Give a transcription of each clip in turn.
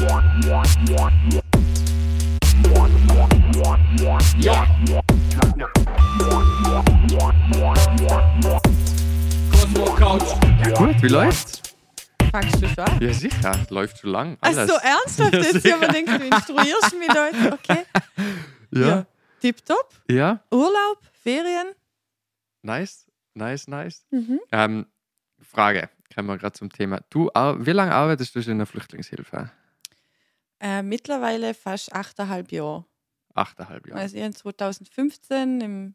Ja. Cosmo Couch. Gut, wie läuft's? Fangst du schon? Ja, sicher. Läuft schon lang. Ach Alles. so, ernsthaft? Ja, Jetzt haben wir gedacht, du instruierst mich Leute. Okay. Ja. Tipptopp. Ja. Urlaub, Ferien. Nice. Nice, nice. Mhm. Ähm, Frage. Kommen wir gerade zum Thema. Du, wie lange arbeitest du in der Flüchtlingshilfe? Äh, mittlerweile fast achteinhalb Jahre. Achteinhalb Jahre. Also ich habe 2015 im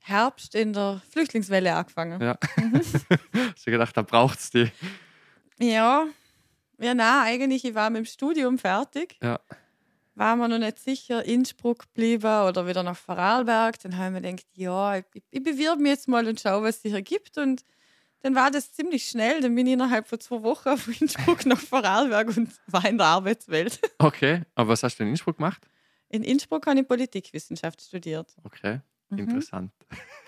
Herbst in der Flüchtlingswelle angefangen. Ja. Hast du gedacht, da braucht's die? Ja, ja, na, eigentlich, ich war mit dem Studium fertig. Ja. War mir noch nicht sicher, Innsbruck geblieben oder wieder nach Vorarlberg. Dann habe ich mir gedacht, ja, ich, ich bewirbe mich jetzt mal und schaue, was es hier gibt. Und dann war das ziemlich schnell. Dann bin ich innerhalb von zwei Wochen von Innsbruck nach Vorarlberg und war in der Arbeitswelt. Okay. Aber was hast du in Innsbruck gemacht? In Innsbruck habe ich Politikwissenschaft studiert. Okay. Mhm. Interessant.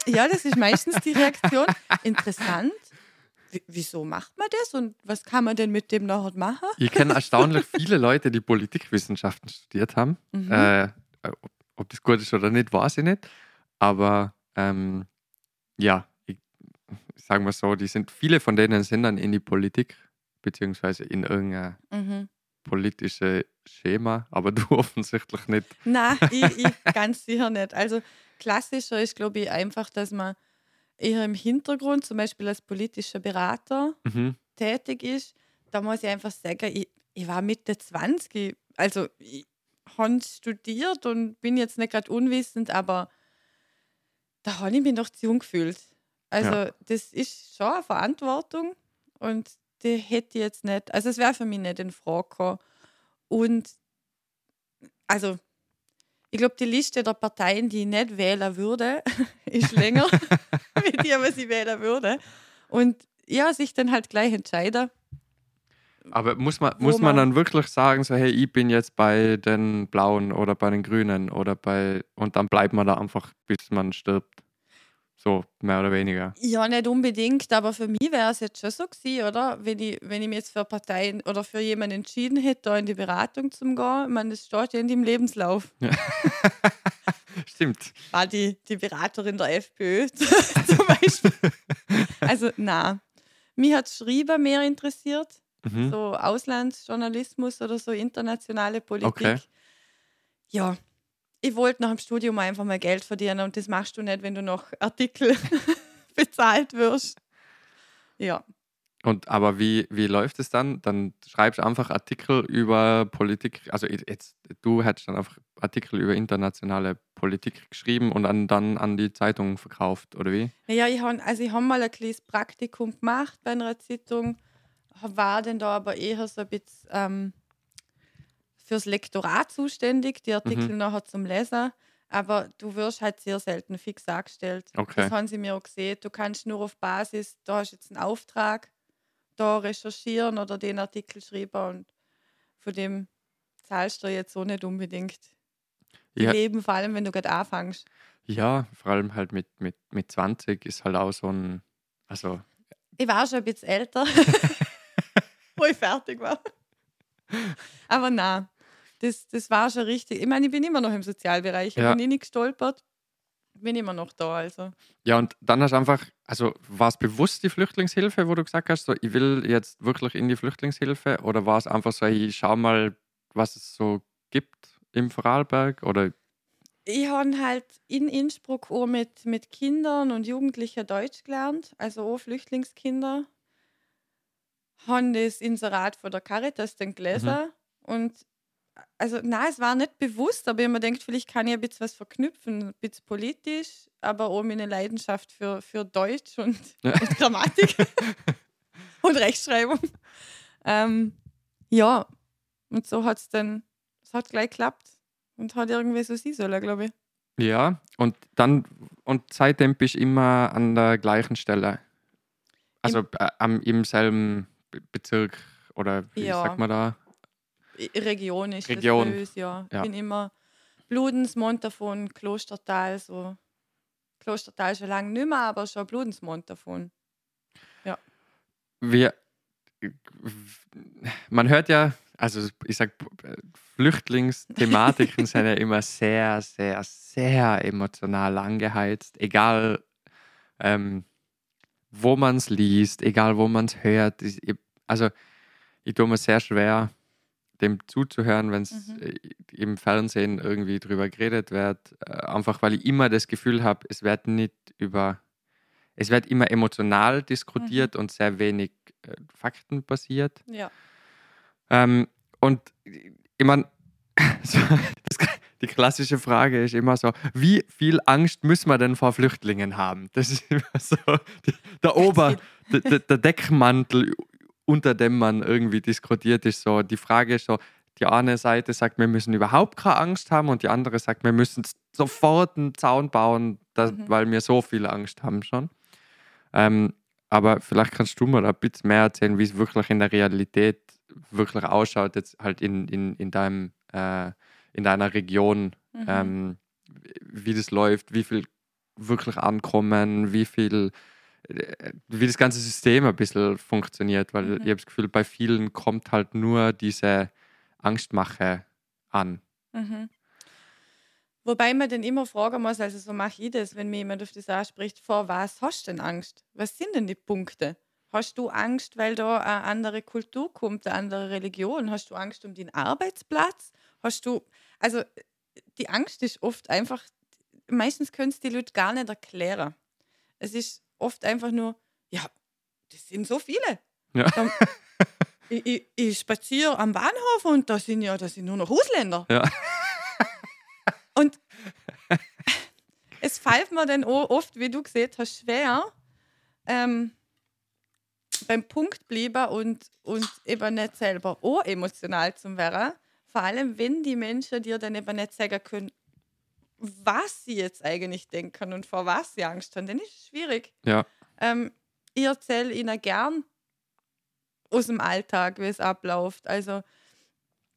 Ja, das ist meistens die Reaktion. Interessant. Wieso macht man das und was kann man denn mit dem nachher machen? Ich kenne erstaunlich viele Leute, die Politikwissenschaften studiert haben. Mhm. Äh, ob, ob das gut ist oder nicht, weiß ich nicht. Aber ähm, ja, ich, ich sage mal so, die sind, viele von denen sind dann in die Politik, beziehungsweise in irgendein Mhm. politische Schema, aber du offensichtlich nicht. Nein, ich, ich ganz sicher nicht. Also klassischer ist, glaube ich, einfach, dass man eher im Hintergrund, zum Beispiel als politischer Berater, Mhm. tätig ist. Da muss ich einfach sagen, ich, ich war Mitte 20. Also ich habe studiert und bin jetzt nicht gerade unwissend, aber da habe ich mich noch zu jung gefühlt. Also Ja. das ist schon eine Verantwortung und die hätte ich jetzt nicht, also es wäre für mich nicht in Frage gekommen. Und also ich glaube, die Liste der Parteien, die ich nicht wählen würde, ist länger, wie die, was ich wählen würde. Und ja, sich dann halt gleich entscheiden. Aber muss man, muss man man- dann wirklich sagen, so, hey, ich bin jetzt bei den Blauen oder bei den Grünen oder bei. Und dann bleibt man da einfach, bis man stirbt. So, mehr oder weniger. Ja, nicht unbedingt, aber für mich wäre es jetzt schon so gewesen, oder? Wenn ich, wenn ich mich jetzt für Parteien oder für jemanden entschieden hätte, da in die Beratung zu gehen, ich meine, das steht ja in dem Lebenslauf. Stimmt. War die, die Beraterin der FPÖ zum Beispiel. Also, na. Mich hat Schreiben mehr interessiert, Mhm. so Auslandsjournalismus oder so internationale Politik. Okay. Ja, ich wollte nach dem Studium einfach mal Geld verdienen und das machst du nicht, wenn du noch Artikel bezahlt wirst. Ja. Und aber wie, wie läuft es dann? Dann schreibst du einfach Artikel über Politik, also jetzt, du hättest dann einfach Artikel über internationale Politik geschrieben und dann, dann an die Zeitung verkauft, oder wie? Ja, ich habe also ich hab mal ein kleines Praktikum gemacht bei einer Zeitung, war dann da aber eher so ein bisschen ähm, fürs Lektorat zuständig, die Artikel Mhm. nachher zum Lesen. Aber du wirst halt sehr selten fix angestellt. Okay. Das haben sie mir auch gesehen. Du kannst nur auf Basis, da hast jetzt einen Auftrag, da recherchieren oder den Artikel schreiben und von dem zahlst du jetzt so nicht unbedingt. Ja. Leben, vor allem wenn du gerade anfängst. Ja, vor allem halt mit, mit, mit 20 ist halt auch so ein, also Ich war schon ein bisschen älter, wo ich fertig war. Aber na, das, das war schon richtig. Ich meine, ich bin immer noch im Sozialbereich. Ich Ja. bin eh nicht gestolpert. Bin immer noch da. Also. Ja, und dann hast du einfach, also war es bewusst die Flüchtlingshilfe, wo du gesagt hast, so, ich will jetzt wirklich in die Flüchtlingshilfe oder war es einfach so, ich schau mal, was es so gibt im Vorarlberg oder Ich habe halt in Innsbruck auch mit, mit Kindern und Jugendlichen Deutsch gelernt, also auch Flüchtlingskinder. Haben das Inserat von der Caritas dann gelesen. Und also, nein, es war nicht bewusst, aber mir gedacht, vielleicht kann ich ein bisschen was verknüpfen, ein bisschen politisch, aber auch meine Leidenschaft für, für Deutsch und, Ja. und Grammatik und Rechtschreibung. Ähm, ja, und so hat es dann, es hat gleich geklappt und hat irgendwie so sie sollen, glaube ich. ja, und dann, und seitdem bist du immer an der gleichen Stelle. Also äh, am, im selben Be- Bezirk oder wie Ja. sagt man da? Region ist Region. das bei uns, ja. Ich Ja. bin immer Bludens, Montafon, Klostertal, so. Klostertal schon lange nicht mehr, aber schon Bludens, Montafon. Wir, man hört ja, also ich sag, Flüchtlingsthematiken sind ja immer sehr, sehr, sehr emotional angeheizt. Egal, ähm, wo man es liest, egal wo man es hört. Ich, also ich tue mir sehr schwer, dem zuzuhören, wenn es Mhm. im Fernsehen irgendwie drüber geredet wird. Äh, einfach weil ich immer das Gefühl habe, es wird nicht über, es wird immer emotional diskutiert und sehr wenig äh, faktenbasiert. Ja. Ähm, und ich meine, so, die klassische Frage ist immer so, wie viel Angst müssen wir denn vor Flüchtlingen haben? Das ist immer so die, der Ober, der, der Deckmantel, unter dem man irgendwie diskutiert, ist so, die Frage ist so, die eine Seite sagt, wir müssen überhaupt keine Angst haben und die andere sagt, wir müssen sofort einen Zaun bauen, dass, Mhm. weil wir so viel Angst haben schon. Ähm, aber vielleicht kannst du mir da ein bisschen mehr erzählen, wie es wirklich in der Realität wirklich ausschaut, jetzt halt in, in, in, deinem, äh, in deiner Region, Mhm. ähm, wie das läuft, wie viel wirklich ankommen, wie viel, wie das ganze System ein bisschen funktioniert, weil Mhm. ich habe das Gefühl, bei vielen kommt halt nur diese Angstmache an. Mhm. Wobei man dann immer fragen muss, also so mache ich das, wenn mir jemand auf das anspricht, vor was hast du denn Angst? Was sind denn die Punkte? Hast du Angst, weil da eine andere Kultur kommt, eine andere Religion? Hast du Angst um den Arbeitsplatz? Hast du, also die Angst ist oft einfach, meistens können es die Leute gar nicht erklären. Es ist oft einfach nur, ja, das sind so viele. Ja. Da, ich, ich, ich spaziere am Bahnhof und da sind ja, da sind nur noch Ausländer. Ja. Und es fällt mir dann auch oft, wie du gesehen hast, schwer, ähm, beim Punkt bleiben und, und eben nicht selber auch emotional zu werden. Vor allem, wenn die Menschen dir dann eben nicht sagen können, was sie jetzt eigentlich denken und vor was sie Angst haben, dann ist es schwierig. Ja. Ähm, ich erzähle ihnen gern aus dem Alltag, wie es abläuft. Also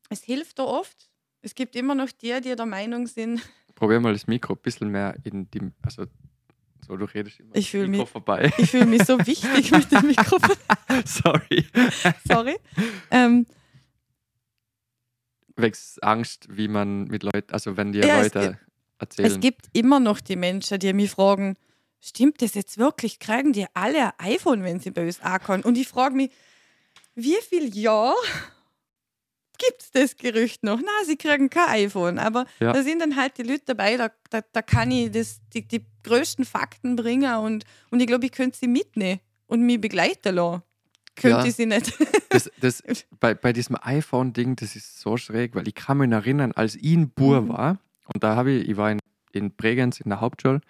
es hilft da oft. Es gibt immer noch die, die der Meinung sind, Probier mal das Mikro ein bisschen mehr in die, also so, du redest immer Ich Mikro mich- vorbei. ich fühle mich so wichtig mit dem Mikrofon. Sorry. Sorry. Ähm, Wächst Angst, wie man mit Leuten, also wenn dir Ja, Leute erzählen. es gibt immer noch die Menschen, die mich fragen, stimmt das jetzt wirklich? Kriegen die alle ein iPhone, wenn sie bei uns ankommen? Und ich frage mich, wie viel Jahr gibt es das Gerücht noch? Na, sie kriegen kein iPhone. Aber Ja. da sind dann halt die Leute dabei, da, da, da kann ich das, die, die größten Fakten bringen und, und ich glaube, ich könnte sie mitnehmen und mich begleiten lassen. Könnte Ja. ich sie nicht. Das, das, bei, bei diesem iPhone-Ding, das ist so schräg, weil ich kann mich erinnern, als ich in Bur Mhm. war, und da habe ich, ich war in, in Bregenz in der Hauptschule,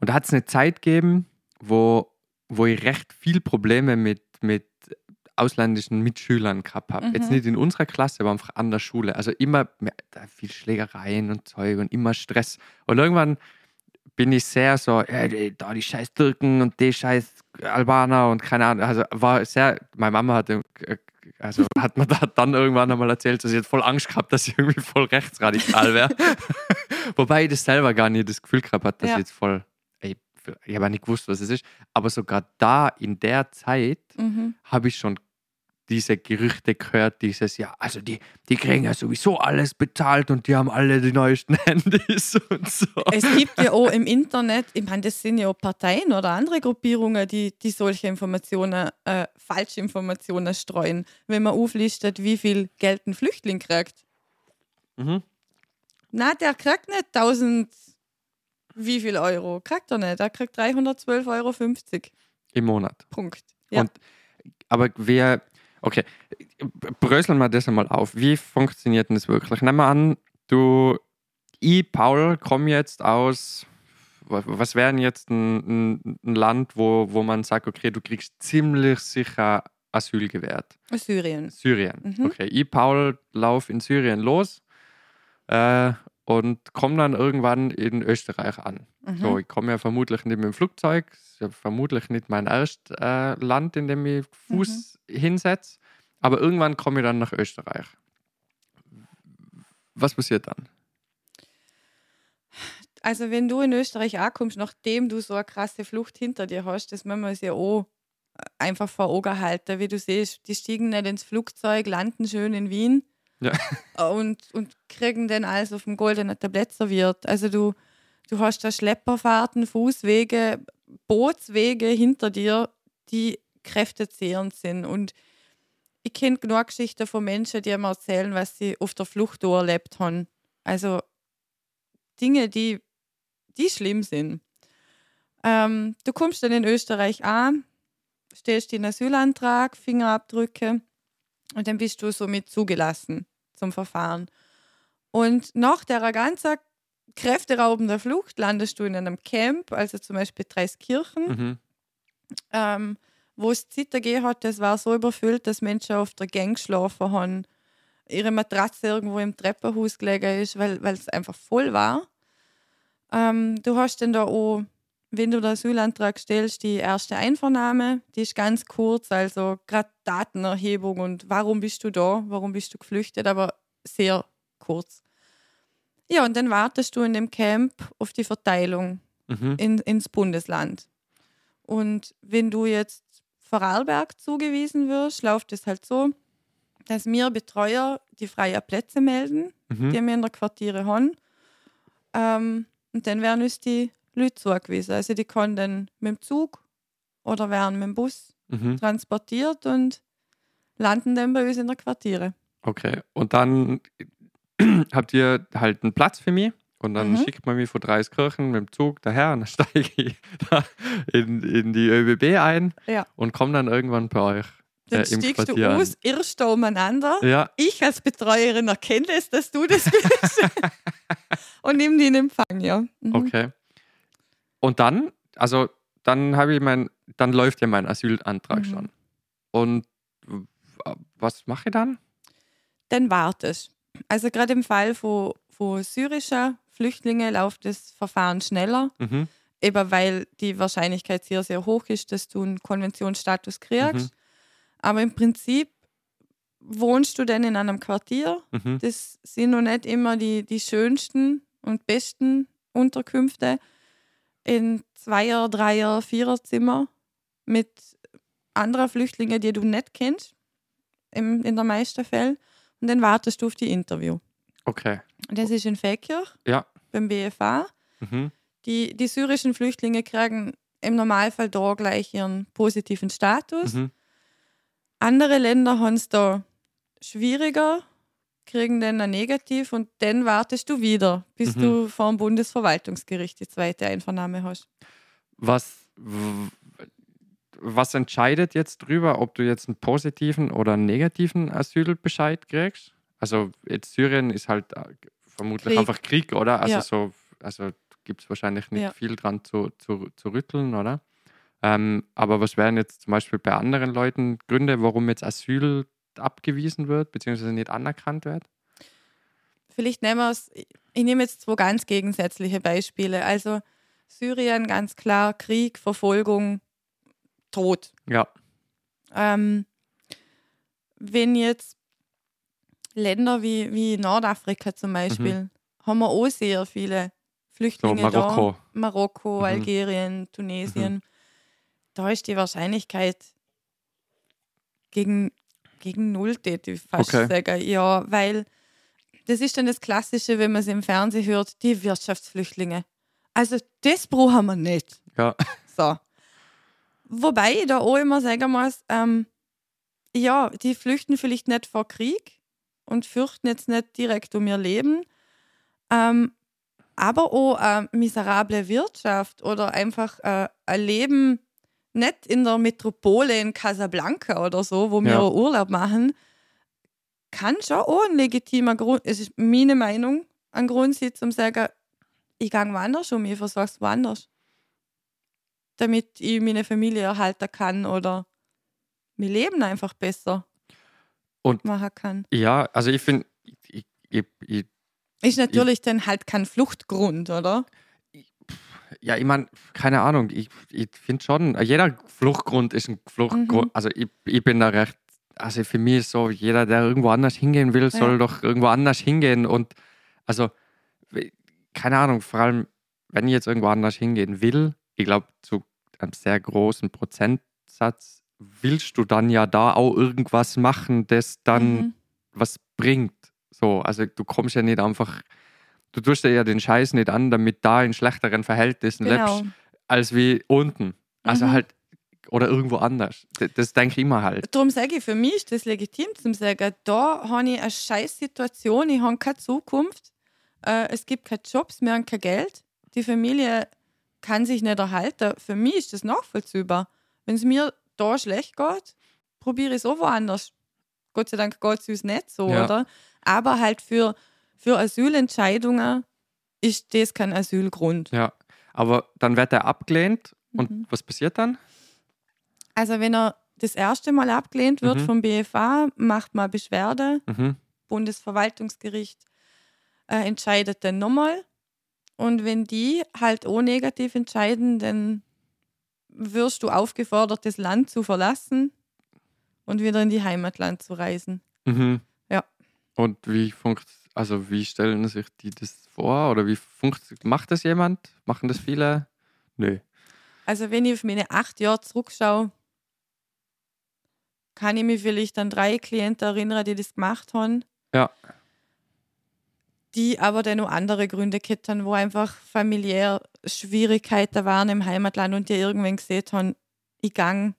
und da hat es eine Zeit gegeben, wo, wo ich recht viel Probleme mit, mit ausländischen Mitschülern gehabt habe. Mhm. Jetzt nicht in unserer Klasse, aber einfach an der Schule. Also immer mehr, da viel Schlägereien und Zeug und immer Stress. Und irgendwann bin ich sehr so, ja, die- da die scheiß Türken und die scheiß Albaner und keine Ahnung. Also war sehr, meine Mama hatte, äh, also hat mir da dann irgendwann einmal erzählt, dass sie jetzt voll Angst gehabt, dass ich irgendwie voll rechtsradikal wäre. Wobei ich das selber gar nicht das Gefühl gehabt habe, dass Ja. ich jetzt voll, ey, ich habe nicht gewusst, was es ist. Aber sogar da in der Zeit Mhm. habe ich schon diese Gerüchte gehört, dieses, ja, also die, die kriegen ja sowieso alles bezahlt und die haben alle die neuesten Handys und so. Es gibt ja auch im Internet, ich meine, das sind ja auch Parteien oder andere Gruppierungen, die, die solche Informationen, äh, falsche Informationen streuen, wenn man auflistet, wie viel Geld ein Flüchtling kriegt. Mhm. Na, der kriegt nicht 1000, wie viel Euro? Kriegt er nicht. Er kriegt 312,50 Euro. Im Monat. Punkt. Ja. Und, aber wer, okay, bröseln wir das einmal auf. Wie funktioniert denn das wirklich? Nehmen wir an, du, ich, Paul, komme jetzt aus, wa- was wäre denn jetzt ein, ein, ein Land, wo, wo man sagt, okay, du kriegst ziemlich sicher Asyl gewährt? Syrien. Syrien. Mhm. Okay, ich, Paul, lauf in Syrien los äh, und komme dann irgendwann in Österreich an. Mhm. So, ich komme ja vermutlich nicht mit dem Flugzeug, ist ja vermutlich nicht mein erstes äh, Land, in dem ich Fuß hinsetze, aber irgendwann komme ich dann nach Österreich. Was passiert dann? Also, wenn du in Österreich ankommst, nachdem du so eine krasse Flucht hinter dir hast, das müssen wir uns ja auch einfach vor Augen halten. Wie du siehst, die stiegen nicht ins Flugzeug, landen schön in Wien Ja. und, und kriegen dann alles auf dem goldenen Tablett serviert. Also du, du hast da Schlepperfahrten, Fußwege, Bootswege hinter dir, die kräftezehrend sind. Und ich kenne genug Geschichten von Menschen, die mir erzählen, was sie auf der Flucht erlebt haben. Also Dinge, die, die schlimm sind. Ähm, du kommst dann in Österreich an, stellst den Asylantrag, Fingerabdrücke und dann bist du somit zugelassen zum Verfahren. Und nach der ganzen kräfteraubenden Flucht landest du in einem Camp, also zum Beispiel Dreiskirchen, Mhm. ähm, wo es Zeit gegeben hat, das war so überfüllt, dass Menschen auf der Gang geschlafen haben, ihre Matratze irgendwo im Treppenhaus gelegen ist, weil weil es einfach voll war. Ähm, du hast dann da auch, wenn du den Asylantrag stellst, die erste Einvernahme, die ist ganz kurz, also gerade Datenerhebung und warum bist du da, warum bist du geflüchtet, aber sehr kurz. Ja, und dann wartest du in dem Camp auf die Verteilung Mhm. in, ins Bundesland. Und wenn du jetzt Vorarlberg zugewiesen wirst, läuft es halt so, dass wir Betreuer die freie Plätze melden, Mhm. die wir in der Quartiere haben. Ähm, und dann werden uns die Leute zugewiesen. Also die dann mit dem Zug oder werden mit dem Bus Mhm. transportiert und landen dann bei uns in der Quartiere. Okay. Und dann habt ihr halt einen Platz für mich und dann Mhm. schickt man mich von Dreiskirchen mit dem Zug daher und dann steige ich da in, in die ÖBB ein Ja. und komme dann irgendwann bei euch Dann äh, im stiegst Quartier du aus, irrst da umeinander. Ja, ich als Betreuerin erkenne es, dass du das bist und nimm die in Empfang, ja. Mhm. okay. Und dann, also dann habe ich mein, dann läuft ja mein Asylantrag Mhm. schon. Und was mache ich dann? Dann wartest. Also gerade im Fall von, von syrischer Flüchtlinge läuft das Verfahren schneller, Mhm. eben weil die Wahrscheinlichkeit sehr, sehr hoch ist, dass du einen Konventionsstatus kriegst. Aber im Prinzip wohnst du dann in einem Quartier. Mhm. Das sind noch nicht immer die, die schönsten und besten Unterkünfte in Zweier-, Dreier-, Vierer-Zimmer mit anderen Flüchtlingen, die du nicht kennst, im, in der meisten Fällen. Und dann wartest du auf die Interview. Okay. Das ist in Feldkirch Ja. beim BFA. Mhm. Die, die syrischen Flüchtlinge kriegen im Normalfall da gleich ihren positiven Status. Mhm. Andere Länder haben es da schwieriger, kriegen dann ein Negativ und dann wartest du wieder, bis Mhm. du vor dem Bundesverwaltungsgericht die zweite Einvernahme hast. Was, was entscheidet jetzt drüber, ob du jetzt einen positiven oder einen negativen Asylbescheid kriegst? Also jetzt Syrien ist halt äh, vermutlich Krieg. einfach Krieg, oder? Also Ja. so, also gibt es wahrscheinlich nicht Ja. viel dran zu, zu, zu rütteln, oder? Ähm, aber was wären jetzt zum Beispiel bei anderen Leuten Gründe, warum jetzt Asyl abgewiesen wird, beziehungsweise nicht anerkannt wird? Vielleicht nehmen wir es, ich nehme jetzt zwei ganz gegensätzliche Beispiele. Also Syrien, ganz klar, Krieg, Verfolgung, Tod. Ja. Ähm, wenn jetzt Länder wie, wie Nordafrika zum Beispiel, haben wir auch sehr viele So Flüchtlinge Marokko. da. Marokko, Mhm. Algerien, Tunesien. Da ist die Wahrscheinlichkeit gegen, gegen null, täte ich fast Okay. sagen. Ja, weil das ist dann das Klassische, wenn man es im Fernsehen hört, die Wirtschaftsflüchtlinge. Also das brauchen wir nicht. Ja. So. Wobei ich da auch immer sagen muss, ähm, ja, die flüchten vielleicht nicht vor Krieg und fürchten jetzt nicht direkt um ihr Leben, ähm, aber auch eine miserable Wirtschaft oder einfach äh, ein Leben nicht in der Metropole in Casablanca oder so, wo wir Ja. Urlaub machen, kann schon auch ein legitimer Grund, es ist meine Meinung, ein Grund sein, zum zu sagen, ich gehe woanders um, ich versorge es woanders. Damit ich meine Familie erhalten kann oder mein Leben einfach besser Und- machen kann. Ja, also ich finde, ich, ich, ich, Ist natürlich dann halt kein Fluchtgrund, oder? Ja, ich meine, keine Ahnung, ich, ich finde schon, jeder Fluchtgrund ist ein Fluchtgrund. Mhm. Also ich, ich bin da recht, also für mich ist so, jeder, der irgendwo anders hingehen will, soll Ja. doch irgendwo anders hingehen. Und also, keine Ahnung, vor allem, wenn ich jetzt irgendwo anders hingehen will, ich glaube, zu einem sehr großen Prozentsatz willst du dann ja da auch irgendwas machen, das dann Mhm. was bringt. So, also du kommst ja nicht einfach, du tust dir ja den Scheiß nicht an, damit da in schlechteren Verhältnissen Genau. lebst, als wie unten. Also Mhm. halt, oder irgendwo anders. Das, das denke ich immer halt. Darum sage ich, für mich ist das legitim zu sagen, da habe ich eine scheiß Situation, ich habe keine Zukunft, äh, es gibt keine Jobs, wir haben kein Geld, die Familie kann sich nicht erhalten. Für mich ist das nachvollziehbar. Wenn es mir da schlecht geht, probiere ich es auch woanders. Gott sei Dank geht es uns nicht so, Ja. oder? Aber halt für, für Asylentscheidungen ist das kein Asylgrund. Ja. Aber dann wird er abgelehnt und Mhm. was passiert dann? Also wenn er das erste Mal abgelehnt wird Mhm. vom BFA, macht man Beschwerde. Mhm. Bundesverwaltungsgericht äh, entscheidet dann nochmal. Und wenn die halt auch negativ entscheiden, dann wirst du aufgefordert, das Land zu verlassen und wieder in die Heimatland zu reisen. Mhm. Ja. Und wie funkt, also wie stellen sich die das vor? Oder wie macht das jemand? Machen das viele? Nö. Also wenn ich auf meine acht Jahre zurückschaue, kann ich mich vielleicht an drei Klienten erinnern, die das gemacht haben. Ja. Die aber dann noch andere Gründe gehabt haben, wo einfach familiär Schwierigkeiten waren im Heimatland und die irgendwann gesehen haben, ich gang,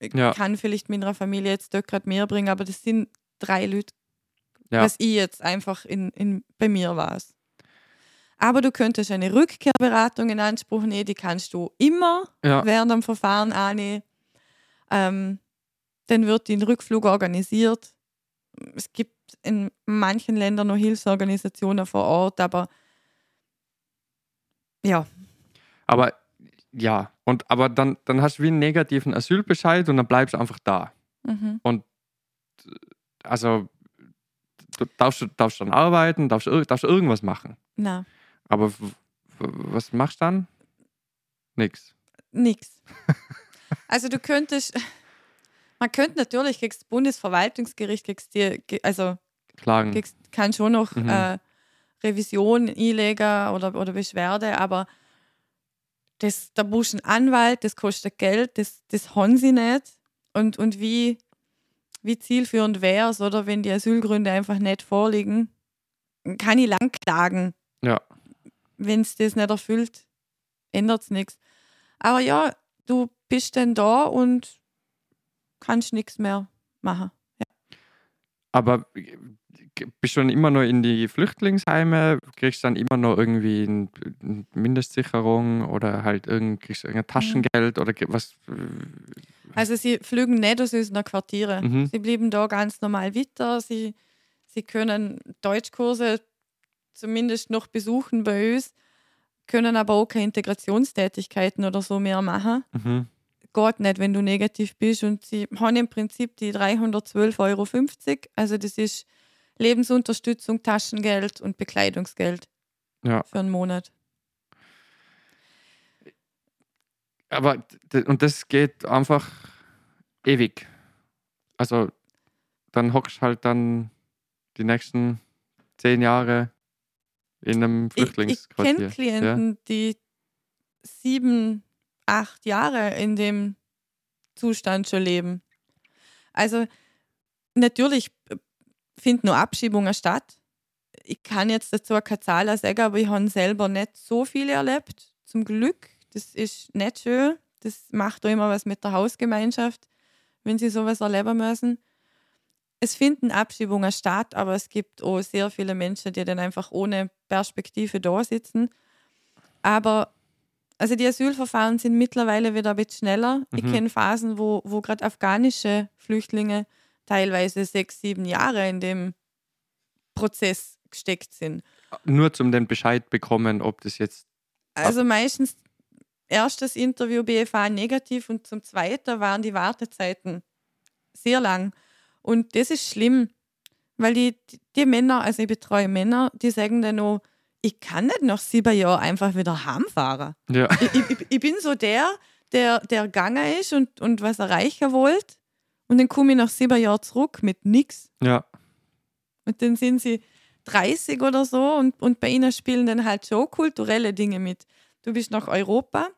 ich Ja. kann vielleicht meiner Familie jetzt dort gerade mehr bringen, aber das sind drei Leute, Ja. was ich jetzt einfach in, in, bei mir war. Aber du könntest eine Rückkehrberatung in Anspruch nehmen, die kannst du immer Ja. während dem Verfahren annehmen. Ähm, dann wird ein Rückflug organisiert. Es gibt in manchen Ländern noch Hilfsorganisationen vor Ort, aber ja, Aber ja, und aber dann, dann hast du wie einen negativen Asylbescheid und dann bleibst du einfach da. mhm. Also du darfst, du darfst dann arbeiten, darfst, darfst irgendwas machen. na, Aber was machst du dann? Nix. nix. also du könntest, man könnte natürlich gegen das Bundesverwaltungsgericht, die, ge- also Klagen. kriegst, kann schon noch Mhm. äh, Revision einlegen oder, oder Beschwerde, aber das, da musst du einen Anwalt, das kostet Geld, das, das haben sie nicht. Und, und wie, wie zielführend wäre es, oder wenn die Asylgründe einfach nicht vorliegen, kann ich lang klagen. Ja. Wenn es das nicht erfüllt, ändert es nichts. Aber ja, du bist dann da und kannst nichts mehr machen. Aber äh, bist du dann immer noch in die Flüchtlingsheime? Kriegst du dann immer noch irgendwie ein- eine Mindestsicherung oder halt irgend, kriegst du irgendein Taschengeld oder was? Also sie fliegen nicht aus unseren Quartieren. Mhm. Sie bleiben da ganz normal weiter. Sie, sie können Deutschkurse zumindest noch besuchen bei uns, können aber auch keine Integrationstätigkeiten oder so mehr machen. Mhm. Geht nicht, wenn du negativ bist. Und sie haben im Prinzip die 312,50 Euro. Also das ist Lebensunterstützung, Taschengeld und Bekleidungsgeld Ja. für einen Monat. Aber und das geht einfach ewig. Also dann hockst halt dann die nächsten zehn Jahre in einem Ich, ich Flüchtlingsquartier. kenne Klienten, die sieben, acht Jahre in dem Zustand schon leben. Also natürlich äh, finden nur Abschiebungen statt. Ich kann jetzt dazu keine Zahl sagen, aber ich habe selber nicht so viele erlebt. Zum Glück. Das ist nicht schön. Das macht auch immer was mit der Hausgemeinschaft, wenn sie sowas erleben müssen. Es finden Abschiebungen statt, aber es gibt auch sehr viele Menschen, die dann einfach ohne Perspektive da sitzen. Aber also die Asylverfahren sind mittlerweile wieder ein bisschen schneller. Ich Mhm. kenne Phasen, wo, wo gerade afghanische Flüchtlinge teilweise sechs, sieben Jahre in dem Prozess gesteckt sind. Nur zum den Bescheid bekommen, ob das jetzt. Also meistens erstes Interview BFA negativ und zum zweiten waren die Wartezeiten sehr lang. Und das ist schlimm, weil die, die Männer, also ich betreue Männer, die sagen dann noch, ich kann nicht nach sieben Jahren einfach wieder heimfahren. Ja. Ich, ich, ich bin so der, der, der gegangen ist und, und was erreichen wollte. Und dann komme ich nach sieben Jahren zurück mit nichts. Ja. Und dann sind sie 30 oder so und, und bei ihnen spielen dann halt schon kulturelle Dinge mit. Du bist nach Europa,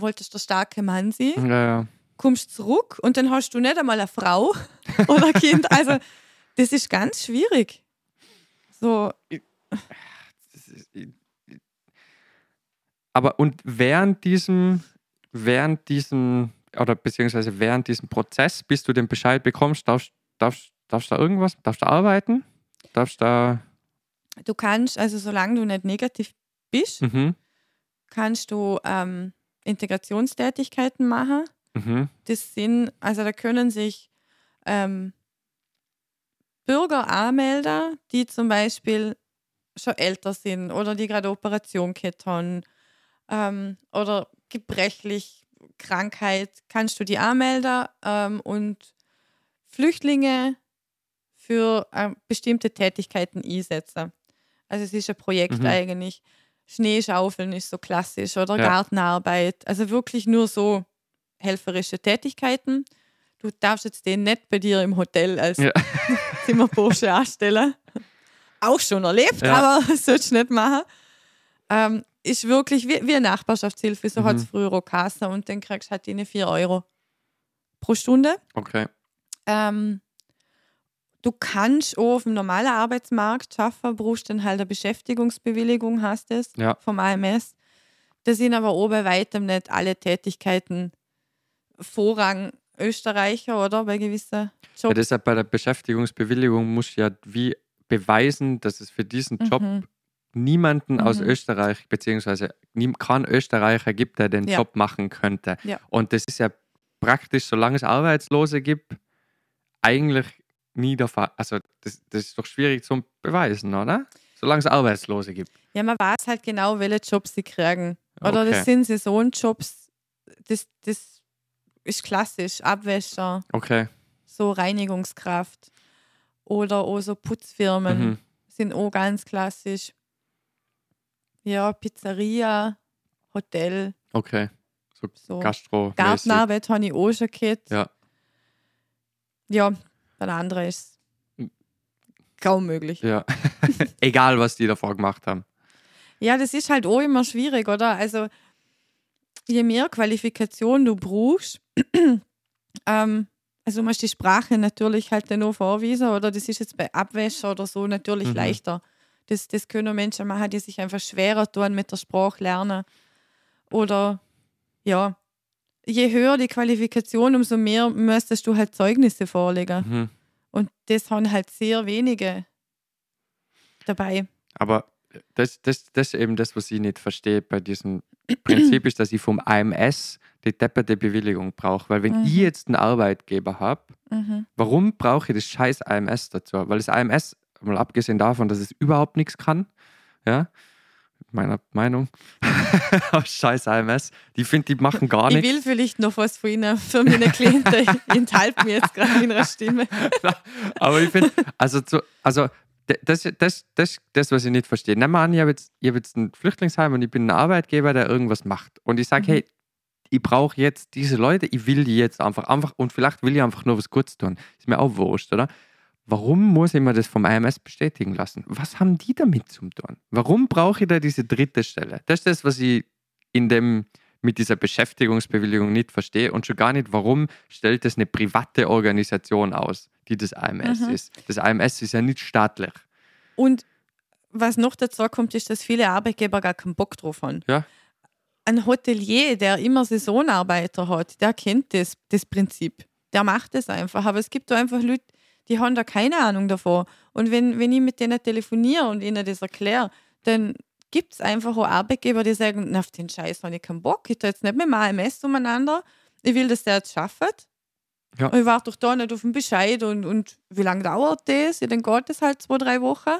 wolltest der starke Mann sein, Ja, ja. kommst zurück und dann hast du nicht einmal eine Frau oder ein Kind. Also, das ist ganz schwierig. So, Aber und während diesem, während diesem, oder beziehungsweise während diesem Prozess, bis du den Bescheid bekommst, darfst, darfst, darfst du da irgendwas, darfst du arbeiten? Darfst du da, du kannst, also solange du nicht negativ bist, mhm, kannst du ähm, Integrationstätigkeiten machen. mhm, Das sind, also da können sich ähm, Bürger anmelden, die zum Beispiel schon älter sind oder die gerade Operation gehabt haben ähm, oder gebrechlich, Krankheit, kannst du die anmelden ähm, und Flüchtlinge für äh, bestimmte Tätigkeiten einsetzen. Also es ist ein Projekt Mhm. eigentlich. Schneeschaufeln ist so klassisch oder Ja. Gartenarbeit. Also wirklich nur so helferische Tätigkeiten. Du darfst jetzt den nicht bei dir im Hotel als Ja. Zimmerbursche anstellen. Auch schon erlebt, Ja. aber das sollst du nicht machen. Ähm, ist wirklich wie, wie eine Nachbarschaftshilfe, so Mhm. hat es früher auch Kasse und dann kriegst du halt deine 4 Euro pro Stunde. okay. Ähm, du kannst auch auf dem normalen Arbeitsmarkt schaffen, brauchst dann halt eine Beschäftigungsbewilligung, hast es Ja. vom AMS. Da sind aber auch bei weitem nicht alle Tätigkeiten Vorrang Österreicher, oder? Bei gewissen Ja, Jobs. deshalb bei der Beschäftigungsbewilligung muss ja wie beweisen, dass es für diesen Job Mhm. niemanden aus Mhm. Österreich, beziehungsweise keinen Österreicher gibt, der den Ja. Job machen könnte. Ja. Und das ist ja praktisch, solange es Arbeitslose gibt, eigentlich nie der Fall. Also das, das ist doch schwierig zu beweisen, oder? Solange es Arbeitslose gibt. Ja, man weiß halt genau, welche Jobs sie kriegen. Oder Okay. das sind Saisonjobs. Das, das ist klassisch. Abwäscher, Okay. so Reinigungskraft. Oder auch so Putzfirmen. Mhm. sind auch ganz klassisch. Ja, Pizzeria, Hotel, Okay. So, so. Gastro. Gartenarbeit habe ich auch schon gehabt. Ja. Ja, bei der anderen ist es kaum möglich. Ja. Egal, was die davor gemacht haben. Ja, das ist halt auch immer schwierig, oder? Also, je mehr Qualifikation du brauchst, ähm, also musst die Sprache natürlich halt dann auch vorweisen, oder das ist jetzt bei Abwäscher oder so natürlich Mhm. leichter. Das, das können Menschen machen, die sich einfach schwerer tun mit der Sprache lernen. Oder ja, je höher die Qualifikation, umso mehr müsstest du halt Zeugnisse vorlegen. Mhm. Und das haben halt sehr wenige dabei. Aber das, das, das ist eben das, was ich nicht verstehe bei diesem Prinzip, ist, dass ich vom AMS die depperte Bewilligung brauche. Weil wenn Mhm. ich jetzt einen Arbeitgeber habe, Mhm. warum brauche ich das scheiß AMS dazu? Weil das AMS, mal abgesehen davon, dass es überhaupt nichts kann, ja, meiner Meinung, aber scheiß AMS, die finde, die machen gar Ich nichts. will vielleicht noch was von Ihnen für meine Klienten. Ich enthalte mir jetzt gerade in einer Stimme. Aber ich finde, also, zu, also das, das, das, das, was ich nicht verstehe. Nehmen wir an, ich habe jetzt, ich hab jetzt ein Flüchtlingsheim und ich bin ein Arbeitgeber, der irgendwas macht. Und ich sage, Mhm. hey, ich brauche jetzt diese Leute, ich will die jetzt einfach, einfach, und vielleicht will ich einfach nur was Gutes tun. Ist mir auch wurscht, oder? Warum muss ich mir das vom IMS bestätigen lassen? Was haben die damit zum tun? Warum brauche ich da diese dritte Stelle? Das ist das, was ich in dem, mit dieser Beschäftigungsbewilligung nicht verstehe und schon gar nicht, warum stellt das eine private Organisation aus, die das AMS Mhm. ist. Das AMS ist ja nicht staatlich. Und was noch dazu kommt, ist, dass viele Arbeitgeber gar keinen Bock drauf haben. Ja. Ein Hotelier, der immer Saisonarbeiter hat, der kennt das, das Prinzip. Der macht es einfach. Aber es gibt da einfach Leute, die haben da keine Ahnung davon. Und wenn, wenn ich mit denen telefoniere und ihnen das erkläre, dann gibt es einfach auch Arbeitgeber, die sagen, "Na, auf den Scheiß habe ich keinen Bock, ich tue jetzt nicht mit dem AMS umeinander, ich will, dass der jetzt schafft. Ja. Und ich warte doch da nicht auf den Bescheid und, und wie lange dauert das? Ja, dann geht das halt zwei, drei Wochen.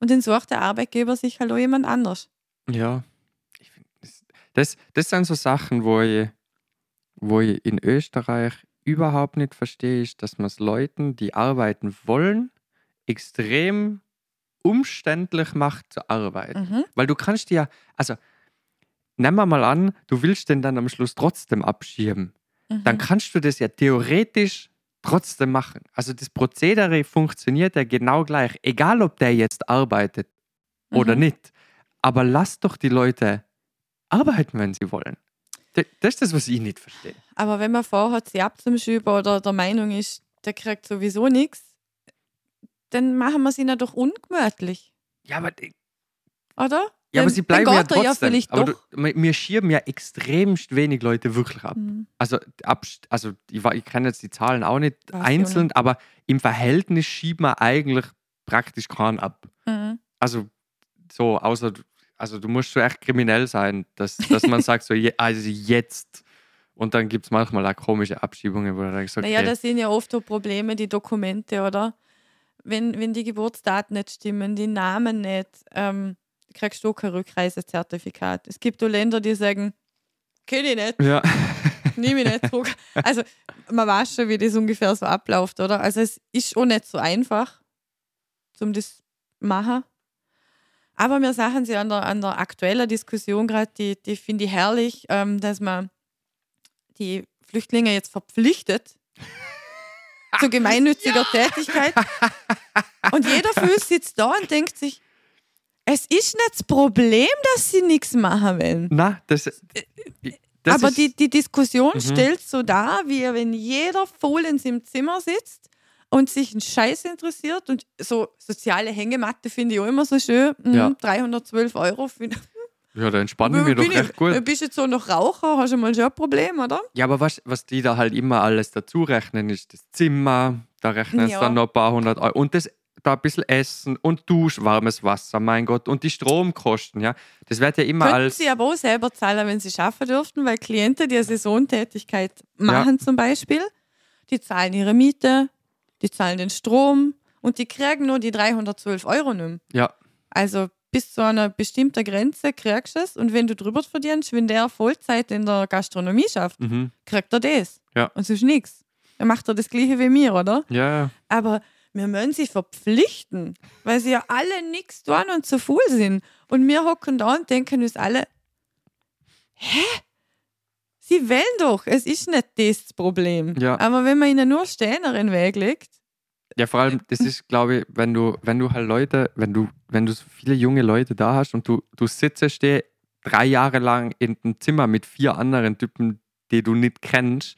Und dann sucht der Arbeitgeber sich halt auch jemand anders. Ja. Find, das, das, das sind so Sachen, wo ich, wo ich in Österreich überhaupt nicht verstehe, ist, dass man es Leuten, die arbeiten wollen, extrem umständlich macht zu arbeiten. Mhm. Weil du kannst ja, also nehmen wir mal an, du willst den dann am Schluss trotzdem abschieben. Mhm. Dann kannst du das ja theoretisch trotzdem machen. Also das Prozedere funktioniert ja genau gleich, egal ob der jetzt arbeitet oder Mhm. nicht. Aber lass doch die Leute arbeiten, wenn sie wollen. Das ist das, was ich nicht verstehe. Aber wenn man vorhat, sie abzuschieben oder der Meinung ist, der kriegt sowieso nichts, dann machen wir sie ihn ja doch ungemütlich, Ja, aber, oder? ja, aber sie bleiben ja trotzdem. vielleicht aber du, wir schieben ja extremst wenig Leute wirklich ab. Mhm. Also, ab, also ich, ich kenne jetzt die Zahlen auch nicht Weiß einzeln, aber im Verhältnis schieben wir eigentlich praktisch keinen ab. Mhm. Also so, außer, also du musst schon echt kriminell sein, dass, dass man sagt, so, je, also jetzt. Und dann gibt es manchmal auch komische Abschiebungen, wo du denkst, okay, Naja, das sind ja oft so Probleme, die Dokumente, oder? Wenn, wenn die Geburtsdaten nicht stimmen, die Namen nicht, ähm, kriegst du kein Rückreisezertifikat. Es gibt auch Länder, die sagen, kenne ich nicht, ja. nehme ich nicht zurück. Also man weiß schon, wie das ungefähr so abläuft, oder? Also es ist auch nicht so einfach, um das zu machen. Aber wir sagen sie an der, an der aktuellen Diskussion gerade, die, die finde ich herrlich, ähm, dass man die Flüchtlinge jetzt verpflichtet zu gemeinnütziger Tätigkeit. Und jeder Fuß sitzt da und denkt sich, es ist nicht das Problem, dass sie nichts machen wollen. Na, das, das Aber die, die Diskussion Mhm. stellt so dar, wie wenn jeder voll in seinem Zimmer sitzt und sich ein Scheiß interessiert. Und so soziale Hängematte finde ich auch immer so schön. Mhm, Ja. 312 Euro. Ja, da entspannen wir doch Bin recht ich, gut. Bist jetzt so noch Raucher, hast du mal schon ein Problem, oder? Ja, aber was, was die da halt immer alles dazu rechnen, ist das Zimmer, da rechnen sie Ja. dann noch ein paar hundert Euro. Und das, da ein bisschen Essen und Dusch, warmes Wasser, mein Gott. Und die Stromkosten, ja. Das wird ja immer Könnten als. sie aber auch selber zahlen, wenn sie schaffen dürften, weil Klienten, die eine Saisontätigkeit machen zum Beispiel, die zahlen ihre Miete, die zahlen den Strom und die kriegen nur die 312 Euro nicht. Ja, Also bis zu einer bestimmten Grenze kriegst du es und wenn du drüber verdienst, wenn der Vollzeit in der Gastronomie schafft, mhm. kriegt er das. Ja. Und sonst nichts. Dann macht er das gleiche wie mir, oder? ja, Aber wir müssen sie verpflichten, weil sie ja alle nichts tun und zu faul sind. Und wir hocken da und denken uns alle, hä? Sie wollen doch, es ist nicht das Problem. Ja. Aber wenn man ihnen nur Steine in den Weg legt, Ja, vor allem, das ist, glaube ich, wenn du, wenn du halt Leute, wenn du, wenn du so viele junge Leute da hast und du, du sitzt dir drei Jahre lang in einem Zimmer mit vier anderen Typen, die du nicht kennst,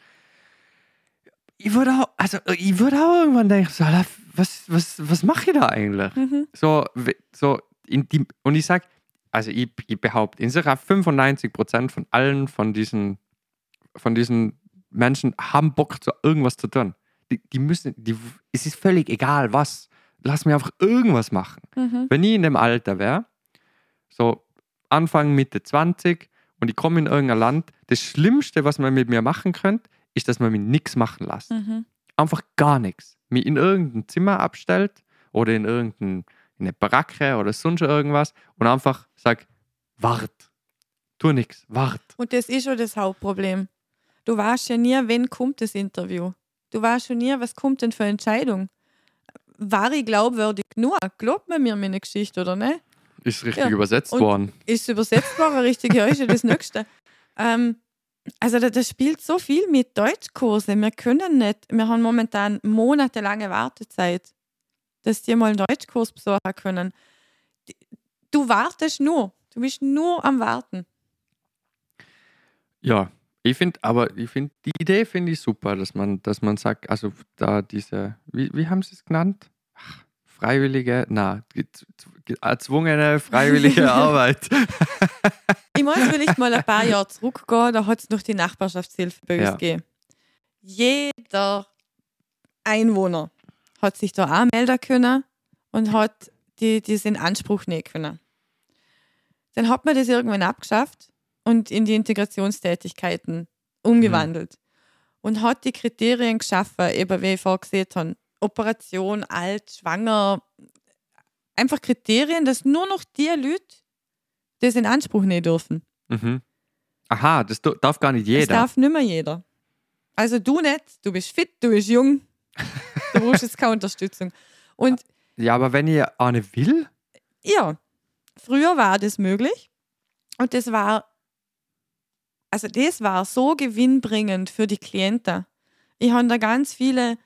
ich würde auch, also ich würde auch irgendwann denken, so, was, was, was mache ich da eigentlich? mhm. So, so in die, und ich sage, also ich, ich behaupte, insgesamt 95% von allen von diesen, von diesen Menschen haben Bock, zu irgendwas zu tun. Die, die müssen, die, es ist völlig egal, was. Lass mir einfach irgendwas machen. Mhm. Wenn ich in dem Alter wäre, so Anfang, Mitte 20 und ich komme in irgendein Land, das Schlimmste, was man mit mir machen könnte, ist, dass man mich nichts machen lässt Mhm. einfach gar nichts. Mich in irgendein Zimmer abstellt oder in irgendeine in eine Baracke oder sonst irgendwas und einfach sagt, wart. Tu nichts, wart. Und das ist schon das Hauptproblem. Du weißt ja nie, wann kommt das Interview. Du weißt schon nie, was kommt denn für eine Entscheidung. War ich glaubwürdig genug? Glaubt man mir meine Geschichte oder nicht? Ist richtig Ja, übersetzt und- worden. Ist übersetzt worden, richtig? Ja, ist ja das Nächste. Ähm, also da- das spielt so viel mit Deutschkurse. Wir können nicht, wir haben momentan monatelange Wartezeit, dass die mal einen Deutschkurs besuchen können. Du wartest nur. Du bist nur am Warten. Ja, ich finde, aber ich finde, die Idee finde ich super, dass man, dass man sagt, also da diese, wie, wie haben sie es genannt? Ach, Freiwillige, na, ge- ge- erzwungene freiwillige Arbeit. Ich muss vielleicht mal ein paar Jahre zurückgehen, da hat es noch die Nachbarschaftshilfe bei uns Ja. gegeben. Jeder Einwohner hat sich da anmelden können und hat die, diesen Anspruch nehmen können. Dann hat man das irgendwann abgeschafft und in die Integrationstätigkeiten umgewandelt und hat die Kriterien geschaffen, eben wie ich vorher gesehen habe. Operation, alt, schwanger, einfach Kriterien, dass nur noch die Leute das in Anspruch nehmen dürfen. mhm. Aha, das darf gar nicht Das jeder. darf nicht mehr jeder. Also du nicht, du bist fit, du bist jung, du brauchst jetzt keine Unterstützung. Und Ja, aber wenn ihr eine will, ja, früher war das möglich und das war, also das war so gewinnbringend für die Klienten. Ich habe da ganz viele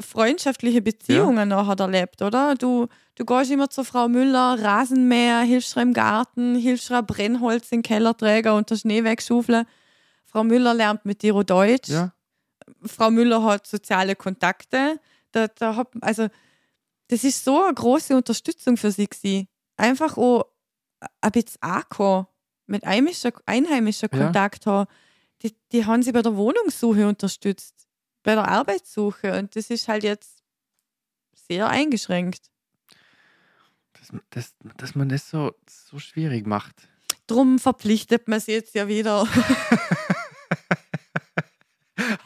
freundschaftliche Beziehungen nachher erlebt, oder? Du, du gehst immer zur Frau Müller, Rasenmäher, hilfst ihr im Garten, hilfst ihr Brennholz in den Keller trägen und den Schnee wegschaufeln. Frau Müller lernt mit dir Deutsch. Ja. Frau Müller hat soziale Kontakte. Da, da hat, also, das ist so eine große Unterstützung für sie. Gewesen. Einfach auch ein bisschen ankommen, mit einheimischer, einheimischer Ja. Kontakt haben. Die, die haben sie bei der Wohnungssuche unterstützt, bei der Arbeitssuche. Und das ist halt jetzt sehr eingeschränkt. Dass, dass, dass man das so, so schwierig macht. Drum verpflichtet man sie jetzt ja wieder.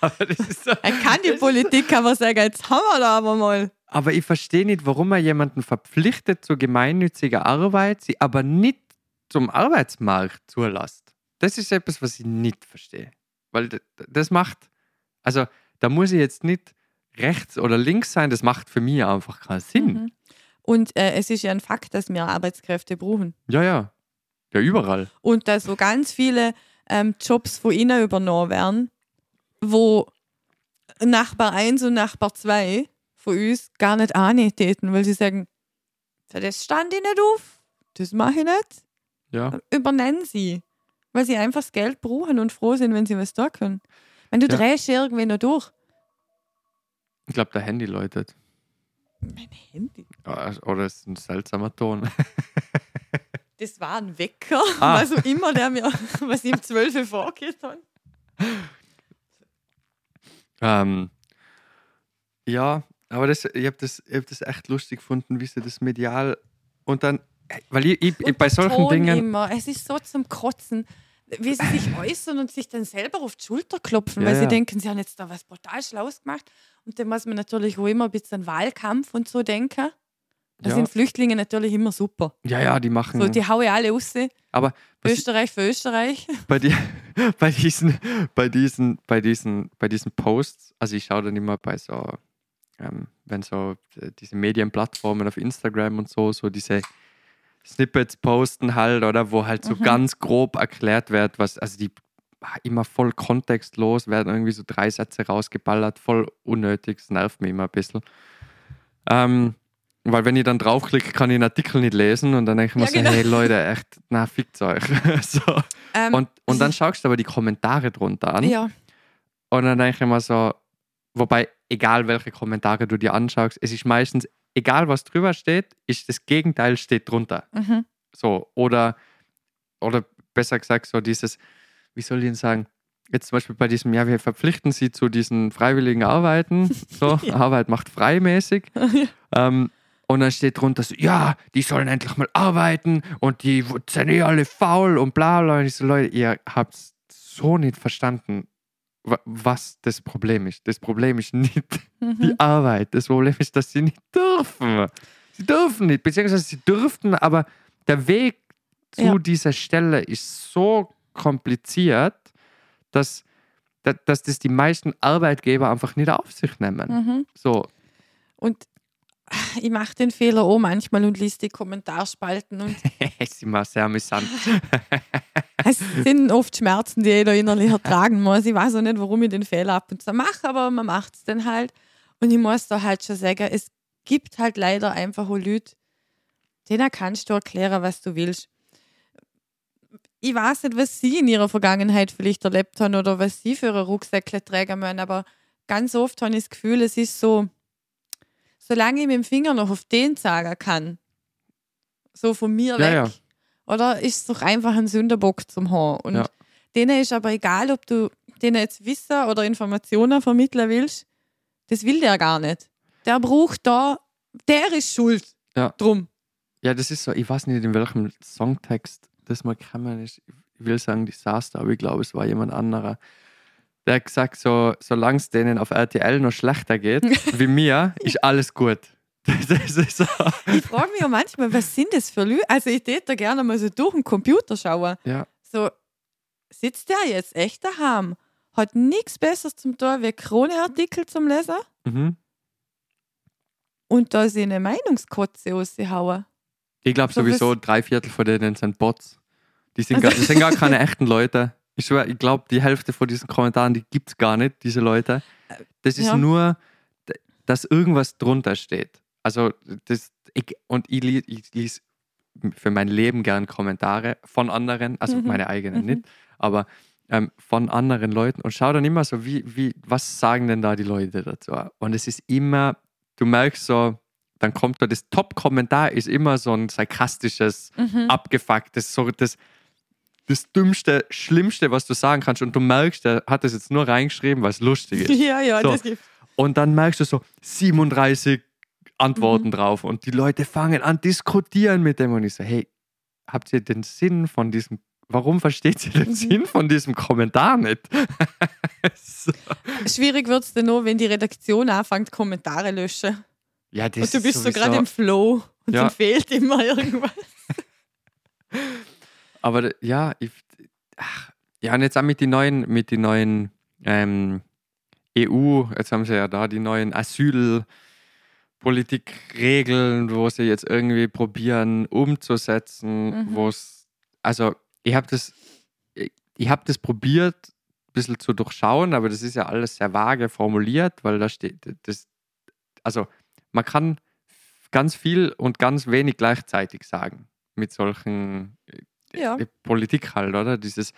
Aber, das ist so, Er kann die Politik, man sagen, jetzt haben wir da aber mal. aber ich verstehe nicht, warum man jemanden verpflichtet zu gemeinnütziger Arbeit, sie aber nicht zum Arbeitsmarkt zulässt. Das ist etwas, was ich nicht verstehe. Weil das macht, also da muss ich jetzt nicht rechts oder links sein, das macht für mich einfach keinen Sinn. Mhm. Und äh, es ist ja ein Fakt, dass wir Arbeitskräfte brauchen. Ja, ja. Ja, überall. Und dass so ganz viele ähm, Jobs von ihnen übernommen werden, wo Nachbar 1 und Nachbar 2 von uns gar nicht annehmen täten, weil sie sagen, das stand ich nicht auf, das mache ich nicht. Ja. Übernennen sie, weil sie einfach das Geld brauchen und froh sind, wenn sie was da können. Wenn du Ja. drehst irgendwie noch durch. Ich glaube, der Handy läutet. Mein Handy. Ja, Oder es ist ein seltsamer Ton. Das war ein Wecker, Ah. was auch immer, der mir, was ihm 12 Uhr vorgeht hat. Ähm, ja, aber das, ich habe das, ich hab das echt lustig gefunden, wie sie das medial und dann, weil ich, ich, ich bei solchen Dingen, Immer. Es ist so zum Kotzen, wie sie sich äußern und sich dann selber auf die Schulter klopfen, Ja, weil sie ja. denken, sie haben jetzt da was brutal Schlaues gemacht. Und dann muss man natürlich auch immer ein bisschen Wahlkampf und so denken. Da Ja. sind Flüchtlinge natürlich immer super. ja, ja, die machen, So, die haue ich alle raus. aber Österreich für Österreich. bei, die, bei, diesen, bei, diesen, bei, diesen, bei diesen Posts, also ich schaue dann immer bei so, ähm, wenn so äh, diese Medienplattformen auf Instagram und so, so diese Snippets posten halt, oder wo halt so Mhm. ganz grob erklärt wird, was, also die ah, immer voll kontextlos werden irgendwie so drei Sätze rausgeballert, voll unnötig, das nervt mich immer ein bisschen. Ähm, weil wenn ich dann draufklicke, kann ich den Artikel nicht lesen und dann denke ich mir Ja, so, genau. hey Leute, echt, na, fickt euch. so. Ähm, Und, und dann schaust du aber die Kommentare drunter an. ja, Und dann denke ich mir so, wobei, egal welche Kommentare du dir anschaust, es ist meistens, egal was drüber steht, ist das Gegenteil steht drunter. mhm. So, oder, oder besser gesagt, so dieses, wie soll ich denn sagen, jetzt zum Beispiel bei diesem, ja, wir verpflichten sie zu diesen freiwilligen Arbeiten, so, Ja. Arbeit macht freimäßig. ähm, und dann steht drunter so, ja, die sollen endlich mal arbeiten und die sind eh alle faul und bla bla. Und ich so, Leute, ihr habt so nicht verstanden, was das Problem ist. Das Problem ist nicht die Mhm. Arbeit. Das Problem ist, dass sie nicht dürfen. Sie dürfen nicht, beziehungsweise sie dürften, aber der Weg zu Ja. dieser Stelle ist so kompliziert, dass, dass, dass das die meisten Arbeitgeber einfach nicht auf sich nehmen. Mhm. So, Und ich mache den Fehler auch manchmal und liest die Kommentarspalten und ist immer sehr amüsant. es sind oft Schmerzen, die jeder innerlich ertragen muss. Ich weiß auch nicht, warum ich den Fehler ab und zu mache, aber man macht es dann halt. Und ich muss da halt schon sagen, es gibt halt leider einfach auch Leute, denen kannst du erklären, was du willst. Ich weiß nicht, was sie in ihrer Vergangenheit vielleicht erlebt haben oder was sie für ihre Rucksäckle tragen müssen, aber ganz oft habe ich das Gefühl, es ist so, solange ich mit dem Finger noch auf den sagen kann, so von mir Ja, weg, ja. oder ist es doch einfach ein Sünderbock zum Haar. Und Ja. denen ist aber egal, ob du denen jetzt Wissen oder Informationen vermitteln willst, das will der gar nicht. Der braucht da, der ist schuld. Ja. Drum. Ja, das ist so, ich weiß nicht, in welchem Songtext das mal gekommen ist. Ich will sagen Disaster, aber ich glaube, es war jemand anderer. Der hat gesagt, so, solange es denen auf RTL noch schlechter geht, wie mir, ist alles gut. So. Ich frage mich ja manchmal, was sind das für Leute? Also ich täte da gerne mal so durch den Computer schauen. Ja, So, sitzt der jetzt echt daheim? Hat nichts Besseres zum tun, wie Krone-Artikel zum Lesen mhm. und da sie eine Meinungskotze raushauen. Ich glaube So sowieso, drei Viertel von denen sind Bots. Die sind, gar, das sind gar keine echten Leute. Ich schwör, ich glaube, die Hälfte von diesen Kommentaren, die gibt es gar nicht, diese Leute. Das ist Ja. nur, dass irgendwas drunter steht. Also das, ich, und ich, li- ich lese für mein Leben gern Kommentare von anderen, also Mhm. meine eigenen Mhm. nicht, aber ähm, von anderen Leuten und schau dann immer so, wie, wie, was sagen denn da die Leute dazu? Und es ist immer, du merkst so, dann kommt da das Top-Kommentar, ist immer so ein sarkastisches, Mhm. abgefucktes, so das, das dümmste, schlimmste, was du sagen kannst. Und du merkst, der hat das jetzt nur reingeschrieben, weil es lustig ist. Ja, ja, So. das gibt. Und dann merkst du so 37 Antworten Mhm. drauf und die Leute fangen an diskutieren mit dem und ich so, hey, habt ihr den Sinn von diesem, warum versteht ihr den Mhm. Sinn von diesem Kommentar nicht? so. Schwierig wird es dann nur, wenn die Redaktion anfängt, Kommentare löschen. Ja, das Und du ist bist so sowieso- gerade im Flow und Ja. dann fehlt immer irgendwas. Aber ja, ich, ach, ja, und jetzt auch mit den neuen, mit den neuen ähm, EU, jetzt haben sie ja da die neuen Asylpolitikregeln, wo sie jetzt irgendwie probieren umzusetzen, Mhm. wo es, also ich habe das, ich, ich habe das probiert, ein bisschen zu durchschauen, aber das ist ja alles sehr vage formuliert, weil da steht, das, also man kann ganz viel und ganz wenig gleichzeitig sagen mit solchen Ja. die Politik halt, oder? Dieses,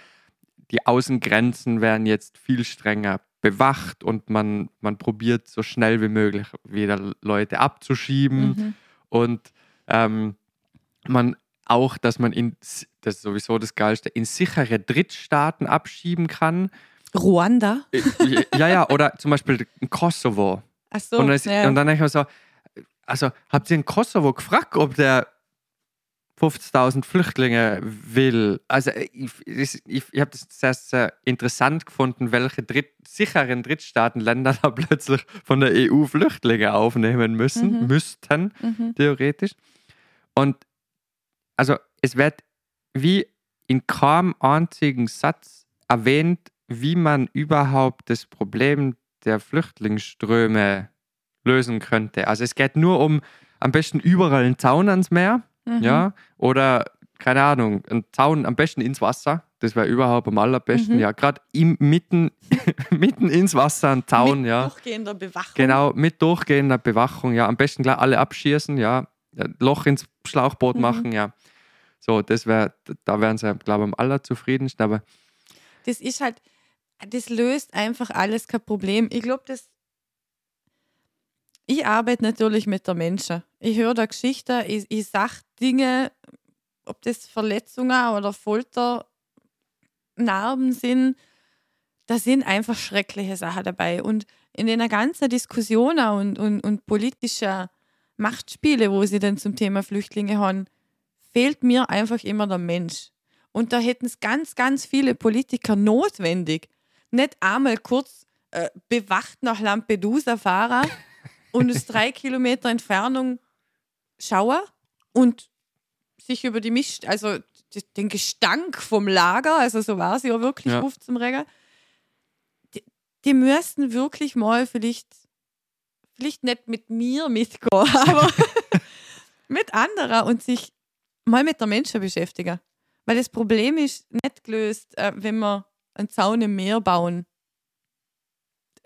die Außengrenzen werden jetzt viel strenger bewacht und man, man probiert so schnell wie möglich wieder Leute abzuschieben Mhm. und ähm, man auch, dass man in, das ist sowieso das Geilste, in sichere Drittstaaten abschieben kann. Ruanda? Äh, ja, ja, oder zum Beispiel in Kosovo. Achso. Und dann, ist, ja. und dann denke ich mir so, also habt ihr in Kosovo gefragt, ob der 50.000 Flüchtlinge will? Also ich, ich, ich, ich habe das sehr, sehr interessant gefunden, welche Dritt, sicheren Drittstaatenländer da plötzlich von der EU Flüchtlinge aufnehmen müssen, Mhm. müssten, mhm. theoretisch. Und also es wird wie in kaum einzigen Satz erwähnt, wie man überhaupt das Problem der Flüchtlingsströme lösen könnte. Also es geht nur um am besten überall einen Zaun ans Meer, Mhm. ja, oder keine Ahnung, einen Zaun am besten ins Wasser. Das wäre überhaupt am allerbesten, Mhm. ja, gerade mitten, mitten ins Wasser ein Zaun, Mit ja. durchgehender Bewachung. Genau, mit durchgehender Bewachung, ja. Am besten gleich alle abschießen, ja. Ein Loch ins Schlauchboot Mhm. machen, ja. So, das wäre, da wären sie, glaube ich, am allerzufriedensten. Aber Das ist halt, das löst einfach alles kein Problem. Ich glaube, das. Ich arbeite natürlich mit der Menschen. Ich höre da Geschichten, ich, ich sage Dinge, ob das Verletzungen oder Folternarben sind. Da sind einfach schreckliche Sachen dabei. Und in den ganzen Diskussionen und, und, und politischen Machtspiele, wo sie dann zum Thema Flüchtlinge haben, fehlt mir einfach immer der Mensch. Und da hätten es ganz, ganz viele Politiker notwendig. Nicht einmal kurz äh, bewacht nach Lampedusa fahren und aus drei Kilometer Entfernung schauen und sich über die Mist, also den Gestank vom Lager, also so war es ja wirklich Ja. Ruf zum Regen, die, die müssten wirklich mal vielleicht, vielleicht nicht mit mir mitgehen, aber mit anderen und sich mal mit der Menschen beschäftigen. Weil das Problem ist nicht gelöst, äh, wenn wir einen Zaun im Meer bauen.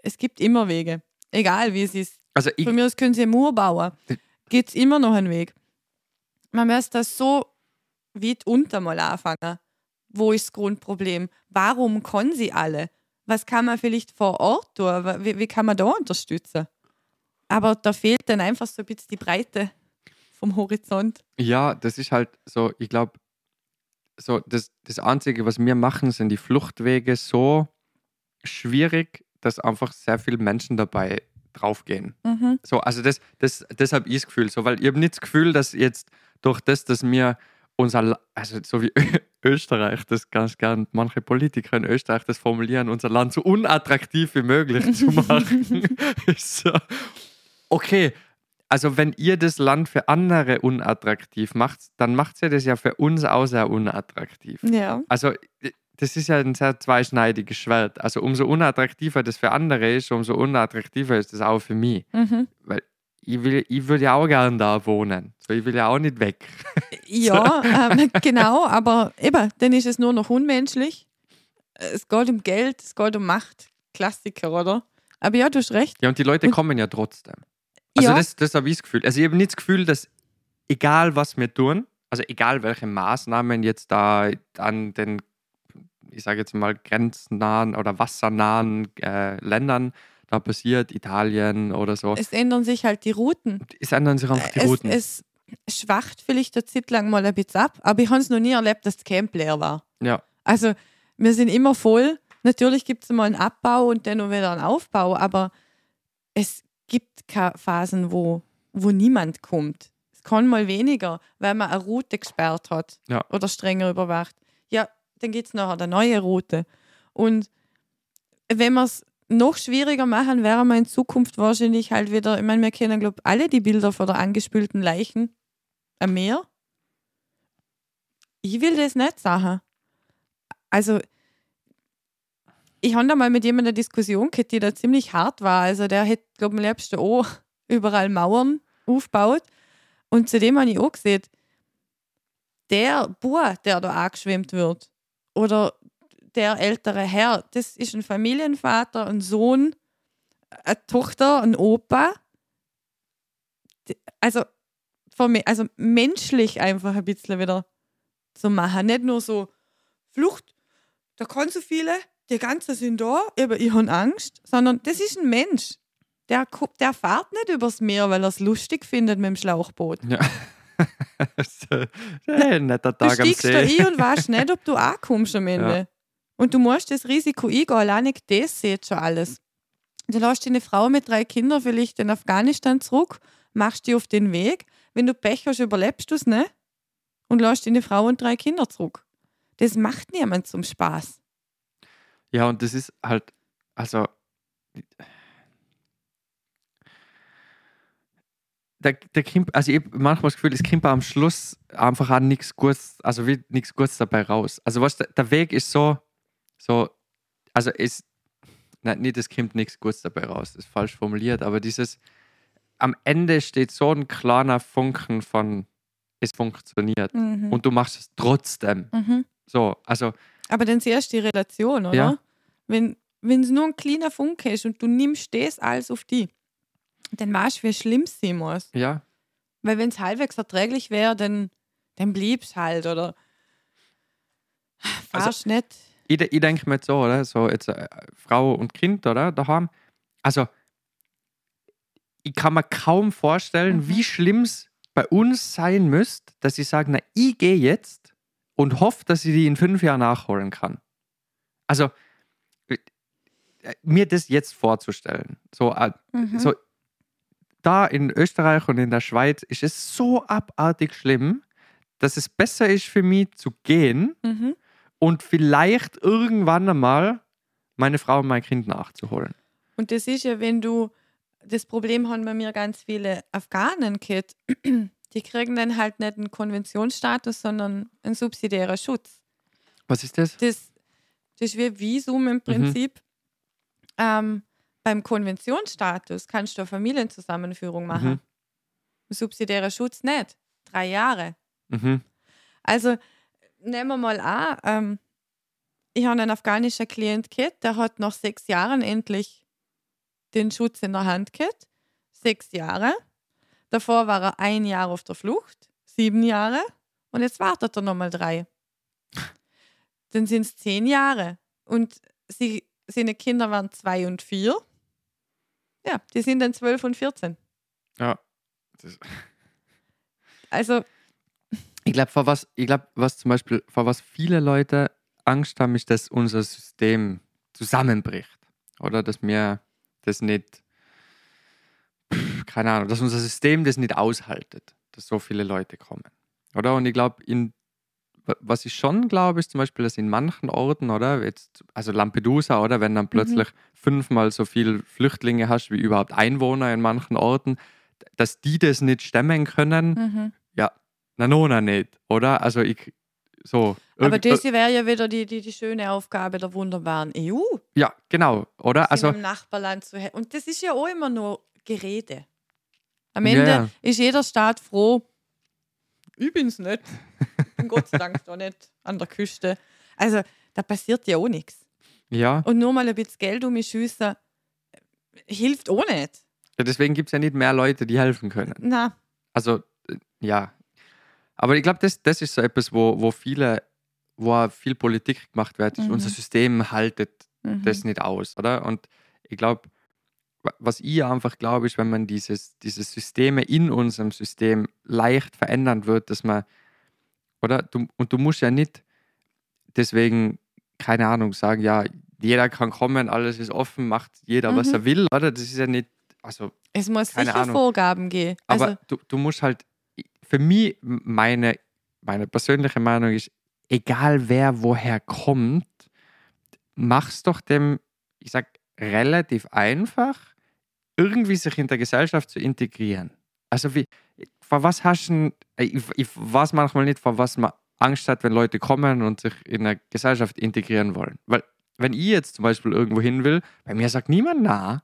Es gibt immer Wege. Egal wie es ist. also ich, Von mir aus können sie eine Mauer bauen. Geht es immer noch einen Weg. Man müsste das so weit unter mal anfangen. Wo ist das Grundproblem? Warum können sie alle? Was kann man vielleicht vor Ort tun? Wie, wie kann man da unterstützen? Aber da fehlt dann einfach so ein bisschen die Breite vom Horizont. ja, das ist halt so, ich glaube, so das, das Einzige, was wir machen, sind die Fluchtwege so schwierig, dass einfach sehr viele Menschen dabei draufgehen. Mhm. So, also das, das, das habe ich das Gefühl, so, weil ich habe nicht das Gefühl, dass jetzt durch das, dass wir unser, also so wie Österreich, das ganz gern manche Politiker in Österreich das formulieren, unser Land so unattraktiv wie möglich zu machen. so, okay, also wenn ihr das Land für andere unattraktiv macht, dann macht ihr das ja für uns auch sehr unattraktiv. Ja. Also das ist ja ein sehr zweischneidiges Schwert. Also umso unattraktiver das für andere ist, umso unattraktiver ist das auch für mich. Mhm. Ich, will, ich würde ja auch gern da wohnen. So, ich will ja auch nicht weg. Ja, ähm, genau, aber eben, dann ist es nur noch unmenschlich. Es geht um Geld, es geht um Macht. Klassiker, oder? Aber ja, du hast recht. Ja, und die Leute Und- kommen ja trotzdem. Also ja, das, das habe ich das Gefühl. Also ich habe nicht das Gefühl, dass egal was wir tun, also egal welche Maßnahmen jetzt da an den, ich sage jetzt mal, grenznahen oder wassernahen äh, Ländern da passiert, Italien oder so, es, es ändern sich halt die Routen. ändern sich einfach die Routen. Es, es schwacht vielleicht eine Zeit lang mal ein bisschen ab, aber ich habe es noch nie erlebt, dass das Camp leer war. ja, Also wir sind immer voll. Natürlich gibt es mal einen Abbau und dann noch wieder einen Aufbau, aber es gibt Phasen, wo, wo niemand kommt. Es kann mal weniger, weil man eine Route gesperrt hat Ja. oder strenger überwacht. Ja, dann gibt es nachher eine neue Route. Und wenn wir es noch schwieriger machen, wäre man in Zukunft wahrscheinlich halt wieder, ich meine, wir kennen, glaube ich, alle die Bilder von der angespülten Leichen am Meer. Ich will das nicht sagen. Also, ich habe da mal mit jemandem eine Diskussion gehabt, die da ziemlich hart war. Also, der hätte, glaube ich, am liebsten auch überall Mauern aufgebaut. Und zudem habe ich auch gesehen, der Bub, der da angeschwemmt wird, oder der ältere Herr, das ist ein Familienvater, ein Sohn, eine Tochter, ein Opa. Also, also menschlich einfach ein bisschen wieder zu machen. Nicht nur so, Flucht, da kann so viele, die ganzen sind da, aber ich habe Angst, sondern das ist ein Mensch. Der, der fährt nicht übers Meer, weil er es lustig findet mit dem Schlauchboot. ja. das ist ein netter Du Tag am steigst da See. ein und weißt nicht, ob du ankommst am Ende. Ja. Und du musst das Risiko eingehen, alleine das sieht schon alles. Du lässt deine Frau mit drei Kindern vielleicht in Afghanistan zurück, machst die auf den Weg. Wenn du Pech hast, überlebst du es nicht und lässt deine Frau und drei Kinder zurück. Das macht niemand zum Spaß. Ja, und das ist halt, also. Der, der kommt, also ich hab manchmal das Gefühl, es kommt am Schluss einfach auch nichts Gutes, also wie nichts Gutes dabei raus. Also was der, der Weg ist so, so, also es, nein, nicht, es kommt nichts Gutes dabei raus, das ist falsch formuliert, aber dieses, am Ende steht so ein kleiner Funken von, es funktioniert Mhm. und du machst es trotzdem. Mhm. So, also, Aber dann siehst du die Relation, oder? Ja. Wenn es nur ein kleiner Funke ist und du nimmst das alles auf die, dann weißt du, wie schlimm es sein muss. ja, Weil wenn es halbwegs erträglich wäre, dann, dann blieb's halt, oder? Also- Fahrst nicht. Ich, ich denke mir jetzt so, oder? So jetzt äh, Frau und Kind, oder? Daheim. Also, ich kann mir kaum vorstellen, Mhm. wie schlimm es bei uns sein müsste, dass ich sage, na, ich gehe jetzt und hoffe, dass ich die in fünf Jahren nachholen kann. Also, äh, mir das jetzt vorzustellen. So, äh, Mhm. so da in Österreich und in der Schweiz ist es so abartig schlimm, dass es besser ist für mich zu gehen, Mhm. Und vielleicht irgendwann einmal meine Frau und mein Kind nachzuholen. Und das ist ja, wenn du, das Problem haben bei mir ganz viele Afghanen gehabt, die kriegen dann halt nicht einen Konventionsstatus, sondern einen subsidiären Schutz. Was ist das? Das, das ist wie Visum im Prinzip. Ähm, beim Konventionsstatus kannst du eine Familienzusammenführung machen. Mhm. Subsidiärer Schutz nicht. Drei Jahre. Mhm. Also nehmen wir mal an, ähm, ich habe einen afghanischen Klient gehabt, der hat nach sechs Jahren endlich den Schutz in der Hand gehabt. Sechs Jahre. Davor war er ein Jahr auf der Flucht, sieben Jahre. Und jetzt wartet er nochmal drei. Dann sind es zehn Jahre. Und sie, seine Kinder waren zwei und vier. Ja, die sind dann zwölf und 14. Ja. Also, ich glaube, vor was, ich glaube, was zum Beispiel, vor was viele Leute Angst haben, ist, dass unser System zusammenbricht. Oder dass mir das nicht, keine Ahnung, dass unser System das nicht aushaltet, dass so viele Leute kommen. Oder? Und ich glaube, in was ich schon glaube, ist zum Beispiel, dass in manchen Orten, oder, jetzt, also Lampedusa, oder, wenn dann plötzlich fünfmal so viele Flüchtlinge hast wie überhaupt Einwohner in manchen Orten, dass die das nicht stemmen können, mhm. Na nona nicht, oder? Also ich so. aber das wäre ja wieder die, die, die schöne Aufgabe der wunderbaren EU. ja, genau, oder? Also, Also im Nachbarland zu helfen. Und das ist ja auch immer nur Gerede. Am Ende ja. ist jeder Staat froh. Ich bin's nicht. Ich bin Gott sei Dank da nicht an der Küste. Also, da passiert ja auch nichts. ja, Und nur mal ein bisschen Geld um mich schiessen, hilft auch nicht. Ja, deswegen gibt es ja nicht mehr Leute, die helfen können. Na, Also, äh, ja. Aber ich glaube, das, das ist so etwas, wo, wo viele, wo viel Politik gemacht wird. Mhm. Unser System haltet mhm. das nicht aus, oder? Und ich glaube, was ich einfach glaube, ist, wenn man dieses, diese Systeme in unserem System leicht verändern wird, dass man, oder? Du, und du musst ja nicht deswegen, keine Ahnung, sagen, ja, jeder kann kommen, alles ist offen, macht jeder, was Mhm. er will, oder? Das ist ja nicht, also es muss keine sicher Ahnung. Vorgaben geben. aber Also, du, du musst halt, für mich, meine, meine persönliche Meinung ist, egal wer woher kommt, mach's doch dem, ich sag, relativ einfach, irgendwie sich in der Gesellschaft zu integrieren. Also wie, vor was hast du, denn- ich, ich weiß manchmal nicht, vor was man Angst hat, wenn Leute kommen und sich in der Gesellschaft integrieren wollen. Weil, wenn ich jetzt zum Beispiel irgendwo hin will, bei mir sagt niemand na.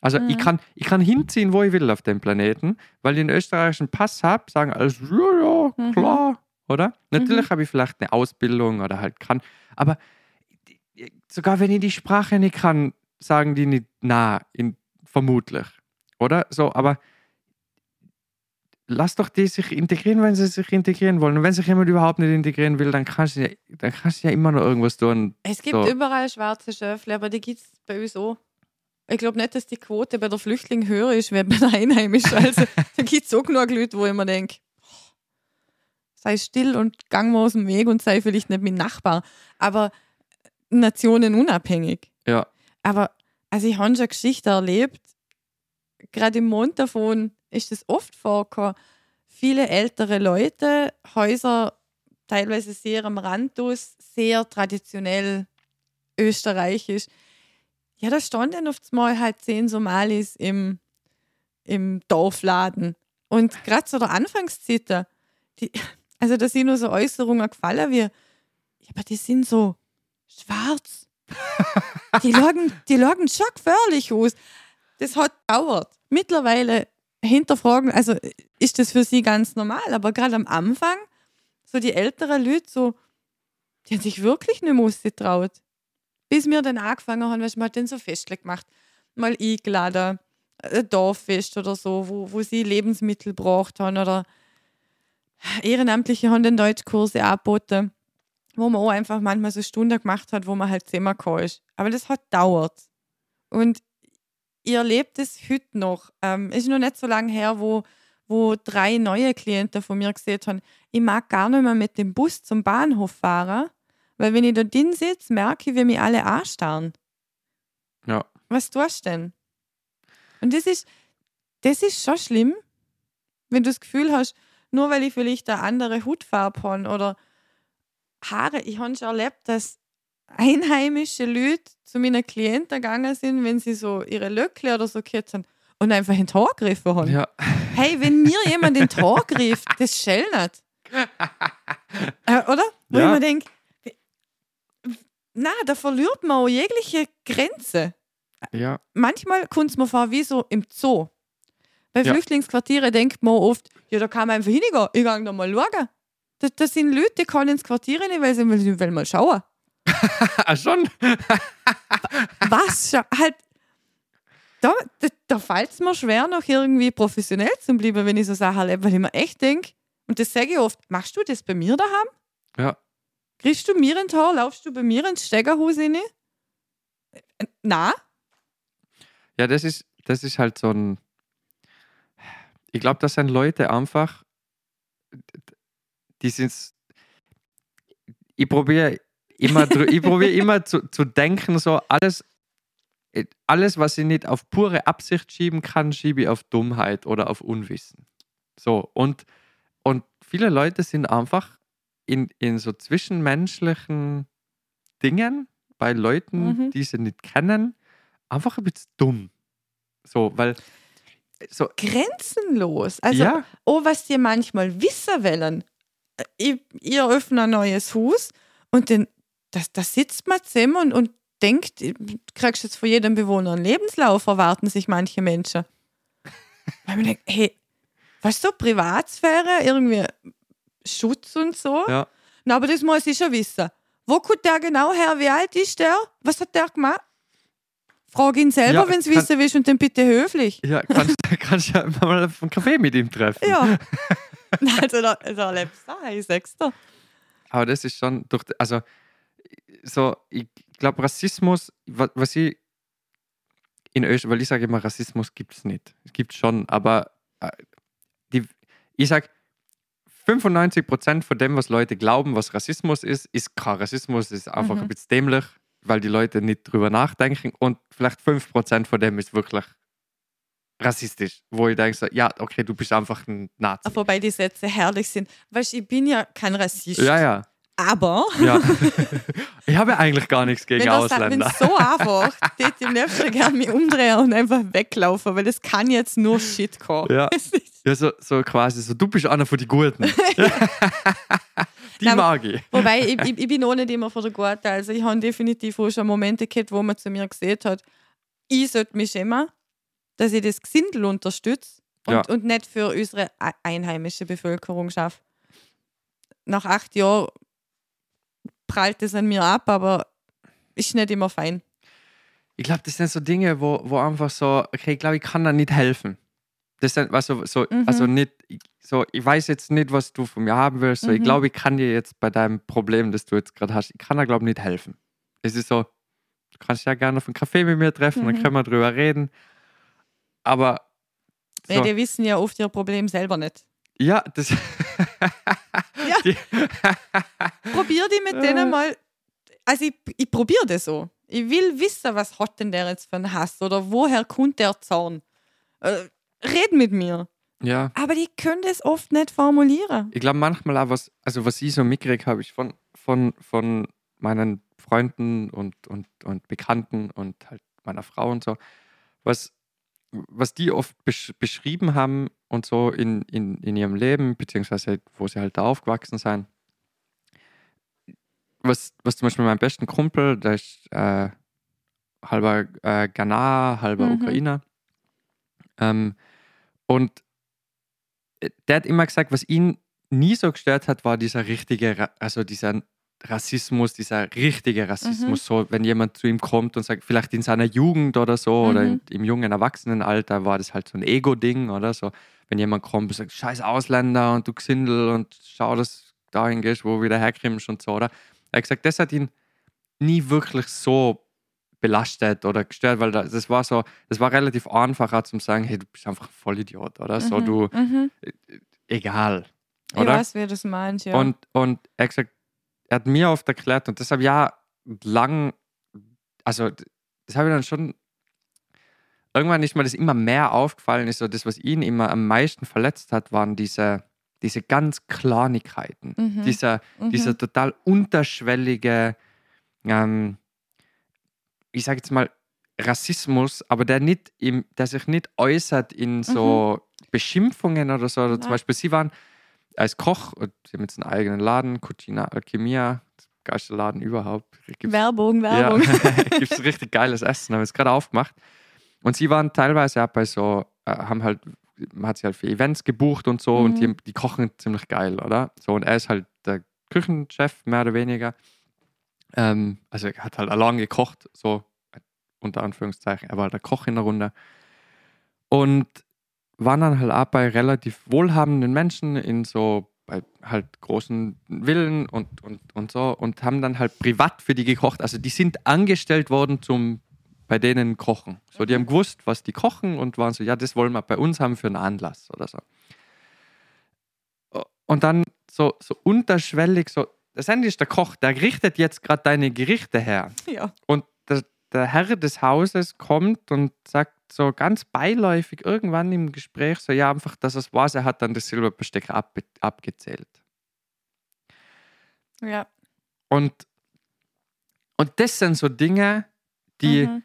Also ich, Mhm. kann, ich kann hinziehen, wo ich will auf dem Planeten, weil ich einen österreichischen Pass habe, sagen alles, ja, ja, Mhm. klar, oder? Natürlich habe ich vielleicht eine Ausbildung oder halt kann, aber sogar wenn ich die Sprache nicht kann, sagen die nicht na, in, vermutlich, oder? So, aber lass doch die sich integrieren, wenn sie sich integrieren wollen. Und wenn sich jemand überhaupt nicht integrieren will, dann kannst du ja, dann kannst du ja immer noch irgendwas tun. es gibt so. überall schwarze Schöfle, aber die gibt es bei uns auch. Ich glaube nicht, dass die Quote bei der Flüchtling höher ist, wie bei der Einheimischen. Also, da gibt es auch genug Leute, wo ich mir denke, sei still und gang mal aus dem Weg und sei vielleicht nicht mein Nachbar. Aber nationenunabhängig. Ja, Aber also ich habe schon Geschichten erlebt, gerade im Mond davon ist es oft vorgekommen, viele ältere Leute, Häuser teilweise sehr am Rand aus, sehr traditionell österreichisch. Ja, da standen oft mal halt zehn Somalis im, im Dorfladen. Und gerade zu der Anfangszeit, die, also da sind nur so Äußerungen gefallen wie, ja, aber die sind so schwarz. Die lagen, die lagen schon gefährlich aus. Das hat dauert. Mittlerweile hinterfragen, also ist das für sie ganz normal, aber gerade am Anfang, so die älteren Leute, so, die haben sich wirklich nicht mehr getraut. Bis wir dann angefangen haben, weißt hat dann so Festle gemacht, mal eingeladen, ein Dorffest oder so, wo, wo sie Lebensmittel braucht haben oder Ehrenamtliche haben den Deutschkurse angeboten wo man auch einfach manchmal so Stunden gemacht hat, wo man halt zehnmal gekommen ist. Aber das hat dauert. Und ihr erlebt es heute noch. Ähm, ist noch nicht so lange her, wo, wo drei neue Klienten von mir gesehen haben, ich mag gar nicht mehr mit dem Bus zum Bahnhof fahren, weil wenn ich da drin sitze, merke ich, wie mich alle anstarren. ja. Was tust du denn? Und das ist, das ist schon schlimm, wenn du das Gefühl hast, nur weil ich vielleicht eine andere Hautfarbe habe oder Haare. Ich habe schon erlebt, dass einheimische Leute zu meinen Klienten gegangen sind, wenn sie so ihre Löckle oder so gehört haben und einfach in Tor gegriffen haben. ja. Hey, wenn mir jemand in den Tor griff, das schell nicht. Äh, oder? Wo Ja. ich mir denke, na, da verliert man auch jegliche Grenze ja. manchmal kommt es mir vor wie so im Zoo. Bei Ja. Flüchtlingsquartieren denkt man oft, ja, da kann man einfach hingehen, ich gehe da mal schauen. Da, da sind Leute, die können ins Quartier rein, weil sie wollen mal schauen. Ah, schon? Was? Halt, da, da, da fällt es mir schwer, noch irgendwie professionell zu bleiben, wenn ich so Sachen erlebe, weil ich mir echt denke, und das sage ich oft, machst du das bei mir daheim? Ja. Kriegst du mir ins Tor, laufst du bei mir ins Stegerhaus rein? Na? Ja, das ist, das ist halt so ein. Ich glaube, das sind Leute einfach, die sind. Ich probiere immer, ich probiere immer zu, zu denken, so alles, alles, was ich nicht auf pure Absicht schieben kann, schiebe ich auf Dummheit oder auf Unwissen. So, und, und viele Leute sind einfach in, in so zwischenmenschlichen Dingen bei Leuten, Mhm. die sie nicht kennen, einfach ein bisschen dumm. So, weil so, Grenzenlos. Also, ja, oh, was die manchmal wissen wollen. Äh, Ich, ihr öffnet ein neues Haus und den, das, da sitzt man zusammen und, und denkt, du kriegst jetzt von jedem Bewohner einen Lebenslauf, erwarten sich manche Menschen. Weil man denkt, hey, was so Privatsphäre, irgendwie Schutz und so. ja, Na, aber das muss ich schon wissen. Wo kommt der genau her? Wie alt ist der? Was hat der gemacht? Frag ihn selber, Ja, wenn du kann- wissen willst und dann bitte höflich. Ja, kannst, kannst ja mal einen Kaffee mit ihm treffen. Ja. also, da, also erlebst du das, ich sag's dir. Aber das ist schon durch, also so, ich glaube, Rassismus, wa- was ich in Österreich, weil ich sage immer, Rassismus gibt es nicht. Es gibt schon, aber äh, die, ich sage, 95% von dem, was Leute glauben, was Rassismus ist, ist kein Rassismus, ist einfach Mhm. ein bisschen dämlich, weil die Leute nicht drüber nachdenken und vielleicht 5% von dem ist wirklich rassistisch, wo ich denke, so, ja, okay, du bist einfach ein Nazi. Wobei die Sätze herrlich sind. Weißt du, ich bin ja kein Rassist. Ja, ja. Aber Ja. ich habe ja eigentlich gar nichts gegen wenn das wenn Ausländer. so einfach, ich am liebsten gerne mich umdrehen und einfach weglaufen, weil das kann jetzt nur Shit kommen. Ja. Ja, so, so quasi so, du bist einer von den Guten. die Nein, mag ich. Wobei, ich, ich, ich bin auch nicht immer von der Gute. Also ich habe definitiv auch schon Momente gehabt, wo man zu mir gesagt hat, ich sollte mich schämen, dass ich das Gesindel unterstütze und, Ja. und nicht für unsere ei- einheimische Bevölkerung schaffe. Nach acht Jahren prallt es an mir ab, aber ist nicht immer fein. Ich glaube, das sind so Dinge, wo, wo einfach so, okay, ich glaube, ich kann da nicht helfen. Das sind, also, so, Mhm. also nicht, ich- so, ich weiß jetzt nicht, was du von mir haben willst. So, Ich Mhm. glaube, ich kann dir jetzt bei deinem Problem, das du jetzt gerade hast, ich kann da, glaube ich, nicht helfen. Es ist so, du kannst ja gerne auf einen Kaffee mit mir treffen, dann Mhm. können wir drüber reden. Aber so, die wissen ja oft ihr Problem selber nicht. ja, das. Die, Probier die mit Äh. denen mal. Also ich, ich probiere das so. Ich will wissen, was hat denn der jetzt für einen Hass oder woher kommt der Zorn. Äh, red mit mir. ja. Aber die können das oft nicht formulieren. Ich glaube manchmal auch, was, also was ich so mitkriege, habe ich von, von, von meinen Freunden und, und, und Bekannten und halt meiner Frau und so, was, was die oft besch beschrieben haben und so in, in, in ihrem Leben, beziehungsweise wo sie halt da aufgewachsen sind. Was, was zum Beispiel mein besten Kumpel, der ist äh, halber äh, Ghana, halber Mhm. Ukrainer. Ähm, und äh, der hat immer gesagt, was ihn nie so gestört hat, war dieser richtige, also dieser Rassismus, dieser richtige Rassismus. So, wenn jemand zu ihm kommt und sagt, vielleicht in seiner Jugend oder so oder Mhm. in, im jungen Erwachsenenalter war das halt so ein Ego-Ding oder so. Wenn jemand kommt und sagt, scheiß Ausländer und du Gesindel und schau, dass du dahin gehst, wo du wieder herkommst und so, oder? Er hat gesagt, das hat ihn nie wirklich so belastet oder gestört, weil da- das war so, das war relativ einfach auch zum sagen, hey, du bist einfach ein Vollidiot, oder? So, Mhm, du, mhm. egal. Ich Oder? weiß, wie du das meinst, ja. Und, und er hat gesagt, er hat mir oft erklärt, und ich ja lang, also das habe ich dann schon, irgendwann ist mir das immer mehr aufgefallen, ist so das, was ihn immer am meisten verletzt hat, waren diese, diese ganz Kleinigkeiten. Mhm. Dieser, Mhm. dieser total unterschwellige, ähm, ich sage jetzt mal, Rassismus, aber der nicht im, der sich nicht äußert in so Beschimpfungen oder so. Oder zum. Beispiel, sie waren als Koch, und sie haben jetzt einen eigenen Laden, Cucina Alchemia, geilste Laden überhaupt. Gibt's- Werbung, Werbung. ja, gibt es richtig geiles Essen, haben wir es gerade aufgemacht. Und sie waren teilweise auch bei so, äh, haben halt, man hat sie halt für Events gebucht und so und Mhm. die, die kochen ziemlich geil, oder? So, und er ist halt der Küchenchef, mehr oder weniger. Ähm, also er hat halt allein gekocht, so unter Anführungszeichen. Er war halt der Koch in der Runde. Und waren dann halt auch bei relativ wohlhabenden Menschen in so bei halt großen Villen und, und, und so und haben dann halt privat für die gekocht. Also die sind angestellt worden zum bei denen kochen. So, die haben gewusst, was die kochen und waren so, ja, das wollen wir bei uns haben für einen Anlass oder so. Und dann so, so unterschwellig, so, das Ende ist der Koch, der richtet jetzt gerade deine Gerichte her. ja. Und der, der Herr des Hauses kommt und sagt so ganz beiläufig irgendwann im Gespräch so, ja, einfach, dass es war, er hat dann das Silberbesteck ab, abgezählt. ja. Und, und das sind so Dinge, die, Mhm.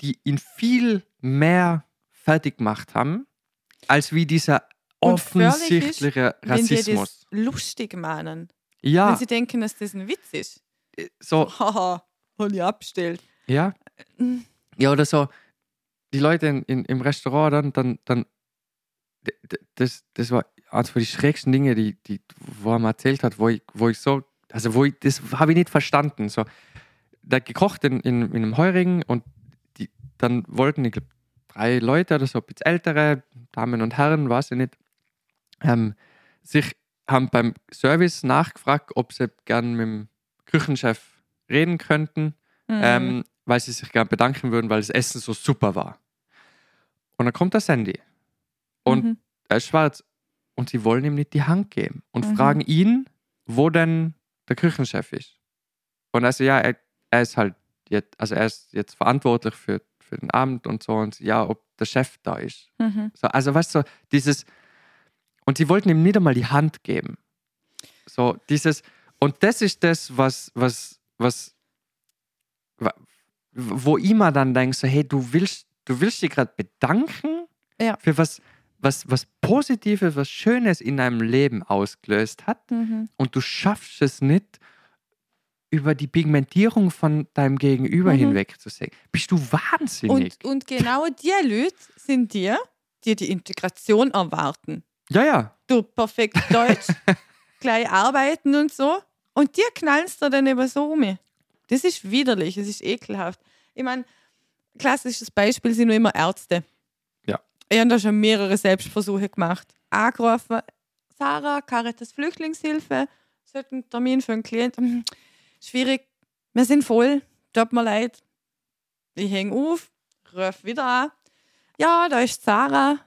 die ihn viel mehr fertig gemacht haben, als wie dieser völlig ist, offensichtliche Wenn die Rassismus. das lustig meinen. Ja, Wenn sie denken, dass das ein Witz ist. so, Haha, hab ich abgestellt. Ja. Mhm. Ja, oder so, die Leute in, in, im Restaurant dann, dann, dann das, das war eines von den schrägsten Dinge, die, die, wo er mir erzählt hat, wo ich, wo ich so, also wo ich, das habe ich nicht verstanden. So, hat gekocht in, in, in einem Heurigen und die, dann wollten, ich glaube, drei Leute oder so, ein bisschen ältere Damen und Herren, weiß ich nicht, ähm, sich haben beim Service nachgefragt, ob sie gern mit dem Küchenchef reden könnten, Mhm. ähm, weil sie sich gern bedanken würden, weil das Essen so super war. Und dann kommt der Sandy und Mhm. er ist schwarz und sie wollen ihm nicht die Hand geben und Mhm. fragen ihn, wo denn der Küchenchef ist. Und also ja, er, er ist halt jetzt, also er ist jetzt verantwortlich für, für den Abend und so und ja, ob der Chef da ist. Mhm. So, also weißt du, dieses und sie wollten ihm nicht einmal die Hand geben. So dieses und das ist das, was was was wa- wo ich mir dann denke, so hey, du willst du willst dich gerade bedanken Ja. für was was was Positives, was Schönes in deinem Leben ausgelöst hat Mhm. und du schaffst es nicht, über die Pigmentierung von deinem Gegenüber Mhm. hinweg zu sehen. Bist du wahnsinnig? Und, und genau die Leute sind die, die die Integration erwarten. ja, ja. Du perfekt Deutsch, gleich arbeiten und so. Und die knallst du dann eben so um. Das ist widerlich, es ist ekelhaft. Ich meine, klassisches Beispiel sind nur immer Ärzte. Ja. Ich habe da schon mehrere Selbstversuche gemacht. Angerufen, Sarah, Caritas Flüchtlingshilfe, sollte einen Termin für einen Klienten. Hm, Schwierig, wir sind voll, tut mir leid. Ich hänge auf, ruf wieder an. Ja, da ist Sarah.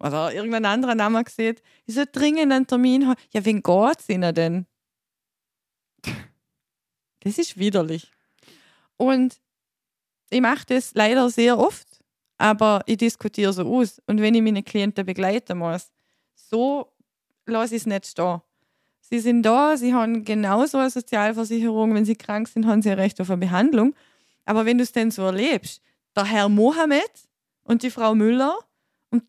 Oder irgendein anderer Name gesehen. Ich soll dringend einen Termin haben. Ja, wen geht's Ihnen denn? Das ist widerlich. Und ich mache das leider sehr oft, aber ich diskutiere so aus. Und wenn ich meine Klienten begleiten muss, so lasse ich es nicht stehen. Sie sind da, sie haben genauso eine Sozialversicherung. Wenn sie krank sind, haben sie ein Recht auf eine Behandlung. Aber wenn du es denn so erlebst, der Herr Mohammed und die Frau Müller und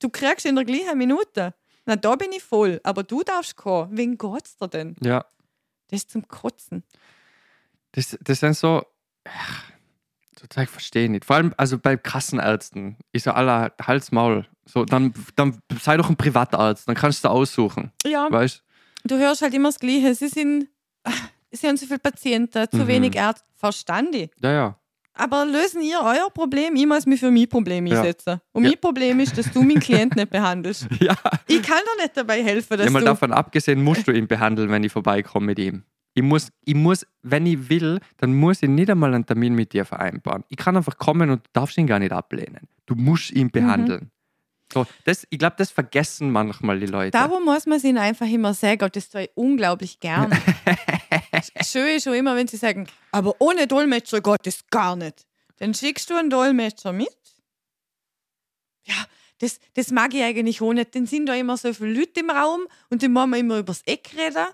du kriegst in der gleichen Minute, na da bin ich voll, aber du darfst kommen. Wen geht's dir denn? Ja. Das ist zum Kotzen. Das, das sind so. Total, ich verstehe nicht. Vor allem, also bei Kassenärzten ist ja aller Hals, Maul. So, dann, dann sei doch ein Privatarzt, dann kannst du aussuchen. Ja, Weißt du hörst halt immer das Gleiche. Sie sind, sie haben zu viele Patienten, zu Mhm. wenig Ärzte. Verstand ich. Ja, ja. Aber lösen ihr euer Problem? Ich muss mich für mein Problem Ja. einsetzen. Und Ja. mein Problem ist, dass du meinen Klient nicht behandelst. Ja, Ich kann dir nicht dabei helfen, dass ja mal du... davon abgesehen, musst du ihn behandeln, wenn ich vorbeikomme mit ihm. Ich muss, ich muss, wenn ich will, dann muss ich nicht einmal einen Termin mit dir vereinbaren. Ich kann einfach kommen und du darfst ihn gar nicht ablehnen. Du musst ihn behandeln. So, das, ich glaube, das vergessen manchmal die Leute. Darum muss man es ihnen einfach immer sagen, und das tue ich unglaublich gern. Schön ist schon immer, wenn sie sagen, aber ohne Dolmetscher geht das gar nicht. Dann schickst du einen Dolmetscher mit. Ja, das, das mag ich eigentlich auch nicht. Dann sind da immer so viele Leute im Raum und die müssen wir immer übers Eck reden.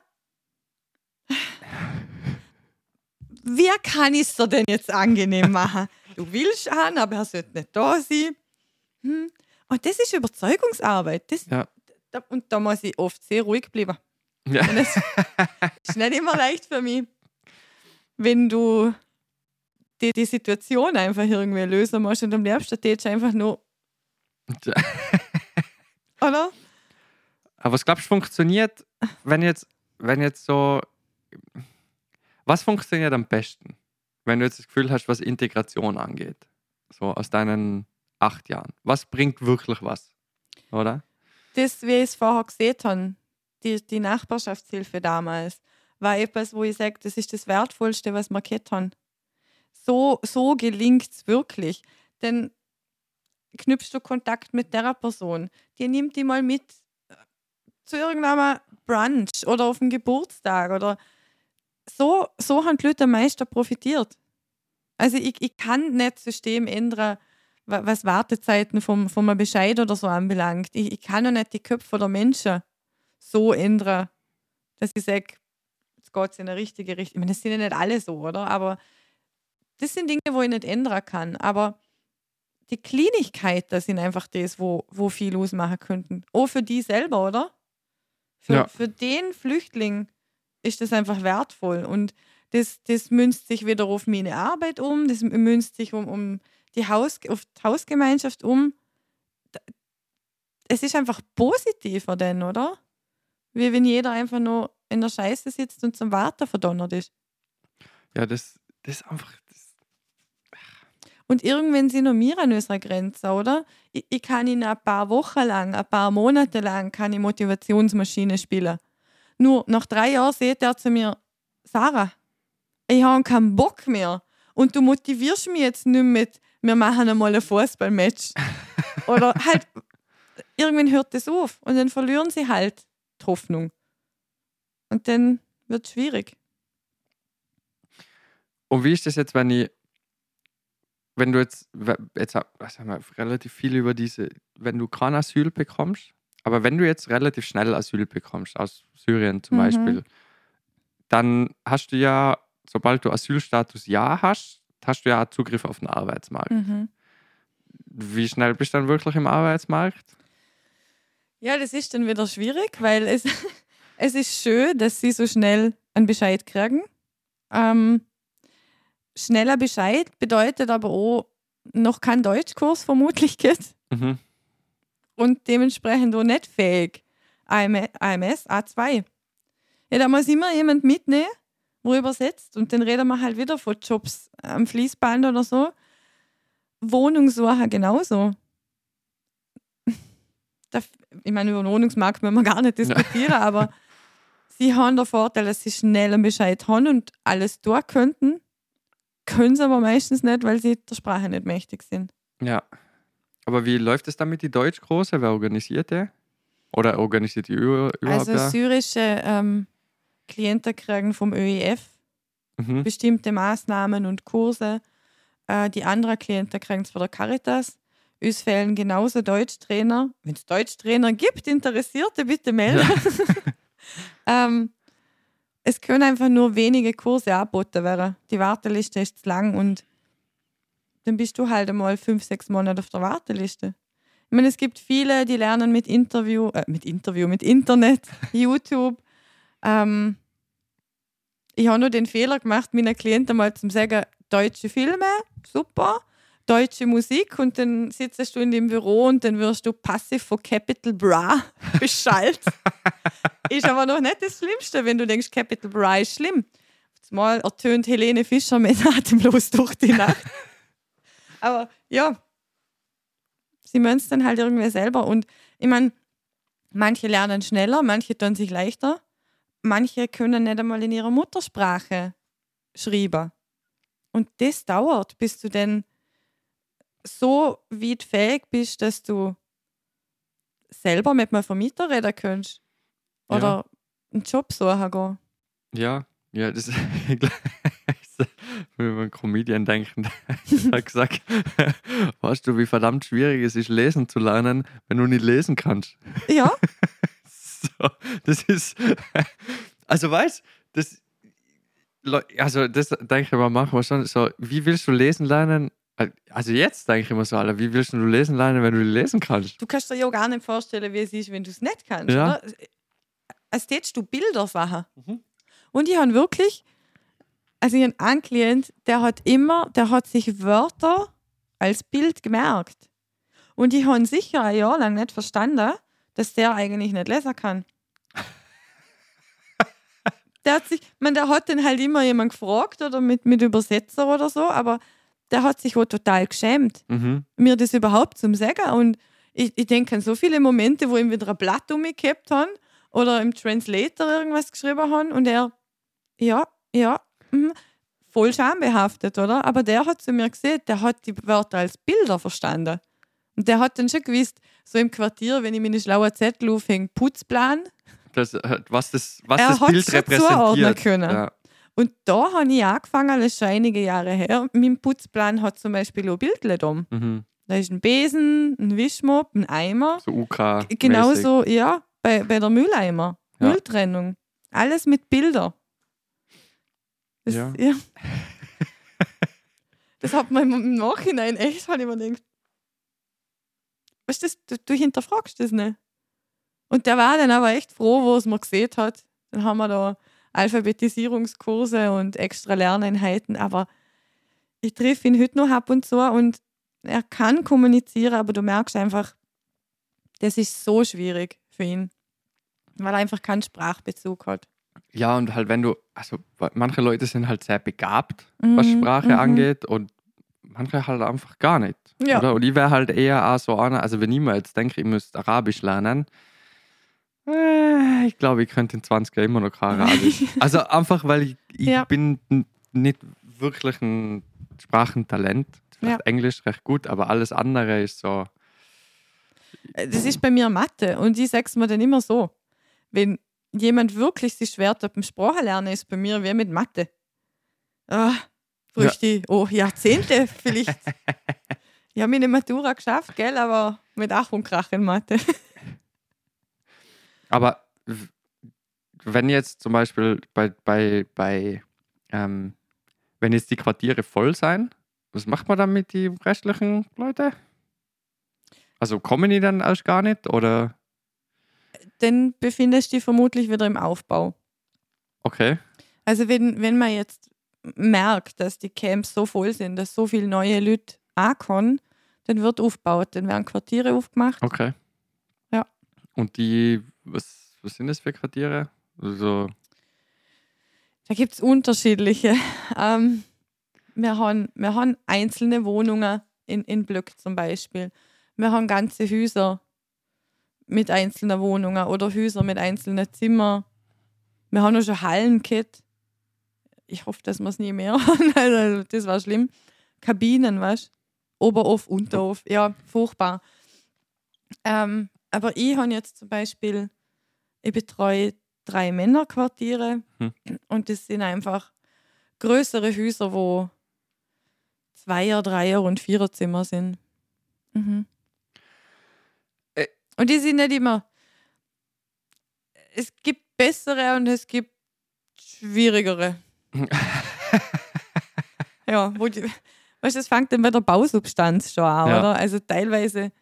Wer kann es dir denn jetzt angenehm machen? Du willst an, aber er sollte nicht da sein. Hm. Und das ist Überzeugungsarbeit. Das, Ja. da, und da muss ich oft sehr ruhig bleiben. Ja. Das ist nicht immer leicht für mich, wenn du die, die Situation einfach irgendwie lösen musst und am liebsten tätst du einfach nur, oder? Aber was glaubst du, funktioniert, wenn jetzt, wenn jetzt so. Was funktioniert am besten, wenn du jetzt das Gefühl hast, was Integration angeht? So aus deinen acht Jahren. Was bringt wirklich was? Oder? Das, wie ich es vorher gesehen habe, die, die Nachbarschaftshilfe damals, war etwas, wo ich sage, das ist das Wertvollste, was wir gehabt haben. So, so gelingt es wirklich. Denn knüpfst du Kontakt mit der Person, die nimmt die mal mit äh, zu irgendeinem Brunch oder auf dem Geburtstag oder so, so haben die Leute am meisten profitiert. Also ich, ich kann nicht das System ändern, wa- was Wartezeiten vom, vom Bescheid oder so anbelangt. Ich, ich kann noch nicht die Köpfe der Menschen so ändern, dass ich sage, jetzt geht es in eine richtige Richtung. Ich meine, das sind ja nicht alle so, oder? Aber das sind Dinge, wo ich nicht ändern kann. Aber die Kleinigkeiten sind einfach das, wo, wo viel ausmachen könnten. Auch für die selber, oder? Für, Ja. für den Flüchtling ist das einfach wertvoll. Und das, das münzt sich wieder auf meine Arbeit um, das münzt sich um, um die Haus, auf die Hausgemeinschaft um. Es ist einfach positiver denn, oder? Wie wenn jeder einfach nur in der Scheiße sitzt und zum Warten verdonnert ist. Ja, das, das ist einfach. Das, Und irgendwann sind noch wir an unserer Grenze, oder? Ich, ich kann in ein paar Wochen lang, ein paar Monate lang, kann ich Motivationsmaschine spielen. Nur nach drei Jahren sagt er zu mir, Sarah, ich habe keinen Bock mehr. Und du motivierst mich jetzt nicht mit, wir machen einmal ein Fußballmatch. Oder halt, irgendwann hört das auf und dann verlieren sie halt die Hoffnung. Und dann wird es schwierig. Und wie ist das jetzt, wenn ich, wenn du jetzt, jetzt was haben wir relativ viel über diese, wenn du kein Asyl bekommst, aber wenn du jetzt relativ schnell Asyl bekommst, aus Syrien zum Mhm. Beispiel, dann hast du ja, sobald du Asylstatus Ja hast, hast du ja Zugriff auf den Arbeitsmarkt. Mhm. Wie schnell bist du dann wirklich im Arbeitsmarkt? Ja, das ist dann wieder schwierig, weil es, es ist schön, dass sie so schnell einen Bescheid kriegen. Ähm, schneller Bescheid bedeutet aber auch noch kein Deutschkurs vermutlich geht Mhm. und dementsprechend auch nicht fähig. AM AMS A2. Ja, da muss immer jemand mitnehmen, wo übersetzt und dann reden wir halt wieder von Jobs am Fließband oder so. Wohnungssuche genauso. Da, ich meine, über den Wohnungsmarkt müssen wir gar nicht diskutieren, aber sie haben den Vorteil, dass sie schnell einen Bescheid haben und alles tun könnten. Können sie aber meistens nicht, weil sie der Sprache nicht mächtig sind. Ja. Aber wie läuft es dann mit die Deutschgroße? Wer organisiert der? Oder organisiert die über, überhaupt? Also syrische ähm, Klienten kriegen vom ÖIF mhm. bestimmte Maßnahmen und Kurse. Äh, die anderen Klienten kriegen es von der Caritas. Uns fehlen genauso Deutschtrainer. Wenn es Deutschtrainer gibt, Interessierte, bitte melden. ähm, es können einfach nur wenige Kurse angeboten werden. Die Warteliste ist zu lang und dann bist du halt einmal fünf, sechs Monate auf der Warteliste. Ich meine, es gibt viele, die lernen mit Interview, äh, mit Interview, mit Internet, YouTube. Ähm, ich habe nur den Fehler gemacht, meinen Klienten mal zu sagen, deutsche Filme, super, deutsche Musik und dann sitzt du in dem Büro und dann wirst du passiv von Capital Bra beschallt. ist aber noch nicht das Schlimmste, wenn du denkst, Capital Bra ist schlimm. Mal ertönt Helene Fischer mit atemlos durch die Nacht. aber ja, sie müssen es dann halt irgendwie selber. Und ich meine, manche lernen schneller, manche tun sich leichter manche können nicht einmal in ihrer Muttersprache schreiben. Und das dauert, bis du dann so weit fähig bist, dass du selber mit einem Vermieter reden kannst. Oder Ja. einen Job suchen gehen. Ja, ja, das wenn wir an einen Comedian denken, hat gesagt, weißt du, wie verdammt schwierig es ist, lesen zu lernen, wenn du nicht lesen kannst. Ja, So, das ist, also weißt das, Leu- also das denke ich mal, machen wir schon so, wie willst du lesen lernen? Also jetzt denke ich immer so, Alter, wie willst du lesen lernen, wenn du lesen kannst? du kannst dir ja gar nicht vorstellen, wie es ist, wenn du es nicht kannst. Ja. Oder? Als tätest du Bilder machen. Mhm. Und ich habe wirklich, also ich habe einen Klient, der hat immer, der hat sich Wörter als Bild gemerkt. Und ich habe sicher ein Jahr lang nicht verstanden, dass der eigentlich nicht lesen kann. der hat sich, man, der hat dann halt immer jemand gefragt oder mit, mit Übersetzer oder so, aber der hat sich auch total geschämt Mhm. mir das überhaupt zum Sagen. Und ich, ich denke an so viele Momente, wo ich wieder ein Blatt umgekippt habe oder im Translator irgendwas geschrieben habe und er, ja, ja, mhm, voll schambehaftet, oder? Aber der hat zu mir gesehen, der hat die Wörter als Bilder verstanden. Und der hat dann schon gewusst, so im Quartier, wenn ich meine schlaue Zettel aufhänge, Putzplan. Das, äh, was das, was Er das Bild repräsentiert. können. Ja. Und da habe ich angefangen, das ist schon einige Jahre her. Mein Putzplan hat zum Beispiel auch Bildle da. Mhm. Da ist ein Besen, ein Wischmopp, ein Eimer. So UK. Genauso, ja, bei, bei der Mülleimer. Ja. Mülltrennung. Alles mit Bilder. Das, Ja. ja. das hat man im Nachhinein echt, ich mir gedacht. Weißt du, das, du, du hinterfragst das nicht. Und der war dann aber echt froh, wo es mir gesehen hat. Dann haben wir da Alphabetisierungskurse und extra Lerneinheiten. Aber ich treffe ihn heute noch ab und zu und er kann kommunizieren, aber du merkst einfach, das ist so schwierig für ihn, weil er einfach keinen Sprachbezug hat. Ja, und halt, wenn du, also manche Leute sind halt sehr begabt, was Mhm, Sprache mhm. angeht, und manche halt einfach gar nicht. Ja. Oder? Und ich wäre halt eher auch so einer, also wenn ich mir jetzt denke, ich müsste Arabisch lernen, ich glaube, ich könnte in 20 Jahren immer noch kein Arabisch. also einfach, weil ich, ich Ja. bin nicht wirklich ein Sprachentalent. Vielleicht Ja. Englisch recht gut, aber alles andere ist so. Äh, Das ist bei mir Mathe und ich sag's mir dann immer so. Wenn jemand wirklich sich schwer tut beim Sprachenlernen, ist bei mir wie mit Mathe. Ah, ich, oh, Jahrzehnte vielleicht. ich habe meine Matura geschafft, gell, aber mit Ach und Krach in Mathe. Aber wenn jetzt zum Beispiel bei, bei, bei ähm, wenn jetzt die Quartiere voll sein, was macht man dann mit den restlichen Leuten? Also kommen die dann erst gar nicht oder Dann befindest du dich vermutlich wieder im Aufbau. okay, Also wenn, wenn man jetzt merkt, dass die Camps so voll sind, dass so viele neue Leute ankommen, dann wird aufgebaut, dann werden Quartiere aufgemacht. okay. Ja. Und die, was, was sind das für Quartiere? Also, Da gibt es unterschiedliche. Ähm, wir, haben, wir haben einzelne Wohnungen in, in Blöcken zum Beispiel. Wir haben ganze Häuser mit einzelnen Wohnungen oder Häuser mit einzelnen Zimmern. Wir haben auch schon Hallen gehabt. Ich hoffe, dass wir es nie mehr haben. Also, das war schlimm. Kabinen, weißt du? Oberhof, Unterhof. Ja, furchtbar. Ähm, aber ich habe jetzt zum Beispiel, ich betreue drei Männerquartiere Hm. und das sind einfach größere Häuser, wo Zweier, Dreier und Viererzimmer sind. Mhm. Äh. Und die sind nicht immer. Es gibt bessere und es gibt schwierigere. ja, wo die, weißt du, das fängt dann bei der Bausubstanz schon an, Ja. oder? Also teilweise,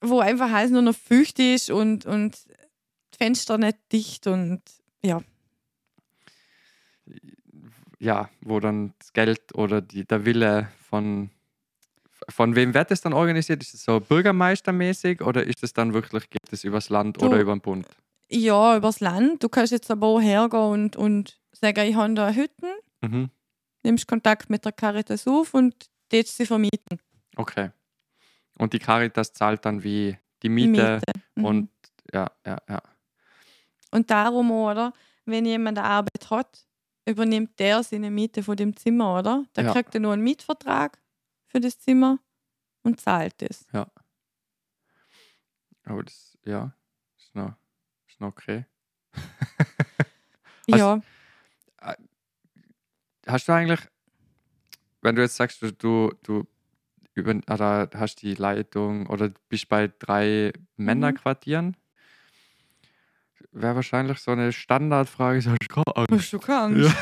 wo einfach alles nur noch feucht ist und, und Fenster nicht dicht und ja. ja, wo dann das Geld oder die, der Wille von von wem wird das dann organisiert? Ist es so bürgermeistermäßig oder ist es dann wirklich, geht es übers Land Du- oder über den Bund? Ja, übers Land. Du kannst jetzt aber auch hergehen und, und sagen, ich habe da Hütten, Mhm. nimmst Kontakt mit der Caritas auf und tätst sie vermieten. Okay. Und die Caritas zahlt dann wie die Miete, Mhm. und ja, ja, ja. Und darum, oder? Wenn jemand eine Arbeit hat, übernimmt der seine Miete von dem Zimmer, oder? Der Ja. kriegt er nur einen Mietvertrag für das Zimmer und zahlt es. Aber das, ja, ist noch, ist noch okay. Ja, Hast du eigentlich, wenn du jetzt sagst, du, du, du über, oder hast die Leitung oder bist bei drei Männerquartieren, wäre wahrscheinlich so eine Standardfrage, so, hast du keine Angst? hast du kannst.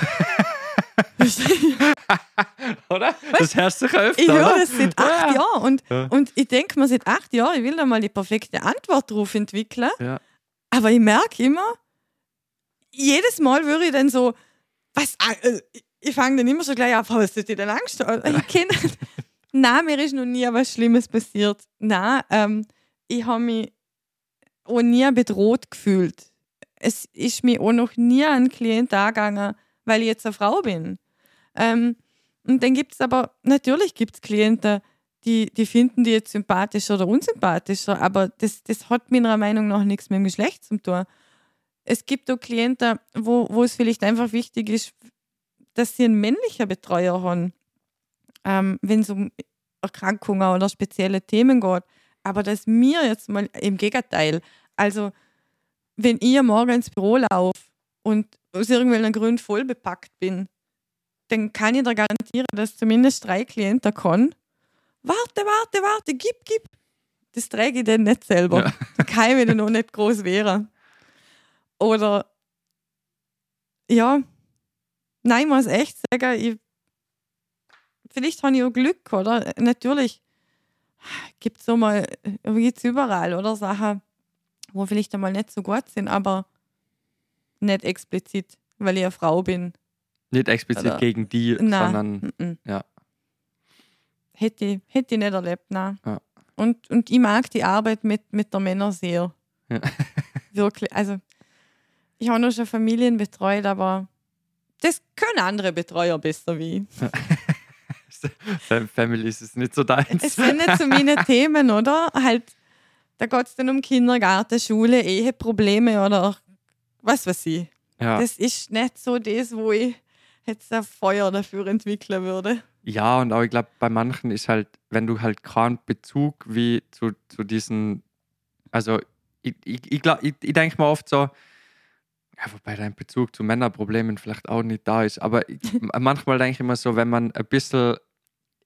oder? Das hörst du öfter, Ich höre das seit acht Ja. Jahren und, Ja. und ich denke mir seit acht Jahren, ich will da mal die perfekte Antwort drauf entwickeln. Ja. Aber ich merke immer, jedes Mal würde ich dann so, was, äh, ich- fange dann immer so gleich auf, was ist dir denn Angst? Ich kenne, nein, mir ist noch nie was Schlimmes passiert. Nein, ähm, ich habe mich auch nie bedroht gefühlt. Es ist mir auch noch nie ein Klient angegangen, weil ich jetzt eine Frau bin. Ähm, und dann gibt es aber, natürlich gibt es Klienten, die, die finden die jetzt sympathischer oder unsympathischer, aber das, das hat meiner Meinung nach nichts mit dem Geschlecht zu tun. Es gibt auch Klienten, wo, wo es vielleicht einfach wichtig ist, dass sie einen männlichen Betreuer haben, ähm, wenn es um Erkrankungen oder spezielle Themen geht. Aber dass mir jetzt mal im Gegenteil, also wenn ich morgen ins Büro laufe und aus irgendwelchen Gründen voll bepackt bin, dann kann ich dir garantieren, dass zumindest drei Klienten kommen. Warte, warte, warte, gib, gib. Das träge ich dann nicht selber. Ja. Da kann ich mir dann noch nicht groß wehren. Oder ja, nein, ich muss echt sagen, ich, vielleicht habe ich auch Glück, oder? Natürlich gibt es so mal, gibt es überall, oder Sachen, wo vielleicht einmal nicht so gut sind, aber nicht explizit, weil ich eine Frau bin. Nicht explizit Oder- gegen die, Nein. sondern Mhm. ja. Hätte ich, hätte ich nicht erlebt, nein. Ja. Und, und ich mag die Arbeit mit, mit der Männer sehr. Ja. Wirklich. Also, ich habe noch schon Familien betreut, aber das können andere Betreuer besser wie ich. Family ist es nicht so deins. Es sind nicht so meine Themen, oder? Halt, da geht es dann um Kindergarten, Schule, Eheprobleme oder was weiß ich. ja. Das ist nicht so das, wo ich jetzt ein Feuer dafür entwickeln würde. ja, und auch ich glaube, bei manchen ist halt, wenn du halt keinen Bezug wie zu, zu diesen, also ich, ich, ich, ich, ich denke mir oft so, ja, wobei dein Bezug zu Männerproblemen vielleicht auch nicht da ist, aber ich, manchmal denke ich immer so, wenn man ein bisschen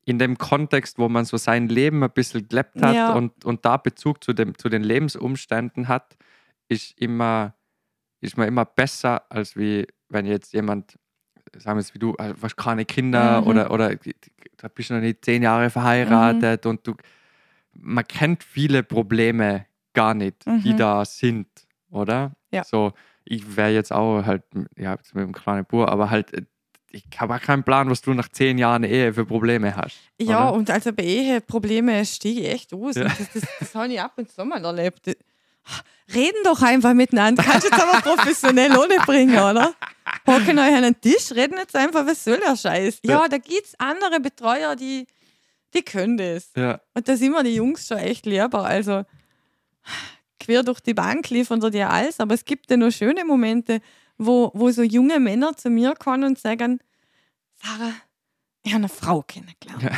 in dem Kontext, wo man so sein Leben ein bisschen gelebt hat Ja. und, und da Bezug zu, dem, zu den Lebensumständen hat, ist immer, ist man immer besser, als wie wenn jetzt jemand, sagen wir jetzt wie du, äh, hast keine Kinder Mhm. oder, oder da bist du noch nicht zehn Jahre verheiratet und du, man kennt viele Probleme gar nicht, die Mhm. da sind, oder? Ja. So, ich wäre jetzt auch halt, ja, mit einem kleinen Bub, aber halt, äh, ich habe auch keinen Plan, was du nach zehn Jahren Ehe für Probleme hast. Ja, oder? und also bei Eheproblemen stehe ich echt aus. Ja. Das, das, das habe ich ab und zu mal erlebt. Reden doch einfach miteinander. Kannst jetzt aber professionell ohne bringen, oder? Hocken euch an den Tisch, reden jetzt einfach, was soll der Scheiß? Ja, da gibt es andere Betreuer, die, die können das. Ja, Und da sind mir die Jungs schon echt lieber. Also quer durch die Bank liefern sie dir alles, aber es gibt ja noch schöne Momente, wo, wo so junge Männer zu mir kommen und sagen, Sarah, ich habe eine Frau kennengelernt. Ja.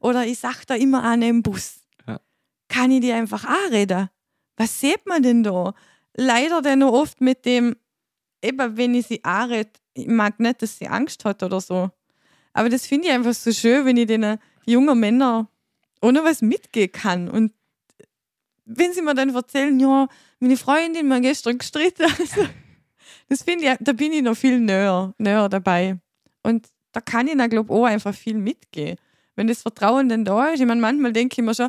Oder ich sag da immer eine im Bus. Ja. Kann ich die einfach anreden? Was sieht man denn da? Leider dann noch oft mit dem, eben wenn ich sie anrede, ich mag nicht, dass sie Angst hat oder so. Aber das finde ich einfach so schön, wenn ich den jungen Männern ohne was mitgehen kann. Und wenn sie mir dann erzählen, ja, meine Freundin mir gestern gestritten, also, das finde ich, da bin ich noch viel näher, näher dabei. Und da kann ich, glaube ich, auch einfach viel mitgehen. Wenn das Vertrauen dann da ist, ich meine, manchmal denke ich mir schon,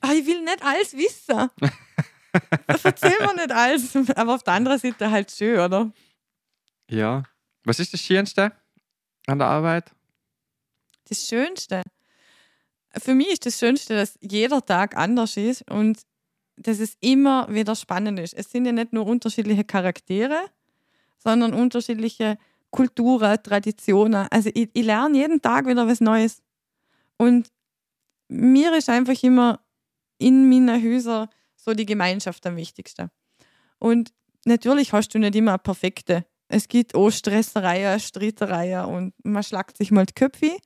ah, ich will nicht alles wissen. Erzähl mir nicht alles. Aber auf der anderen Seite halt schön, oder? ja. Was ist das Schönste an der Arbeit? das Schönste. Für mich ist das Schönste, dass jeder Tag anders ist und dass es immer wieder spannend ist. Es sind ja nicht nur unterschiedliche Charaktere, sondern unterschiedliche Kulturen, Traditionen. Also ich, ich lerne jeden Tag wieder was Neues. Und mir ist einfach immer in meinen Häusern so die Gemeinschaft am wichtigsten. Und natürlich hast du nicht immer eine perfekte. Es gibt auch Stressereien, Streitereien und man schlagt sich mal die Köpfe.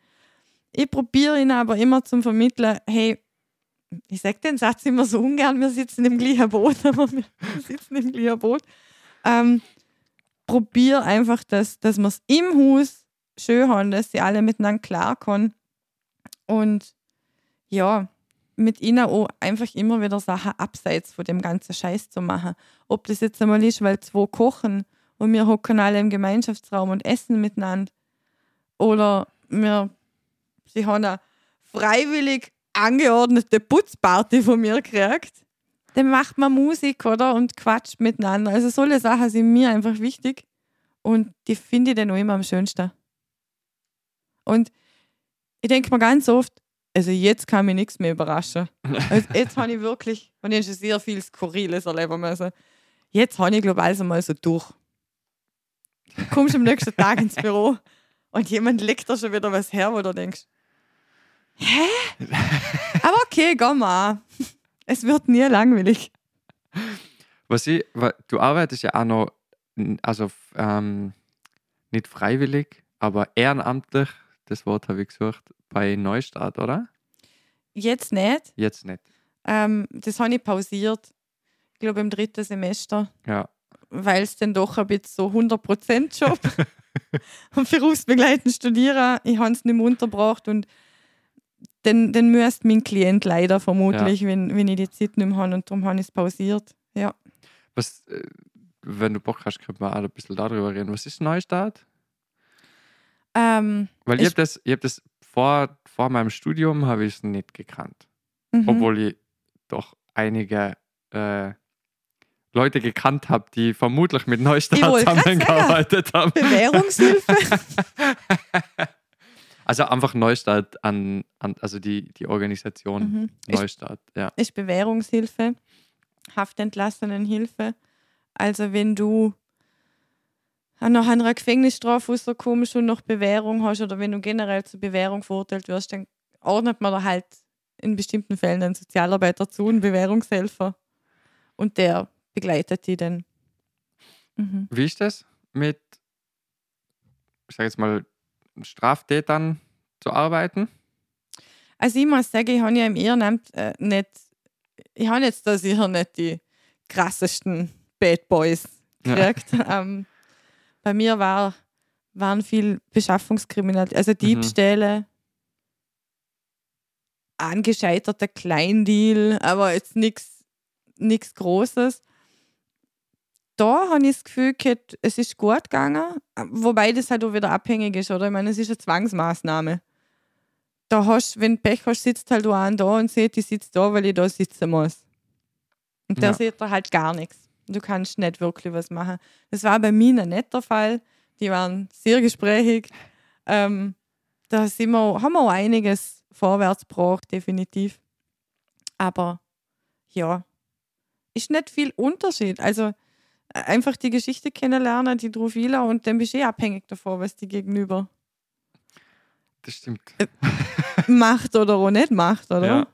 Ich probiere ihn aber immer zum Vermitteln, hey, ich sage den Satz immer so ungern, wir sitzen im gleichen Boot, aber wir sitzen im gleichen Boot. Ähm, probier einfach, dass, dass wir es im Haus schön haben, dass sie alle miteinander klarkommen. Und ja, mit ihnen auch einfach immer wieder Sachen abseits von dem ganzen Scheiß zu machen. Ob das jetzt einmal ist, weil zwei kochen und wir hocken alle im Gemeinschaftsraum und essen miteinander. Oder wir, sie haben eine freiwillig angeordnete Putzparty von mir gekriegt. Dann macht man Musik, oder? Und quatscht miteinander. Also solche Sachen sind mir einfach wichtig. Und die finde ich dann auch immer am schönsten. Und ich denke mir ganz oft, also jetzt kann mich nichts mehr überraschen. Also jetzt habe ich wirklich, und ich schon sehr viel Skurriles erleben müssen. Jetzt habe ich, glaube ich, alles einmal so durch. Du kommst am nächsten Tag ins Büro und jemand legt da schon wieder was her, wo du denkst, hä? Aber okay, geh mal. Es wird nie langweilig. Was ich, du arbeitest ja auch noch, also ähm, nicht freiwillig, aber ehrenamtlich, das Wort habe ich gesucht, bei Neustart, oder? Jetzt nicht. Jetzt nicht. Ähm, das habe ich pausiert. Ich glaube im dritten Semester. Ja. weil es dann doch ein bisschen so 100% Job und berufsbegleitend studieren, ich habe es nicht mehr untergebracht und dann, dann müsste mein Klient leider vermutlich, wenn, wenn ich die Zeit nicht mehr habe und darum habe ich es pausiert. Ja. Was, äh, wenn du Bock hast, können wir auch ein bisschen darüber reden. Was ist Neustart? Ähm, Weil ich Ich- habe das, ich hab das vor, vor meinem Studium habe ich es nicht gekannt. mhm. Obwohl ich doch einige äh, Leute gekannt habe, die vermutlich mit Neustart zusammengearbeitet haben. Bewährungshilfe. Also einfach Neustart an, an also die, die Organisation mhm. ist, Neustart, ja. ist Bewährungshilfe, Haftentlassenenhilfe. Also wenn du nach einer Gefängnisstrafe rauskommst und noch Bewährung hast oder wenn du generell zur Bewährung verurteilt wirst, dann ordnet man da halt in bestimmten Fällen einen Sozialarbeiter zu, einen Bewährungshelfer. Und der begleitet die dann. Mhm. Wie ist das mit, ich sage jetzt mal, Straftätern zu arbeiten? Also ich muss sagen, ich habe ja im Ehrenamt äh, nicht, ich habe jetzt da sicher nicht die krassesten Bad Boys Ja. gekriegt. ähm, bei mir war, waren viel Beschaffungskriminalität, also Diebstähle, angescheiterter Kleindeal, aber jetzt nichts Großes. Da habe ich das Gefühl, gehabt, es ist gut gegangen, wobei das halt auch wieder abhängig ist, oder? Ich meine, es ist eine Zwangsmaßnahme. Da hast, wenn du Pech hast, sitzt halt auch einer da und sieht, ich sitze da, weil ich da sitzen muss. Und der Ja. sieht da halt gar nichts. Du kannst nicht wirklich was machen. Das war bei mir nicht der Fall. Die waren sehr gesprächig. Ähm, da sind wir, haben wir auch einiges vorwärts gebracht, definitiv. Aber ja, ist nicht viel Unterschied. Also einfach die Geschichte kennenlernen, die Drofila, und dann bist du eh abhängig davon, was die Gegenüber Das stimmt. macht oder auch nicht macht, oder? Ja.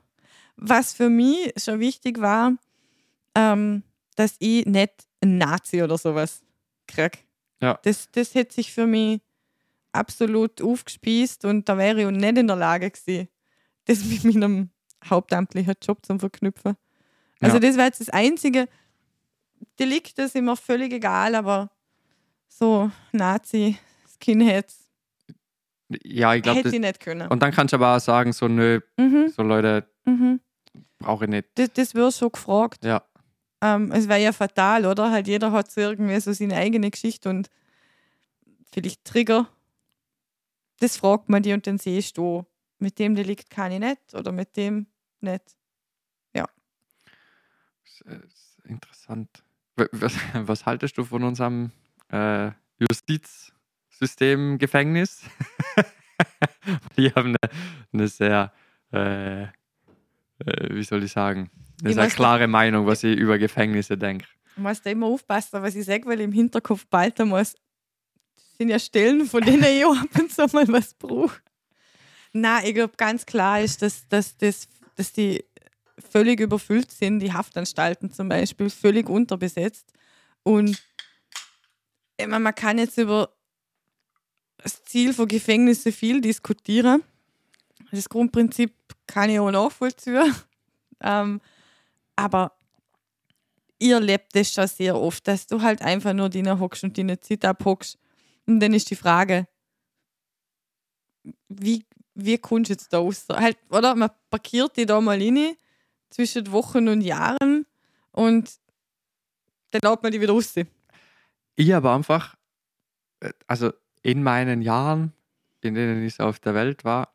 Was für mich schon wichtig war, ähm, dass ich nicht ein Nazi oder sowas krieg. Ja. Das, das hätte sich für mich absolut aufgespießt und da wäre ich auch nicht in der Lage gewesen, das mit meinem hauptamtlichen Job zu verknüpfen. Also Ja. das war jetzt das einzige Delikt, das ist mir völlig egal, aber so Nazi, Skinheads, Ja, ich glaube, hätte ich nicht können. Und dann kannst du aber auch sagen, so, nö, Mhm, so Leute mhm. brauche ich nicht. Das, das wird schon gefragt. Ja. Ähm, es wäre ja fatal, oder? Halt jeder hat so irgendwie so seine eigene Geschichte und vielleicht Trigger. Das fragt man die und dann siehst du, mit dem Delikt kann ich nicht oder mit dem nicht. Das ist interessant. Was, was haltest du von unserem äh, Justizsystem Gefängnis? Wir haben eine, eine sehr, äh, äh, wie soll ich sagen, eine Ich sehr klare Meinung, was ich über Gefängnisse denke. Du musst da immer aufpassen, was ich sage, weil ich im Hinterkopf behalten muss. Das sind ja Stellen, von denen ich auch ab und zu mal was brauche. Nein, ich glaube, ganz klar ist, dass, dass, dass, dass die völlig überfüllt sind, die Haftanstalten zum Beispiel, völlig unterbesetzt. Und meine, man kann jetzt über das Ziel von Gefängnissen viel diskutieren. Das Grundprinzip kann ich auch nachvollziehen. Ähm, aber ihr lebt das schon sehr oft, dass du halt einfach nur drinnen hockst und deine Zeit abhockst. Und dann ist die Frage, wie, wie kommst du jetzt da raus? Halt, oder? Man parkiert die da mal rein, zwischen Wochen und Jahren und dann lädt man die wieder raus. Ich habe einfach, äh, also in meinen Jahren, in denen ich so auf der Welt war,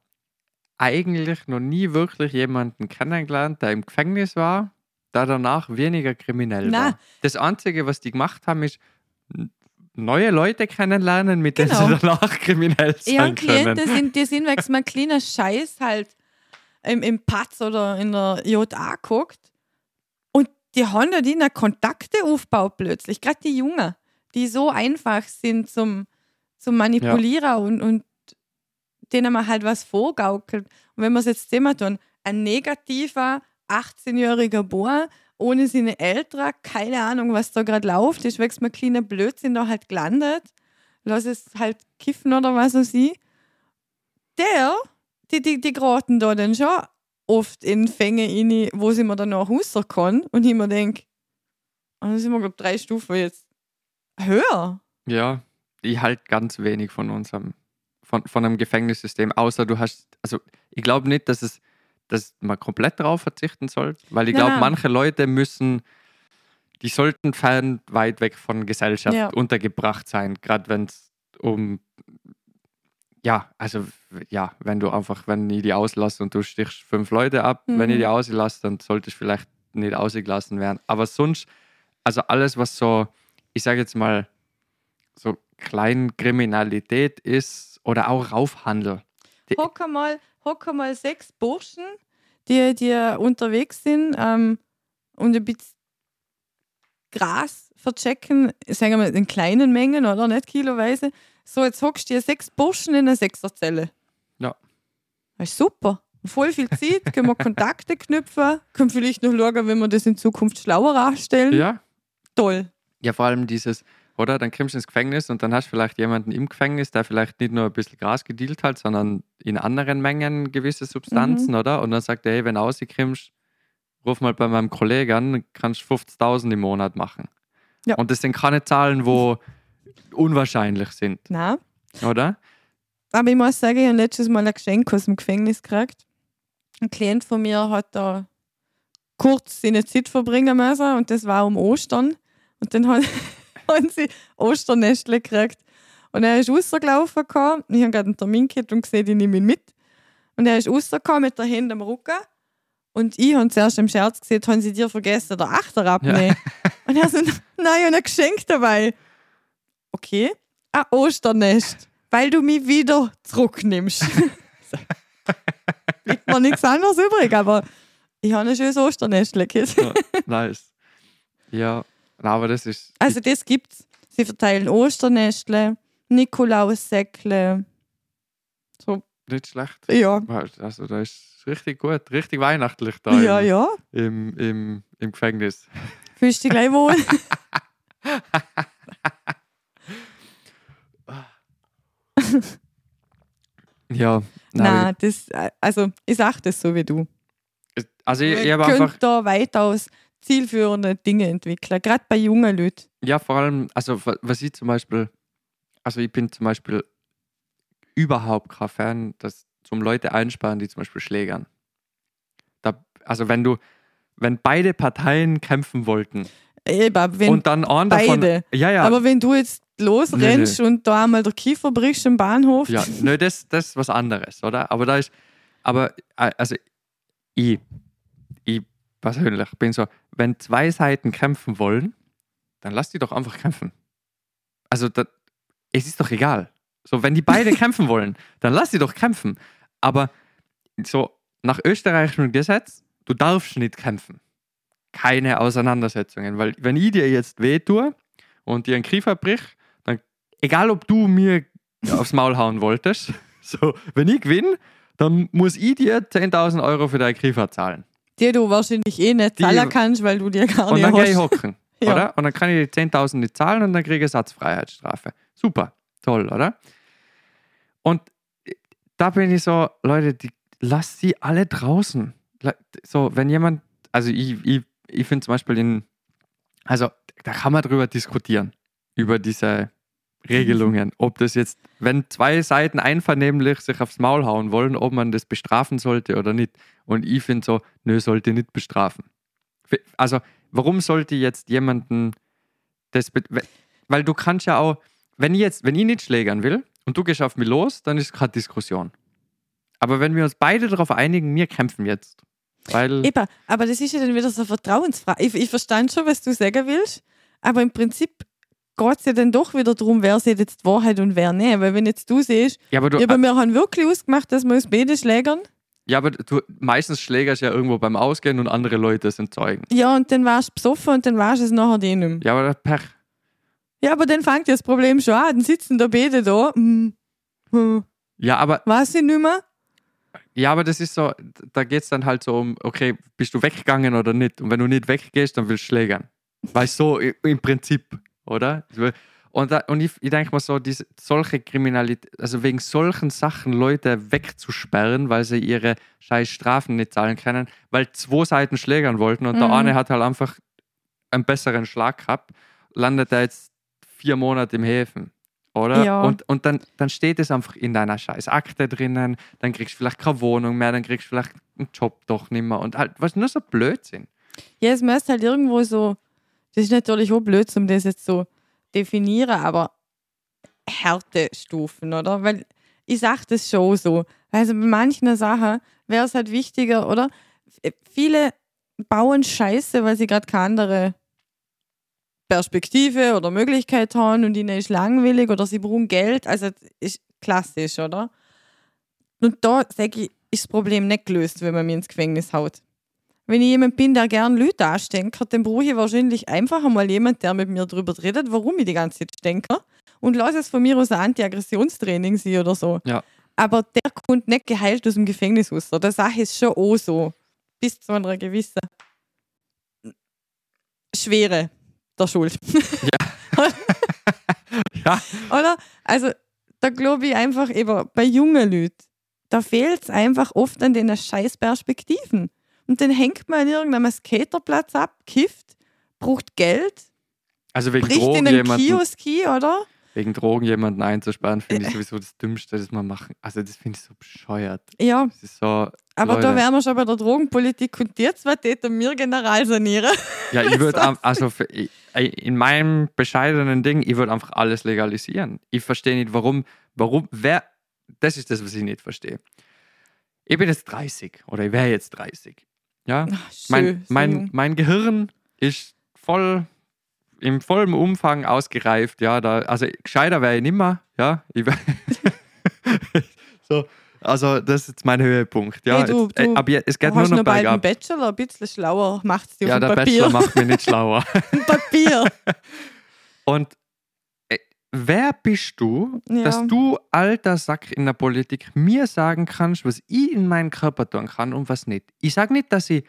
eigentlich noch nie wirklich jemanden kennengelernt, der im Gefängnis war, der danach weniger kriminell Na. war. Das Einzige, was die gemacht haben, ist neue Leute kennenlernen, mit denen Genau. sie danach kriminell sein Ja, können. Klienten sind, die sind, weil man ein kleiner Scheiß halt im, im Patz oder in der JA guckt. Und die haben da die Kontakte aufgebaut plötzlich. Gerade die Jungen, die so einfach sind zum, zum Manipulieren und, und denen man halt was vorgaukelt. Und wenn wir es jetzt sehen, tun, ein negativer 18-jähriger Boy ohne seine Eltern, keine Ahnung, was da gerade läuft, ist wächst mir kleiner Blödsinn da halt gelandet. Lass es halt kiffen oder was weiß ich. Der, die, die, die geraten da dann schon oft in Fänge rein, wo sie mir dann noch raus kann. Und ich mir denke, da sind wir, glaube drei Stufen jetzt höher. Ja, ich halte ganz wenig von unserem, von, von einem Gefängnissystem, außer du hast, also ich glaube nicht, dass es, dass man komplett darauf verzichten soll, weil ich glaube, manche Leute müssen, die sollten fern weit weg von Gesellschaft Ja. untergebracht sein, gerade wenn es um, ja, also ja, wenn du einfach, wenn ich die auslasse und du stichst fünf Leute ab, wenn ich Mhm. die auslasse, dann sollte ich vielleicht nicht ausgelassen werden. Aber sonst, also alles, was so, ich sage jetzt mal, so Kleinkriminalität ist oder auch Raufhandel. Die- Hock mal, hock mal sechs Burschen, die, die unterwegs sind ähm, und ein bisschen Gras verchecken, sagen wir in kleinen Mengen oder nicht kiloweise. So, jetzt hockst du dir sechs Burschen in einer Sechserzelle. Ja. Das ist super. Voll viel Zeit, können wir Kontakte knüpfen, können vielleicht noch schauen, wenn wir das in Zukunft schlauer anstellen. Ja. Toll. Ja, vor allem dieses, oder? Dann kommst du ins Gefängnis und dann hast du vielleicht jemanden im Gefängnis, der vielleicht nicht nur ein bisschen Gras gedealt hat, sondern in anderen Mengen gewisse Substanzen, Mhm. oder? Und dann sagt er, hey, wenn du rauskommst, ruf mal bei meinem Kollegen an, kannst du 50.000 im Monat machen. Ja. Und das sind keine Zahlen, wo unwahrscheinlich sind, Na, oder? aber ich muss sagen, ich habe letztes Mal ein Geschenk aus dem Gefängnis gekriegt. Ein Klient von mir hat da kurz seine Zeit verbringen müssen und das war um Ostern. Und dann hat- haben sie Osternestle gekriegt. Und er ist rausgelaufen. gekommen. Ich habe gerade einen Termin gehabt und gesehen, ich nehme ihn mit. Und er ist rausgekommen mit der Hand am Rücken. Und ich habe zuerst im Scherz gesehen, haben sie dir vergessen, der Achter abnehmen. Und er so, nein, ich habe ein Geschenk dabei. Okay, ein Osternest, weil du mich wieder zurücknimmst. So. Bleibt mir nichts anderes übrig, aber ich habe ein schönes Osternest. Ja, nice. Ja, aber das ist. Also das gibt's. Sie verteilen Osternestle, Nikolaussäckle. nicht schlecht. Ja, Also, da ist richtig gut, richtig weihnachtlich da ja, im, ja. Im, im, im Gefängnis. Fühlst du dich gleich wohl? Ja, Nein, das, also ich sag das so wie du. Also, ich, ich habe einfach. da weitaus zielführende Dinge entwickeln, gerade bei jungen Leuten. Ja, vor allem, also, wa- was ich zum Beispiel. Also, ich bin zum Beispiel überhaupt kein Fan, dass zum Leute einsparen, die zum Beispiel schlägern. Da, also, wenn du. Wenn beide Parteien kämpfen wollten Eben, wenn, und dann einer beide. Ja, ja. aber wenn du jetzt losrennst und da einmal der Kiefer brichst im Bahnhof, Ja, nö, das, das ist was anderes, oder? Aber da ist, aber, äh, also, ich, ich persönlich bin so, wenn zwei Seiten kämpfen wollen, dann lass die doch einfach kämpfen. Also, da, es ist doch egal. So, wenn die beide kämpfen wollen, dann lass sie doch kämpfen. Aber so, nach österreichischem Gesetz, du darfst nicht kämpfen. Keine Auseinandersetzungen, weil wenn ich dir jetzt weh tue und dir einen Kiefer brich, dann, egal ob du mir aufs Maul hauen wolltest, so, wenn ich gewinne, dann muss ich dir 10.000 Euro für deine Kiefer zahlen. die du wahrscheinlich eh nicht zahlen kannst, weil du dir gar Und nicht dann gehe ich hocken, Ja. oder? Und dann kann ich die 10.000 nicht zahlen und dann kriege ich Satzfreiheitsstrafe. Super, toll, oder? Und da bin ich so, Leute, die, lasst sie alle draußen. So, wenn jemand, also ich, ich, ich finde zum Beispiel in, also da kann man drüber diskutieren, über diese Regelungen, ob das jetzt, wenn zwei Seiten einvernehmlich sich aufs Maul hauen wollen, ob man das bestrafen sollte oder nicht. Und ich finde so, nö, sollte nicht bestrafen. Also, warum sollte jetzt jemanden das, weil du kannst ja auch, wenn ich jetzt, wenn ich nicht schlägern will und du gehst auf mich los, dann ist keine Diskussion. Aber wenn wir uns beide darauf einigen, wir kämpfen jetzt. Weil, Eben, aber das ist ja dann wieder so eine Vertrauensfrage. Ich, ich verstand schon, was du sagen willst, aber im Prinzip geht es ja dann doch wieder darum, wer sieht jetzt die Wahrheit und wer nicht. Weil wenn jetzt du siehst, ja, aber du, ja, aber wir haben wirklich ausgemacht, dass wir uns beide schlägern. ja, aber du meistens schlägerst ja irgendwo beim Ausgehen und andere Leute sind Zeugen. Ja, und dann warst du besoffen und dann warst du es nachher nicht mehr. Ja, aber Pech. Ja, aber dann fängt ja das Problem schon an. Dann sitzen da beide da. Hm, hm, Ja, aber weiß ich nicht mehr. Ja, aber das ist so, da geht es dann halt so um, okay, bist du weggegangen oder nicht? Und wenn du nicht weggehst, dann willst du schlägern. Weißt du, so im Prinzip, oder? Und, da, und ich, ich denke mal so, diese, solche Kriminalität, also wegen solchen Sachen Leute wegzusperren, weil sie ihre scheiß Strafen nicht zahlen können, weil zwei Seiten schlägern wollten und der Mhm. eine hat halt einfach einen besseren Schlag gehabt, landet er jetzt vier Monate im Häfen. Oder? Ja. Und, und dann, dann steht es einfach in deiner scheiß Akte drinnen, dann kriegst du vielleicht keine Wohnung mehr, dann kriegst du vielleicht einen Job doch nicht mehr und halt, was nur so Blödsinn. Ja, es müsste halt irgendwo so, das ist natürlich auch blöd, um das jetzt so definieren, aber Härtestufen, oder? Weil ich sage das schon so. Also bei manchen Sachen wäre es halt wichtiger, oder? Viele bauen Scheiße, weil sie gerade keine andere Perspektive oder Möglichkeit haben und ihnen ist langweilig oder sie brauchen Geld. Also das ist klassisch, oder? Und da sage ich, ist das Problem nicht gelöst, wenn man mich ins Gefängnis haut. wenn ich jemand bin, der gern Leute anstenkert, dann brauche ich wahrscheinlich einfach einmal jemand, der mit mir darüber redet, warum ich die ganze Zeit denke. Und lass es von mir aus ein Anti-Aggressionstraining sein oder so. Ja. Aber der kommt nicht geheilt aus dem Gefängnis raus. Der Sache ist schon auch so. Bis zu einer gewissen Schwere der Schuld. Ja, Oder? Also, da glaube ich einfach eben, bei jungen Leuten, da fehlt es einfach oft an den scheiß Perspektiven. Und dann hängt man an irgendeinem Skaterplatz ab, kifft, braucht Geld, also wegen bricht in Drogen, einen jemanden, Kiosk hin, oder? Wegen Drogen jemanden einzusperren, finde ich sowieso das Dümmste, das man machen. Also das finde ich so bescheuert. Ja, so. aber Leute. da wären wir schon bei der Drogenpolitik und die zwei täten mir general sanieren. Ja, ich würde also für, ich, in meinem bescheidenen Ding, ich würde einfach alles legalisieren. Ich verstehe nicht, warum, warum, wer, das ist das, was ich nicht verstehe. Ich bin jetzt 30 oder ich wäre jetzt 30. Ja, mein, Schön, mein, jung. mein Gehirn ist voll im vollen Umfang ausgereift. Ja, da, also gescheiter wäre ich nimmer. Ja, ich so, also das ist jetzt mein Höhepunkt. Ja, Hey, du- jetzt, äh, ja, es geht Du nur hast noch noch bald einen. Bachelor, ein bisschen schlauer macht es dir Ja, der Papier. Bachelor macht mich nicht schlauer. Papier. Und äh, wer bist du, Ja. dass du, alter Sack in der Politik, mir sagen kannst, was ich in meinen Körper tun kann und was nicht? Ich sage nicht, dass ich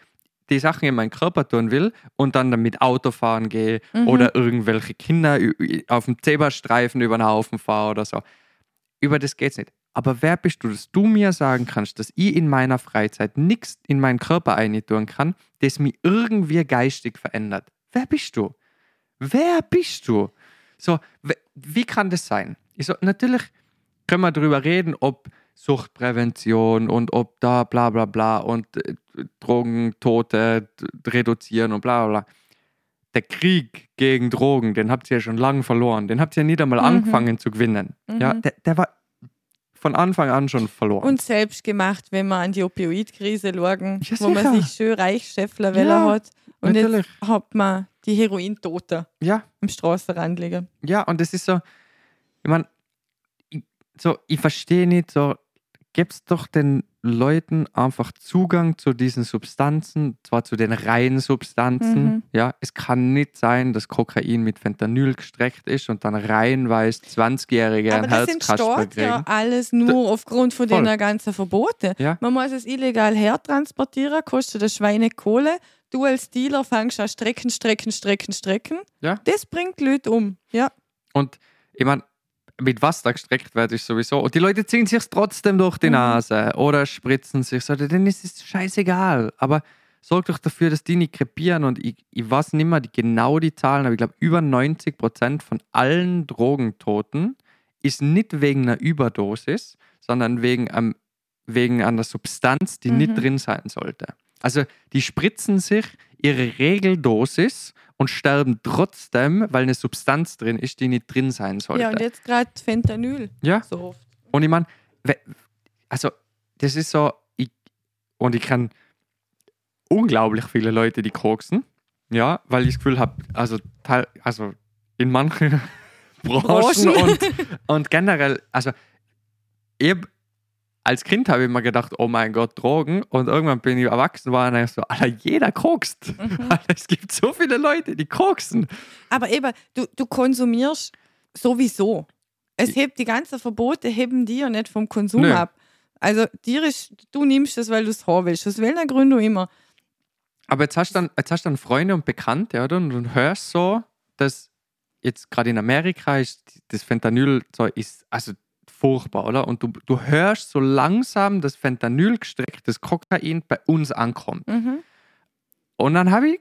die Sachen in meinen Körper tun will und dann damit Auto fahren gehe Mhm. oder irgendwelche Kinder auf dem Zebrastreifen über den Haufen fahre oder so. Über das geht's nicht. Aber wer bist du, dass du mir sagen kannst, dass ich in meiner Freizeit nichts in meinen Körper eintun kann, das mich irgendwie geistig verändert? Wer bist du? Wer bist du? So, wie kann das sein? Ich so, natürlich können wir darüber reden, ob Suchtprävention und ob da bla bla bla und äh, Drogentote reduzieren und bla bla bla. Der Krieg gegen Drogen, den habt ihr ja schon lange verloren. Den habt ihr ja nicht einmal Mhm. angefangen zu gewinnen. Ja, Mhm. der, der war von Anfang an schon verloren. Und selbst gemacht, wenn wir an die Opioidkrise schauen, Ja, wo man sich schön reich scheffeln wollen Ja, hat. Und natürlich. jetzt hat man die Herointote ja, am Straßenrand liegen. Ja, und das ist so, ich meine, so, ich verstehe nicht, so, gibt's doch den Leuten einfach Zugang zu diesen Substanzen, zwar zu den reinen Substanzen. Mhm. Ja, es kann nicht sein, dass Kokain mit Fentanyl gestreckt ist und dann reihenweise 20-Jährige Aber ein das Herzkasper entsteht ja kriegen. alles nur aufgrund von Voll. den ganzen Verboten. Ja. Man muss es illegal hertransportieren, kostet das Schweine Kohle. Du als Dealer fängst an strecken, strecken, strecken, strecken. Ja. Das bringt Leute um. Ja. Und ich meine, mit was da gestreckt wird, ist sowieso. Und die Leute ziehen sich trotzdem durch die Mhm. Nase oder spritzen sich so. Denen ist es scheißegal. Aber sorg doch dafür, dass die nicht krepieren. Und ich, ich weiß nicht mehr die, genau die Zahlen, aber ich glaube, über 90 Prozent von allen Drogentoten ist nicht wegen einer Überdosis, sondern wegen, einem, wegen einer Substanz, die nicht Mhm. drin sein sollte. Also die spritzen sich ihre Regeldosis und sterben trotzdem, weil eine Substanz drin ist, die nicht drin sein sollte. ja, und jetzt gerade Fentanyl. Ja. So oft. Und ich meine, also das ist so, ich, und ich kann unglaublich viele Leute, die koksen, ja, weil ich das Gefühl habe, also, also in manchen Branchen Branchen. und, und generell, also ich als Kind habe ich immer gedacht, oh mein Gott, Drogen. Und irgendwann bin ich erwachsen geworden und ich so, Alter, jeder kokst. Mhm. Es gibt so viele Leute, die koksen. Aber eben, du, du konsumierst sowieso. Es hebt die ganzen Verbote heben dir nicht vom Konsum Nö. ab. Also dir ist, du nimmst es, weil du es haben willst. Aus welchen Gründen auch immer. Aber jetzt hast du dann, jetzt hast du dann Freunde und Bekannte, oder? Und du hörst so, dass jetzt gerade in Amerika ist das Fentanyl so ist also furchtbar, oder? Und du, du hörst so langsam, dass Fentanyl gestrecktes Kokain bei uns ankommt. Mhm. Und dann habe ich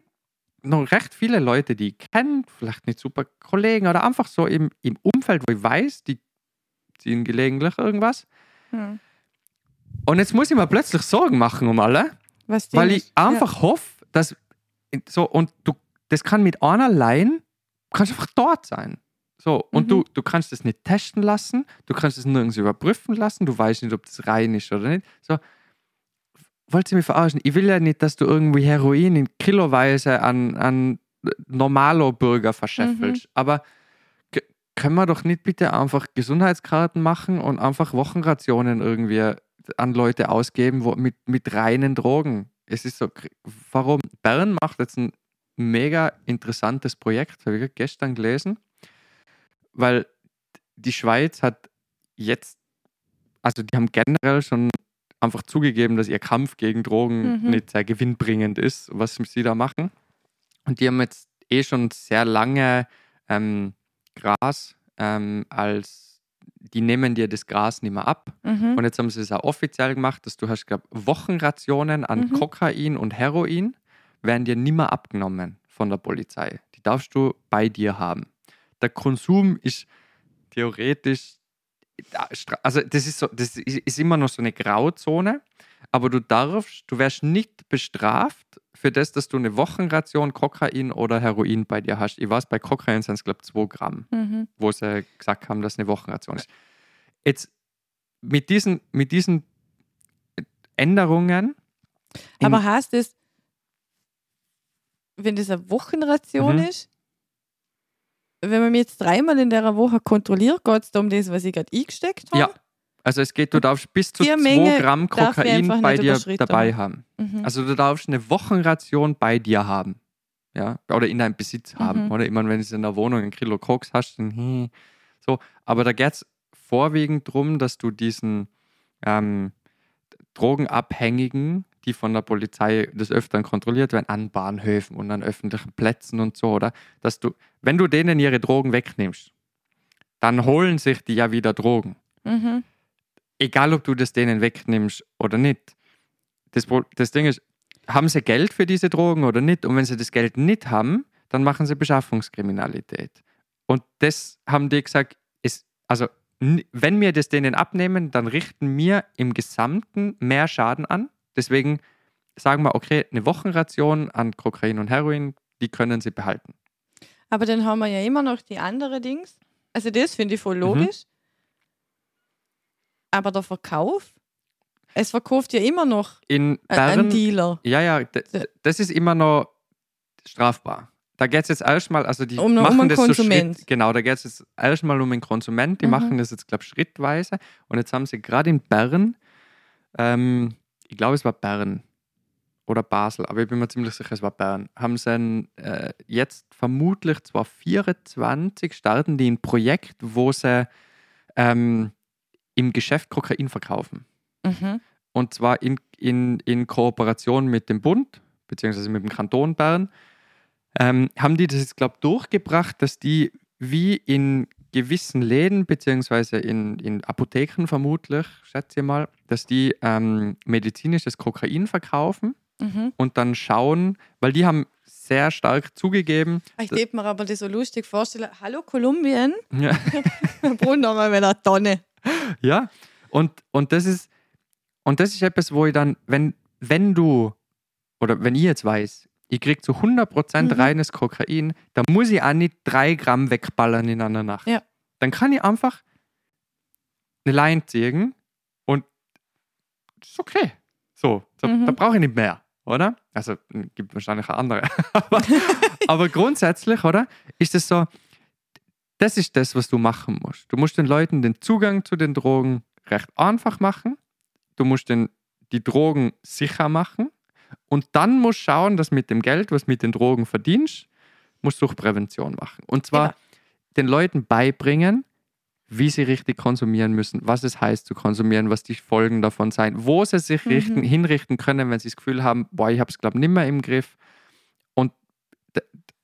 noch recht viele Leute, die ich kenne, vielleicht nicht super Kollegen oder einfach so im, im Umfeld, wo ich weiß, die ziehen gelegentlich irgendwas. Hm. Und jetzt muss ich mir plötzlich Sorgen machen um alle. Weil ich einfach hoffe, dass so und du das kann mit einer Line kannst einfach dort sein. So und Mhm. du du kannst es nicht testen lassen, du kannst es nirgends überprüfen lassen, du weißt nicht, ob das rein ist oder nicht. So wollt ihr mich verarschen? Ich will ja nicht, dass du irgendwie Heroin in Kiloweise an an Normalo-Bürger verscheffelst, aber k- können wir doch nicht bitte einfach Gesundheitskarten machen und einfach Wochenrationen irgendwie an Leute ausgeben, wo mit, mit reinen Drogen. es ist so, warum? Bern macht jetzt ein mega interessantes Projekt, habe ich gestern gelesen, weil die Schweiz hat jetzt, also die haben generell schon einfach zugegeben, dass ihr Kampf gegen Drogen Mhm. nicht sehr gewinnbringend ist, was sie da machen. Und die haben jetzt eh schon sehr lange ähm, Gras ähm, als, die nehmen dir das Gras nicht mehr ab. Mhm. Und jetzt haben sie es auch offiziell gemacht, dass du hast, glaube Wochenrationen an Mhm. Kokain und Heroin werden dir nimmer abgenommen von der Polizei. Die darfst du bei dir haben. Der Konsum ist theoretisch, also das ist so, das ist immer noch so eine Grauzone, aber du darfst, du wirst nicht bestraft für das, dass du eine Wochenration Kokain oder Heroin bei dir hast. Ich weiß, bei Kokain sind es, glaube ich, 2 Gramm Mhm. wo sie gesagt haben, dass eine Wochenration ist. Jetzt mit diesen, mit diesen Änderungen. Aber heißt das, wenn das eine Wochenration Mhm. ist, wenn man mich jetzt dreimal in der Woche kontrolliert, geht es da um das, was ich gerade eingesteckt habe? Ja. Also es geht, du darfst bis zu Die 2 Menge Gramm Kokain bei dir dabei haben. Mhm. Also du darfst eine Wochenration bei dir haben. Ja, oder in deinem Besitz haben. Mhm. Oder immer wenn du in der Wohnung ein Kilo Koks hast, dann hm, so. Aber da geht es vorwiegend darum, dass du diesen ähm, Drogenabhängigen, die von der Polizei des Öfteren kontrolliert werden, an Bahnhöfen und an öffentlichen Plätzen und so, oder? Dass du, wenn du denen ihre Drogen wegnimmst, dann holen sich die ja wieder Drogen Mhm. egal ob du das denen wegnimmst oder nicht. Das, das Ding ist, haben sie Geld für diese Drogen oder nicht? Und wenn sie das Geld nicht haben, dann machen sie Beschaffungskriminalität. Und das haben die gesagt, ist, also wenn wir das denen abnehmen, dann richten wir im Gesamten mehr Schaden an. Deswegen sagen wir, okay, eine Wochenration an Kokain und Heroin, die können sie behalten. Aber dann haben wir ja immer noch die andere Dings. Also das finde ich voll Mhm. logisch. Aber der Verkauf, es verkauft ja immer noch In ein- ein Bern, Dealer. ja, ja, das ist immer noch strafbar. Da geht es jetzt erstmal, also die Um- um machen einen das Konsument. so Schritt, genau, da geht es jetzt erstmal um den Konsument, die Mhm. machen das jetzt, glaube ich, schrittweise. Und jetzt haben sie gerade in Bern, ähm, ich glaube, es war Bern oder Basel, aber ich bin mir ziemlich sicher, es war Bern, haben sie äh, jetzt vermutlich zwar 24 starten die ein Projekt, wo sie ähm, im Geschäft Kokain verkaufen. Mhm. Und zwar in, in, in Kooperation mit dem Bund, beziehungsweise mit dem Kanton Bern, ähm, haben die das jetzt, glaube ich, durchgebracht, dass die wie in gewissen Läden, beziehungsweise in, in Apotheken vermutlich, schätze ich mal, dass die ähm, medizinisches Kokain verkaufen Mhm. und dann schauen, weil die haben sehr stark zugegeben, Ich würde mir aber das so lustig vorstellen. Hallo Kolumbien, ja, wir brauchen noch mal eine Tonne. Ja, und, und das ist und das ist etwas, wo ich dann, wenn, wenn du oder wenn ich jetzt weiß, ich krieg zu 100% Mhm. reines Kokain, dann muss ich auch nicht drei Gramm wegballern in einer Nacht. Ja. Dann kann ich einfach eine Line ziehen und das ist okay. So, so Mhm. da brauche ich nicht mehr, oder? Also gibt wahrscheinlich auch andere. aber, aber grundsätzlich, oder? Ist es so, das ist das, was du machen musst. Du musst den Leuten den Zugang zu den Drogen recht einfach machen. Du musst den, die Drogen sicher machen. Und dann musst du schauen, dass mit dem Geld, was mit den Drogen verdienst, musst du Suchtprävention machen. Und zwar Genau. den Leuten beibringen, wie sie richtig konsumieren müssen, was es heißt zu konsumieren, was die Folgen davon sein, wo sie sich Mhm. richten, hinrichten können, wenn sie das Gefühl haben, boah, ich habe es, glaube mehr im Griff. Und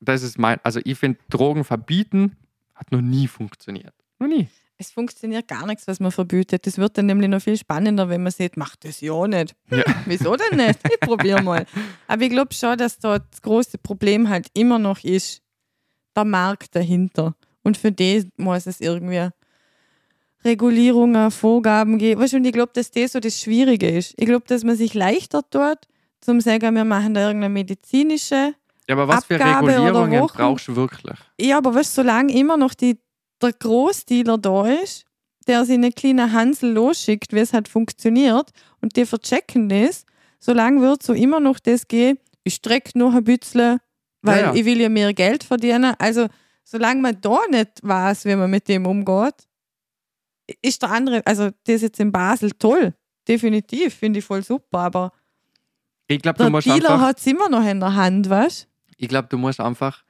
das ist mein, also ich finde, Drogen verbieten hat noch nie funktioniert. Noch nie. Es funktioniert gar nichts, was man verbietet. Das wird dann nämlich noch viel spannender, wenn man sieht, macht das ja nicht. Ja. Wieso denn nicht? Ich probiere mal. Aber ich glaube schon, dass da das große Problem halt immer noch ist, der Markt dahinter. Und für das muss es irgendwie Regulierungen, Vorgaben geben. Weißt du, und ich glaube, dass das so das Schwierige ist. Ich glaube, dass man sich leichter tut, zum sagen, wir machen da irgendeine medizinische Ja, aber was Abgabe für Regulierungen brauchst du wirklich? ja, aber weißt du, solange immer noch die, der Großdealer da ist, der sich eine kleine Hansel losschickt, wie es halt funktioniert, und die verchecken das, solange wird so immer noch das gehen, ich strecke noch ein bisschen, weil Ja, ja. ich will ja mehr Geld verdienen. Also, solange man da nicht weiß, wie man mit dem umgeht, ist der andere, also das jetzt in Basel toll, definitiv, finde ich voll super, aber Ich glaube, du Der Dealer hat es immer noch in der Hand, weißt Ich glaube, du musst einfach.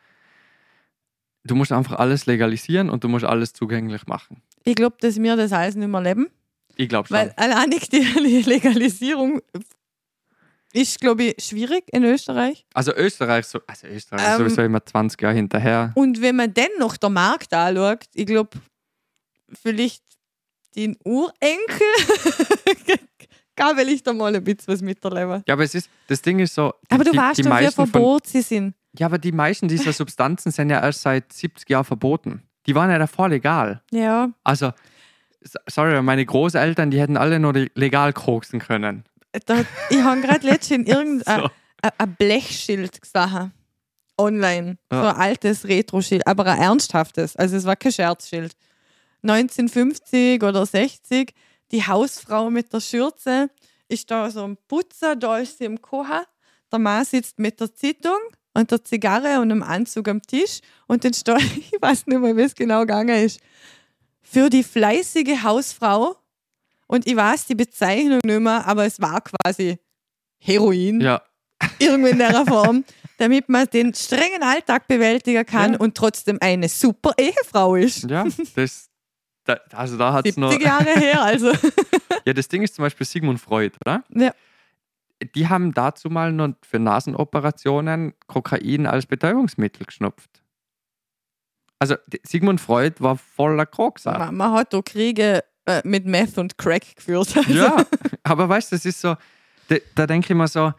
Du musst einfach alles legalisieren und du musst alles zugänglich machen. Ich glaube, dass wir das alles nicht mehr leben. Ich glaube schon. Weil alleinig die Legalisierung ist, glaube ich, schwierig in Österreich. also Österreich, so, also Österreich ist Ähm, sowieso immer 20 Jahre hinterher. Und wenn man dann noch den Markt anschaut, ich glaube, vielleicht den Urenkel, kann ich da mal ein bisschen was miterleben. Ja, aber es ist, das Ding ist so. Aber du die, weißt die doch, wie meisten von, verbot sie sind. Ja, aber die meisten dieser Substanzen sind ja erst seit 70 Jahren verboten. Die waren ja davor legal. Ja, Also, sorry, meine Großeltern, die hätten alle nur le- legal koksen können. da, ich habe gerade letztens irgendein So. ein- ein Blechschild gesehen. Online. Ja. So ein altes Retro-Schild, aber ein ernsthaftes. Also es war kein Scherzschild. 1950 oder 60, die Hausfrau mit der Schürze ist da so am Putzen, da ist sie im Kochen. Der Mann sitzt mit der Zeitung und der Zigarre und einem Anzug am Tisch und dann steht, ich weiß nicht mehr, wie es genau gegangen ist, für die fleißige Hausfrau und ich weiß die Bezeichnung nicht mehr, aber es war quasi Heroin Ja, irgendwie in der Form, damit man den strengen Alltag bewältigen kann Ja. und trotzdem eine super Ehefrau ist. ja, das. Da, also da hat es 70 noch. Jahre her, also. Ja, das Ding ist zum Beispiel Sigmund Freud, oder? Ja. Die haben dazu mal noch für Nasenoperationen Kokain als Betäubungsmittel geschnupft. Also Sigmund Freud war voller Kokser. man, man hat da Kriege äh, mit Meth und Crack geführt. Also, Ja, aber weißt du, das ist so, da, da denke ich mir so,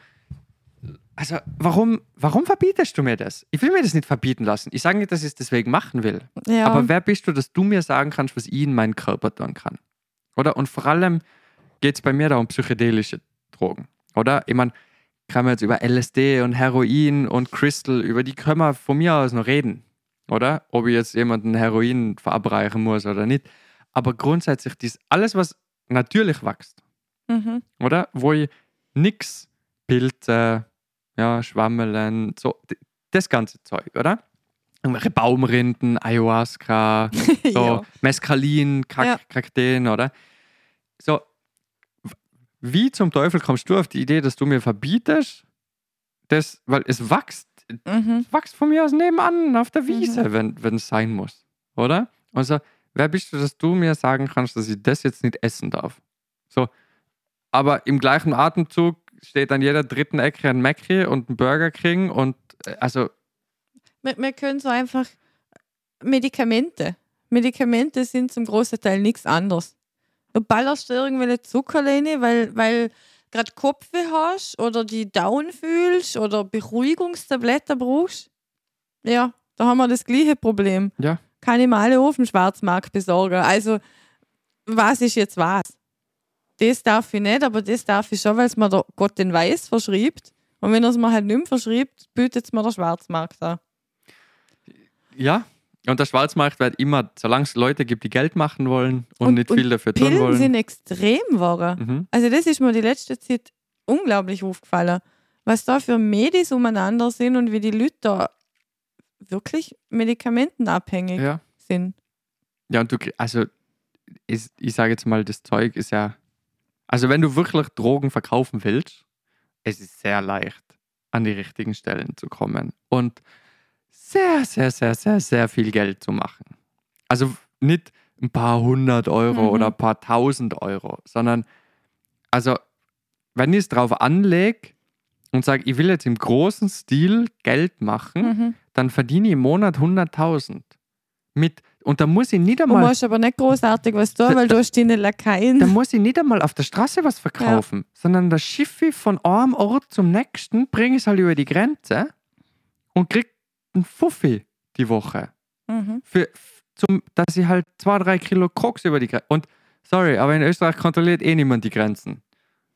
also warum, warum verbietest du mir das? Ich will mir das nicht verbieten lassen. Ich sage nicht, dass ich es deswegen machen will. ja. Aber wer bist du, dass du mir sagen kannst, was ich in meinen Körper tun kann? Oder? Und vor allem geht es bei mir da um psychedelische Drogen. Oder? Ich meine, kann man jetzt über LSD und Heroin und Crystal, über die können wir von mir aus noch reden. Oder? Ob ich jetzt jemanden Heroin verabreichen muss oder nicht. Aber grundsätzlich, dies, alles, was natürlich wächst, mhm. oder? Wo ich nix Pilze, ja, Schwammeln, so, das ganze Zeug, oder? Irgendwelche Baumrinden, Ayahuasca, so ja. Mescalin, Kak Ja. Kakteen, oder? So, wie zum Teufel kommst du auf die Idee, dass du mir verbietest, das, weil es wächst, Mhm. wächst von mir aus nebenan auf der Wiese, wenn wenn es sein muss, oder? Also, wer bist du, dass du mir sagen kannst, dass ich das jetzt nicht essen darf? So, aber im gleichen Atemzug steht an jeder dritten Ecke ein Mackie und ein Burger King und äh, also, Wir, wir können so einfach Medikamente. Medikamente sind zum großen Teil nichts anderes. Du ballerst dir irgendwelche Zucker rein, weil, weil gerade Kopfweh hast oder die down fühlst oder Beruhigungstabletten brauchst. Ja, da haben wir das gleiche Problem. Ja. Kann ich mal alle auf dem Schwarzmarkt besorgen. Also, was ist jetzt was? Das darf ich nicht, aber das darf ich schon, weil es mir der Gott den Weiß verschreibt. Und wenn er es mir halt nicht mehr verschreibt, bietet es mir der Schwarzmarkt an. ja. Und der Schwarzmarkt wird immer, solange es Leute gibt, die Geld machen wollen und, nicht viel dafür tun Pillen wollen. sind extrem geworden. Mhm. Also das ist mir die letzte Zeit unglaublich aufgefallen, was da für Medis umeinander sind und wie die Leute da wirklich medikamentenabhängig Ja. sind. Ja, und du, also ist, ich sage jetzt mal, das Zeug ist ja, also wenn du wirklich Drogen verkaufen willst, es ist sehr leicht, an die richtigen Stellen zu kommen und sehr, sehr, sehr, sehr, sehr viel Geld zu machen. Also nicht ein paar hundert Euro Mhm. oder ein paar tausend Euro, sondern also wenn ich es drauf anlege und sage, ich will jetzt im großen Stil Geld machen, Mhm. dann verdiene ich im Monat 100.000. Mit, und da muss ich nicht Du einmal, musst aber nicht großartig was tun, Da- weil du hast deine da Lakaien. muss ich nicht einmal auf der Straße was verkaufen, sondern das Schiffe von einem Ort zum nächsten bringe ich es halt über die Grenze und krieg einen Fuffi die Woche. Mhm. Für, zum, dass ich halt zwei, drei Kilo Koks über die Grenze. Und sorry, aber in Österreich kontrolliert eh niemand die Grenzen.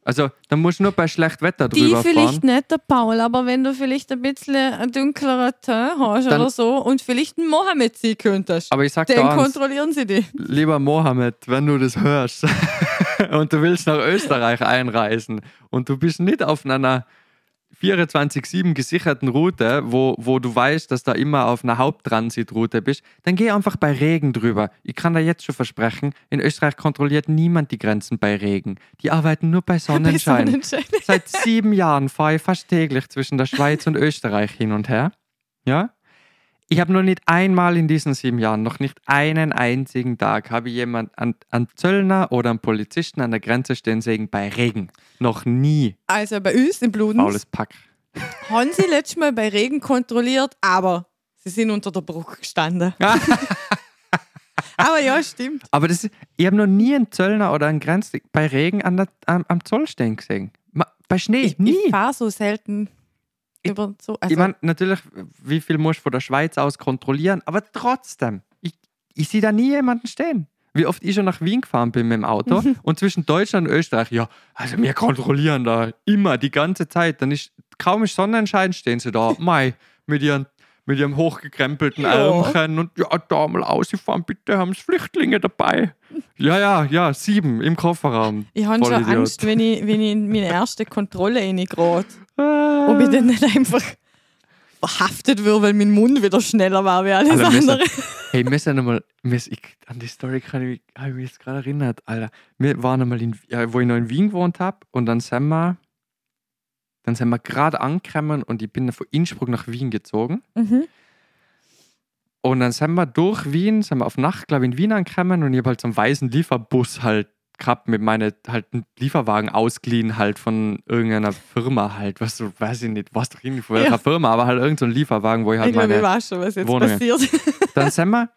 Also, da musst du nur bei schlecht Wetter Die drüber vielleicht fahren. nicht, der Paul, aber wenn du vielleicht ein bisschen ein dunklerer Teint hast Dann- oder so und vielleicht einen Mohammed ziehen könntest, Aber ich sag dann eins, kontrollieren sie dich. lieber Mohammed, wenn du das hörst und du willst nach Österreich einreisen und du bist nicht auf einer 24-7 gesicherten Route, wo, wo du weißt, dass da immer auf einer Haupttransitroute bist, dann geh einfach bei Regen drüber. Ich kann da jetzt schon versprechen, in Österreich kontrolliert niemand die Grenzen bei Regen. Die arbeiten nur bei Sonnenschein. Bei Sonnenschein. Seit sieben Jahren fahre ich fast täglich zwischen der Schweiz und Österreich hin und her. Ja? Ich habe noch nicht einmal in diesen sieben Jahren, noch nicht einen einzigen Tag, habe ich jemand an, an Zöllner oder einen Polizisten an der Grenze stehen sehen bei Regen. Noch nie. Also bei uns im Bludens Faules Pack. haben sie letztes Mal bei Regen kontrolliert, aber sie sind unter der Brücke gestanden. aber ja, stimmt. Aber das ich habe noch nie einen Zöllner oder einen Grenz bei Regen an der, am, am Zoll stehen gesehen. Bei Schnee, Ich, nie. ich fahre so selten über so. Also, ich meine, natürlich, wie viel musst du von der Schweiz aus kontrollieren, aber trotzdem, ich, ich sehe da nie jemanden stehen. Wie oft ich schon nach Wien gefahren bin mit dem Auto und zwischen Deutschland und Österreich, ja, also wir kontrollieren da immer die ganze Zeit. Dann ist kaum ist Sonnenschein, stehen sie da, Mai, mit ihren mit ihrem hochgekrempelten Ja. Ärmchen und ja, da mal ausgefahren, bitte haben sie Flüchtlinge dabei. Ja, ja, ja, sieben im Kofferraum. ich habe schon. Angst, wenn ich, wenn ich in meine erste Kontrolle reingerate. Ob ich dann nicht einfach verhaftet würde, weil mein Mund wieder schneller war wie alles Alter, andere. Hey, wir sind einmal, an die Story kann ich, mich- habe ich mich jetzt gerade erinnert, Alter. Wir waren einmal, in, wo ich noch in Wien gewohnt habe und dann sind wir, dann sind wir gerade angekommen und ich bin von Innsbruck nach Wien gezogen. Mhm. Und dann sind wir durch Wien, sind wir auf Nacht, glaube ich, in Wien angekommen und ich habe halt so einen weißen Lieferbus halt gehabt mit meinen halt einen Lieferwagen ausgeliehen halt von irgendeiner Firma halt, was du, weiß ich nicht, was doch irgendwie von welcher Ja. Firma, aber halt irgendein so Lieferwagen, wo ich halt ich meine ich weiß schon, was jetzt Wohnungen. passiert. dann sind wir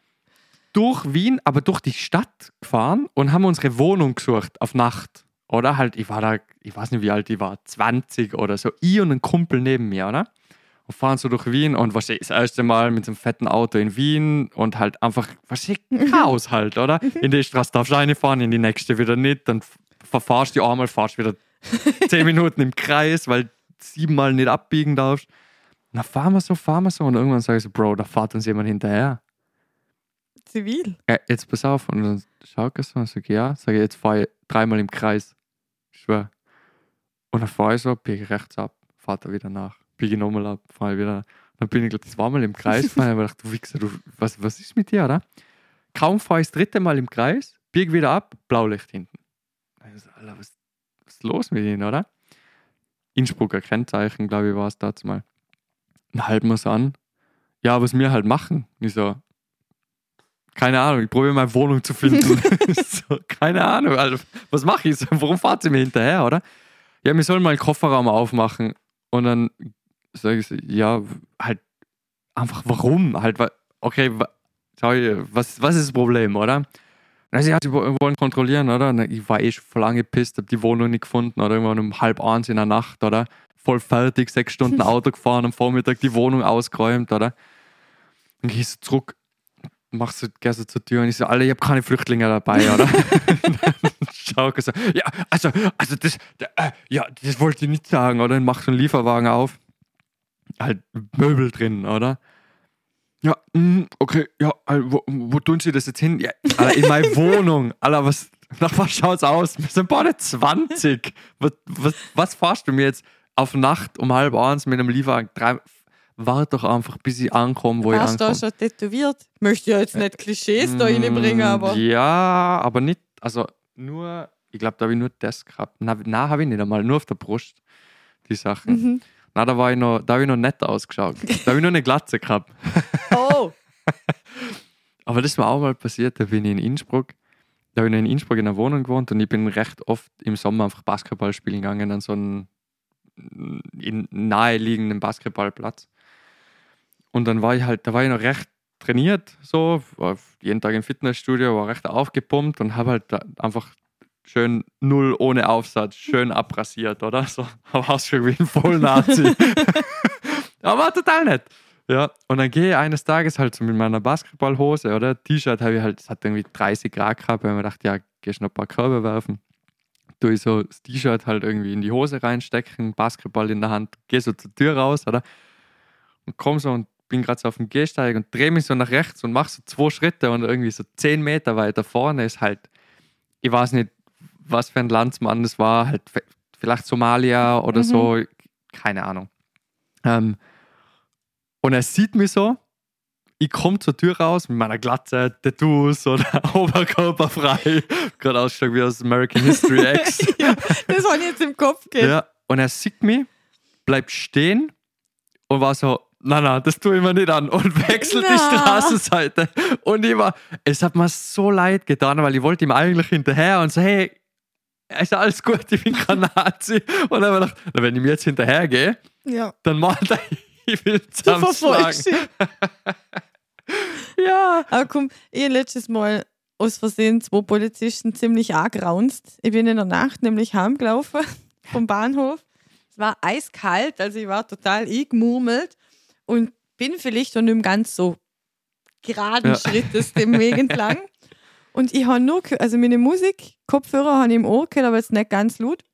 durch Wien, aber durch die Stadt gefahren und haben unsere Wohnung gesucht auf Nacht. Oder halt, ich war da, ich weiß nicht wie alt ich war, 20 oder so. Ich und ein Kumpel neben mir, oder? Und fahren so durch Wien und was das erste Mal mit so einem fetten Auto in Wien und halt einfach, was Chaos halt, oder? In die Straße darfst du reinfahren, in die nächste wieder nicht, dann verfahrst du einmal, fahrst wieder 10 Minuten im Kreis, weil siebenmal nicht abbiegen darfst. Na, fahren wir so, fahren wir so und irgendwann sage ich so, Bro, da fährt uns jemand hinterher. Zivil. Ja, jetzt pass auf. Und dann schaut er so und sagt, ja. Sag ich, jetzt fahre ich dreimal im Kreis. Ich schwör. Und dann fahre ich so, biege ich rechts ab, fahrt er wieder nach. Biege ich nochmal ab, fahre ich wieder. Dann bin ich, glaube ich, zweimal im Kreis gefahren. Ich gedacht, du Wichser, du, was, was ist mit dir, oder? Kaum fahre ich das dritte Mal im Kreis, biege wieder ab, Blaulicht hinten. Ich so, Alter, was, was ist los mit ihnen, oder? Innsbrucker Kennzeichen, glaube ich, war es dazu mal. Dann halten wir es an. Ja, was wir halt machen. Ich so, keine Ahnung, ich probiere meine Wohnung zu finden. so, keine Ahnung, Alter, was mache ich? So, warum fahrt sie mir hinterher, oder? Ja, wir sollen mal einen Kofferraum aufmachen. Und dann sage ich so, ja, halt einfach warum? Halt, okay, sorry, was, was ist das Problem, oder? Na, sie hat sie wo- wollen kontrollieren, oder? Und ich war eh schon voll angepisst, hab die Wohnung nicht gefunden, oder irgendwann um halb eins in der Nacht, oder? Voll fertig, sechs Stunden Auto gefahren, am Vormittag die Wohnung ausgeräumt, oder? Dann gehst du zurück, machst du, gehst du zur Tür und ich so, Alter, ich habe keine Flüchtlinge dabei, oder? schau ich so, ja, also, also das, äh, ja, das wollte ich nicht sagen, oder? Dann machst du einen Lieferwagen auf, halt Möbel drin, oder? Ja, mm, okay, ja, äh, wo, wo tun Sie das jetzt hin? Ja, Alter, in meine Wohnung. Alter, was, nach was schaut's aus? Wir sind beide 20. Was, was, was fahrst du mir jetzt auf Nacht um halb eins mit einem Lieferwagen? Drei, warte doch einfach, bis ich ankomme, wo ich Hast du da ankomme. schon tätowiert? Ich möchte ja jetzt nicht Klischees da reinbringen, aber. Mm, Ja, aber nicht, also nur, ich glaube, da habe ich nur das gehabt. Na, na habe ich nicht einmal, nur auf der Brust, die Sachen. Mhm. Na, da war ich noch, da habe ich noch nett ausgeschaut. Da habe ich nur eine Glatze gehabt. Oh! Aber das ist mir auch mal passiert, da bin ich in Innsbruck. Da habe ich noch in Innsbruck in einer Wohnung gewohnt und ich bin recht oft im Sommer einfach Basketball spielen gegangen an so einem in naheliegenden Basketballplatz. Und dann war ich halt, da war ich noch recht trainiert, so, jeden Tag im Fitnessstudio, war recht aufgepumpt und habe halt einfach schön null ohne Aufsatz, schön abrasiert, oder? So, aber ausgeschaut wie ein Vollnazi. aber total nett. Ja, und dann gehe ich eines Tages halt so mit meiner Basketballhose, oder? T-Shirt habe ich halt, es hat irgendwie 30 Grad gehabt, weil ich mir gedacht, ja, gehst noch ein paar Körbe werfen. Tue ich so das T-Shirt halt irgendwie in die Hose reinstecken, Basketball in der Hand, gehe so zur Tür raus, oder? Und komm so und bin gerade so auf dem Gehsteig und drehe mich so nach rechts und mache so zwei Schritte und irgendwie so 10 Meter weiter vorne ist halt, ich weiß nicht, was für ein Landsmann das war, halt vielleicht Somalia oder Mhm. so, keine Ahnung. Ähm, und er sieht mich so, ich komme zur Tür raus mit meiner Glatze, Tattoos oder Oberkörper frei. Gerade ausgeschaut wie aus American History X. ja, das ich jetzt im Kopf geht. ja. Und er sieht mich, bleibt stehen und war so, nein, nein, das tue ich mir nicht an und wechselt die Na. Straßenseite. Und ich war, es hat mir so leid getan, weil ich wollte ihm eigentlich hinterher und so, hey, ist alles gut, ich bin kein Nazi. Und dann habe ich gedacht, wenn ich mir jetzt hinterher gehe, Ja. dann macht er, ich will zusammenschlagen. Ja. Aber komm, ich letztes Mal aus Versehen zwei Polizisten ziemlich arg. Ich bin in der Nacht nämlich heimgelaufen vom Bahnhof. Es war eiskalt, also ich war total eingemurmelt und bin vielleicht noch nicht ganz so geraden Ja. Schrittes dem Weg entlang. Und ich habe nur, also meine Musik, Kopfhörer habe ich im Ohr gehört, aber jetzt nicht ganz laut.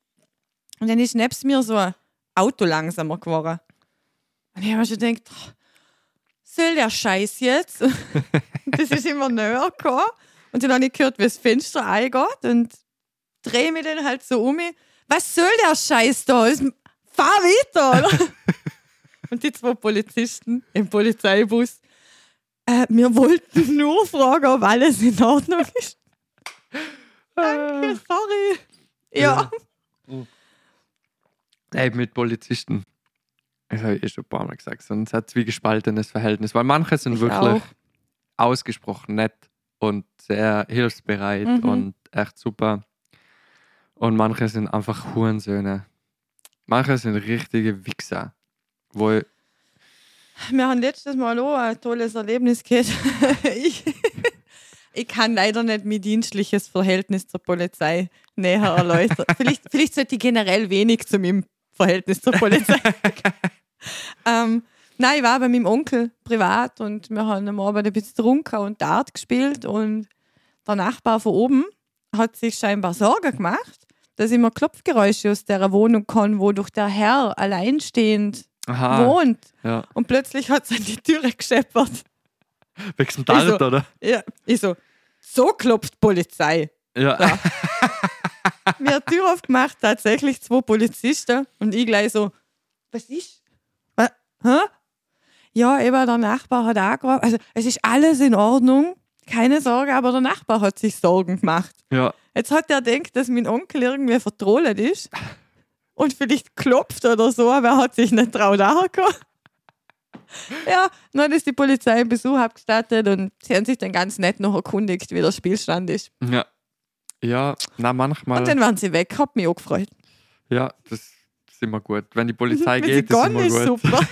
Und dann ist nebst mir so ein Auto langsamer geworden. Und ich habe mir schon gedacht, "Oh, soll der Scheiß jetzt? das ist immer näher gekommen. Und dann habe ich gehört, wie das Fenster eingeht und drehe mich dann halt so um. Was soll der Scheiß da? Fahr weiter! Und die zwei Polizisten im Polizeibus, äh, wir wollten nur fragen, ob alles in Ordnung ist. Danke, sorry. Ja. Ey, mit Polizisten. Das habe ich eh schon ein paar Mal gesagt. Sonst hat es wie gespaltenes Verhältnis. Weil manche sind Ich wirklich auch. ausgesprochen nett und sehr hilfsbereit Mhm. und echt super. Und manche sind einfach Hurensöhne. Manche sind richtige Wichser. Wo ich, Wir haben letztes Mal auch ein tolles Erlebnis gehabt. ich, ich kann leider nicht mein dienstliches Verhältnis zur Polizei näher erläutern. vielleicht, vielleicht sollte ich generell wenig zu meinem Verhältnis zur Polizei ähm, Nein, ich war bei meinem Onkel privat und wir haben am Abend ein bisschen getrunken und Dart gespielt und der Nachbar von oben hat sich scheinbar Sorgen gemacht, dass immer Klopfgeräusche aus der Wohnung kommen, wo doch der Herr alleinstehend aha, wohnt. ja. Und plötzlich hat es an die Türe gescheppert. Wegen dem Dart, so- oder? Ja, ich so, so klopft Polizei. Ja. Ja. Mir Tür aufgemacht, tatsächlich zwei Polizisten und ich gleich so, was ist? Was? Hä? Ja, eben der Nachbar hat angerufen. Also, es ist alles in Ordnung, keine Sorge, aber der Nachbar hat sich Sorgen gemacht. ja. Jetzt hat er gedacht, dass mein Onkel irgendwie vertrollt ist und vielleicht klopft oder so, aber er hat sich nicht traut angekommen. Ja, dann ist die Polizei einen Besuch abgestattet und sie haben sich dann ganz nett noch erkundigt, wie der Spielstand ist. Ja. Ja, na, manchmal. Und dann waren sie weg, hat mich auch gefreut. ja, das ist immer gut. Wenn die Polizei geht, ist immer ist gut. super.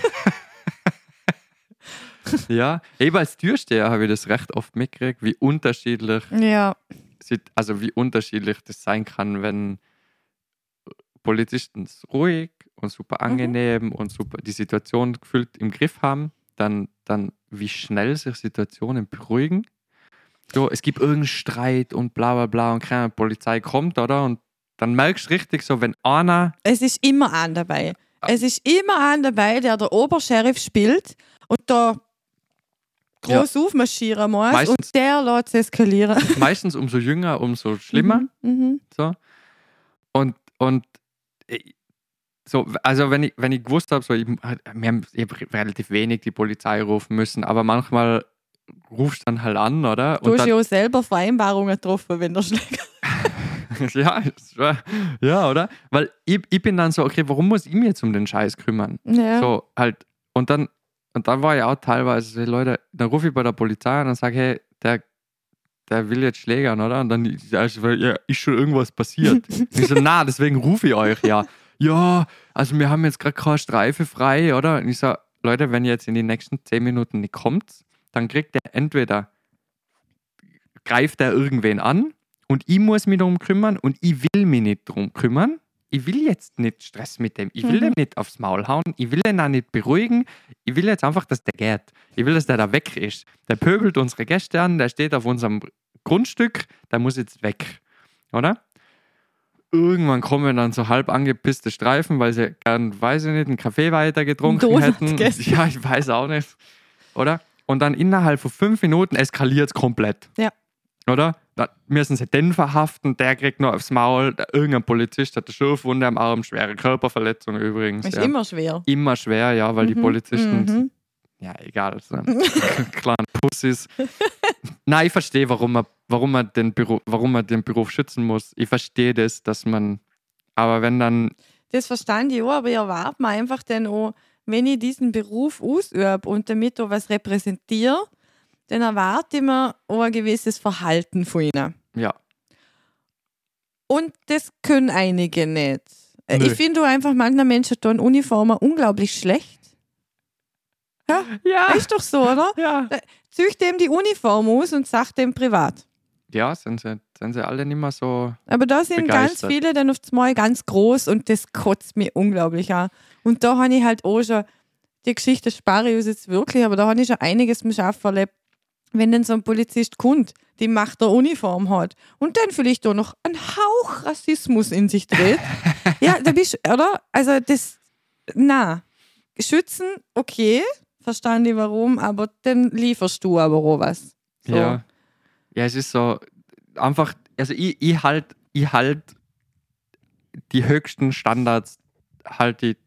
Ja, eben als Türsteher habe ich das recht oft mitgekriegt, wie unterschiedlich, Ja, sie- also wie unterschiedlich das sein kann, wenn Polizisten ruhig und super Mhm. angenehm und super die Situation gefühlt im Griff haben, dann, dann wie schnell sich Situationen beruhigen. So, es gibt irgendeinen Streit und bla bla bla und keine Polizei kommt, oder? Und dann merkst du richtig so, wenn einer es ist immer an dabei. Es ist immer an dabei, der der Obersheriff spielt und da groß aufmarschieren muss Meistens- und der lässt es eskalieren. meistens umso jünger, umso schlimmer. Mhm. Mhm. So. Und, und so, also wenn ich, wenn ich gewusst habe, so, ich, wir haben ich hab relativ wenig die Polizei rufen müssen, aber manchmal rufst du dann halt an, oder? Du Und hast ja auch selber Vereinbarungen getroffen, wenn der Schläger. ja, ja, oder? Weil ich, ich bin dann so, okay, warum muss ich mich jetzt um den Scheiß kümmern? Ja. So, halt, und dann, und dann war ich auch teilweise, Leute, dann rufe ich bei der Polizei und sage, hey, der, der will jetzt schlägern, oder? Und dann ja, ich so, ja, ist schon irgendwas passiert. und ich so, na, deswegen rufe ich euch ja. Ja, also wir haben jetzt gerade keine Streife frei, oder? Und ich so, Leute, wenn ihr jetzt in die nächsten zehn Minuten nicht kommt, dann kriegt er entweder greift er irgendwen an und ich muss mich darum kümmern und ich will mich nicht darum kümmern. Ich will jetzt nicht Stress mit dem. Ich will Mhm. dem nicht aufs Maul hauen. Ich will den auch nicht beruhigen. Ich will jetzt einfach, dass der geht. Ich will, dass der da weg ist. Der pöbelt unsere Gäste an, der steht auf unserem Grundstück, der muss jetzt weg. Oder? Irgendwann kommen dann so halb angepisste Streifen, weil sie gern, weiß ich nicht, einen Kaffee weiter getrunken Donut hätten. gegessen. Ja, ich weiß auch nicht. Oder? Und dann innerhalb von fünf Minuten eskaliert es komplett. Ja. Oder? Müssen sie den verhaften, der kriegt noch aufs Maul, irgendein Polizist hat eine Schürfwunde am Arm, schwere Körperverletzung übrigens. Ist ja. immer schwer. immer schwer, ja, weil die Mhm, Polizisten, mhm. ja, egal, so kleine Pussys. Nein, ich verstehe, warum man, warum, man den Beruf, warum man den Beruf schützen muss. Ich verstehe das, dass man, aber wenn dann, Das verstand ich auch, aber ich erwarte mir einfach dann auch, wenn ich diesen Beruf ausübe und damit auch was repräsentiere, dann erwarte ich mir auch ein gewisses Verhalten von ihnen. ja, Und das können einige nicht. Äh, Nö. Ich finde einfach, manche Menschen tun Uniformen unglaublich schlecht. ja, Ist doch so, oder? ja. Zücht dem die Uniform aus und sagt dem privat. Ja, sind sie, sind sie alle nicht mehr so, Aber da sind ganz Begeistert. viele dann aufs Mal ganz groß und das kotzt mich unglaublich an. Und da habe ich halt auch schon, die Geschichte spare ich uns jetzt wirklich, aber da habe ich schon einiges mit Schaf erlebt. Wenn dann so ein Polizist kommt, die Macht der Uniform hat und dann vielleicht auch noch ein Hauch Rassismus in sich dreht. ja, da bist du, oder? Also das, na, schützen, okay, verstand ich warum, aber dann lieferst du aber auch was. So. ja. Ja, es ist so, einfach, also ich, ich halt, ich halt die höchsten Standards halte ich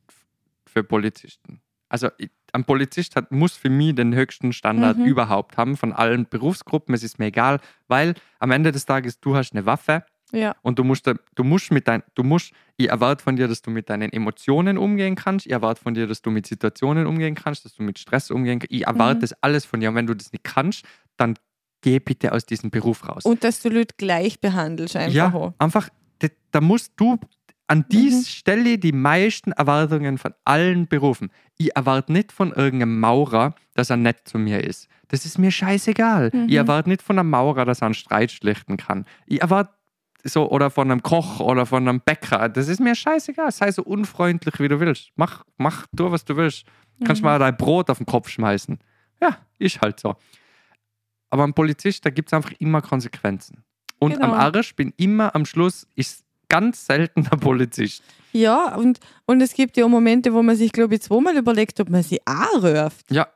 für Polizisten. Also ich, ein Polizist hat, muss für mich den höchsten Standard Mhm. überhaupt haben von allen Berufsgruppen. Es ist mir egal, weil am Ende des Tages du hast eine Waffe Ja. und du musst, du musst mit dein, du musst, ich erwarte von dir, dass du mit deinen Emotionen umgehen kannst. Ich erwarte von dir, dass du mit Situationen umgehen kannst, dass du mit Stress umgehen kannst. Ich erwarte Mhm. das alles von dir. Und wenn du das nicht kannst, dann geh bitte aus diesem Beruf raus. Und dass du Leute gleich behandelst einfach ja, einfach, da, da musst du an diese Mhm. Stelle die meisten Erwartungen von allen Berufen. Ich erwarte nicht von irgendeinem Maurer, dass er nett zu mir ist. Das ist mir scheißegal. Mhm. Ich erwarte nicht von einem Maurer, dass er einen Streit schlichten kann. Ich erwarte so, oder von einem Koch oder von einem Bäcker. Das ist mir scheißegal. Sei so unfreundlich, wie du willst. Mach, mach du, was du willst. Kannst Mhm. mal dein Brot auf den Kopf schmeißen. Ja, ist halt so. Aber ein Polizist, da gibt es einfach immer Konsequenzen. Und Genau. am Arsch bin immer am Schluss, ist ganz selten der Polizist. Ja, und, und es gibt ja auch Momente, wo man sich, glaube ich, zweimal überlegt, ob man sie anruft. Ja,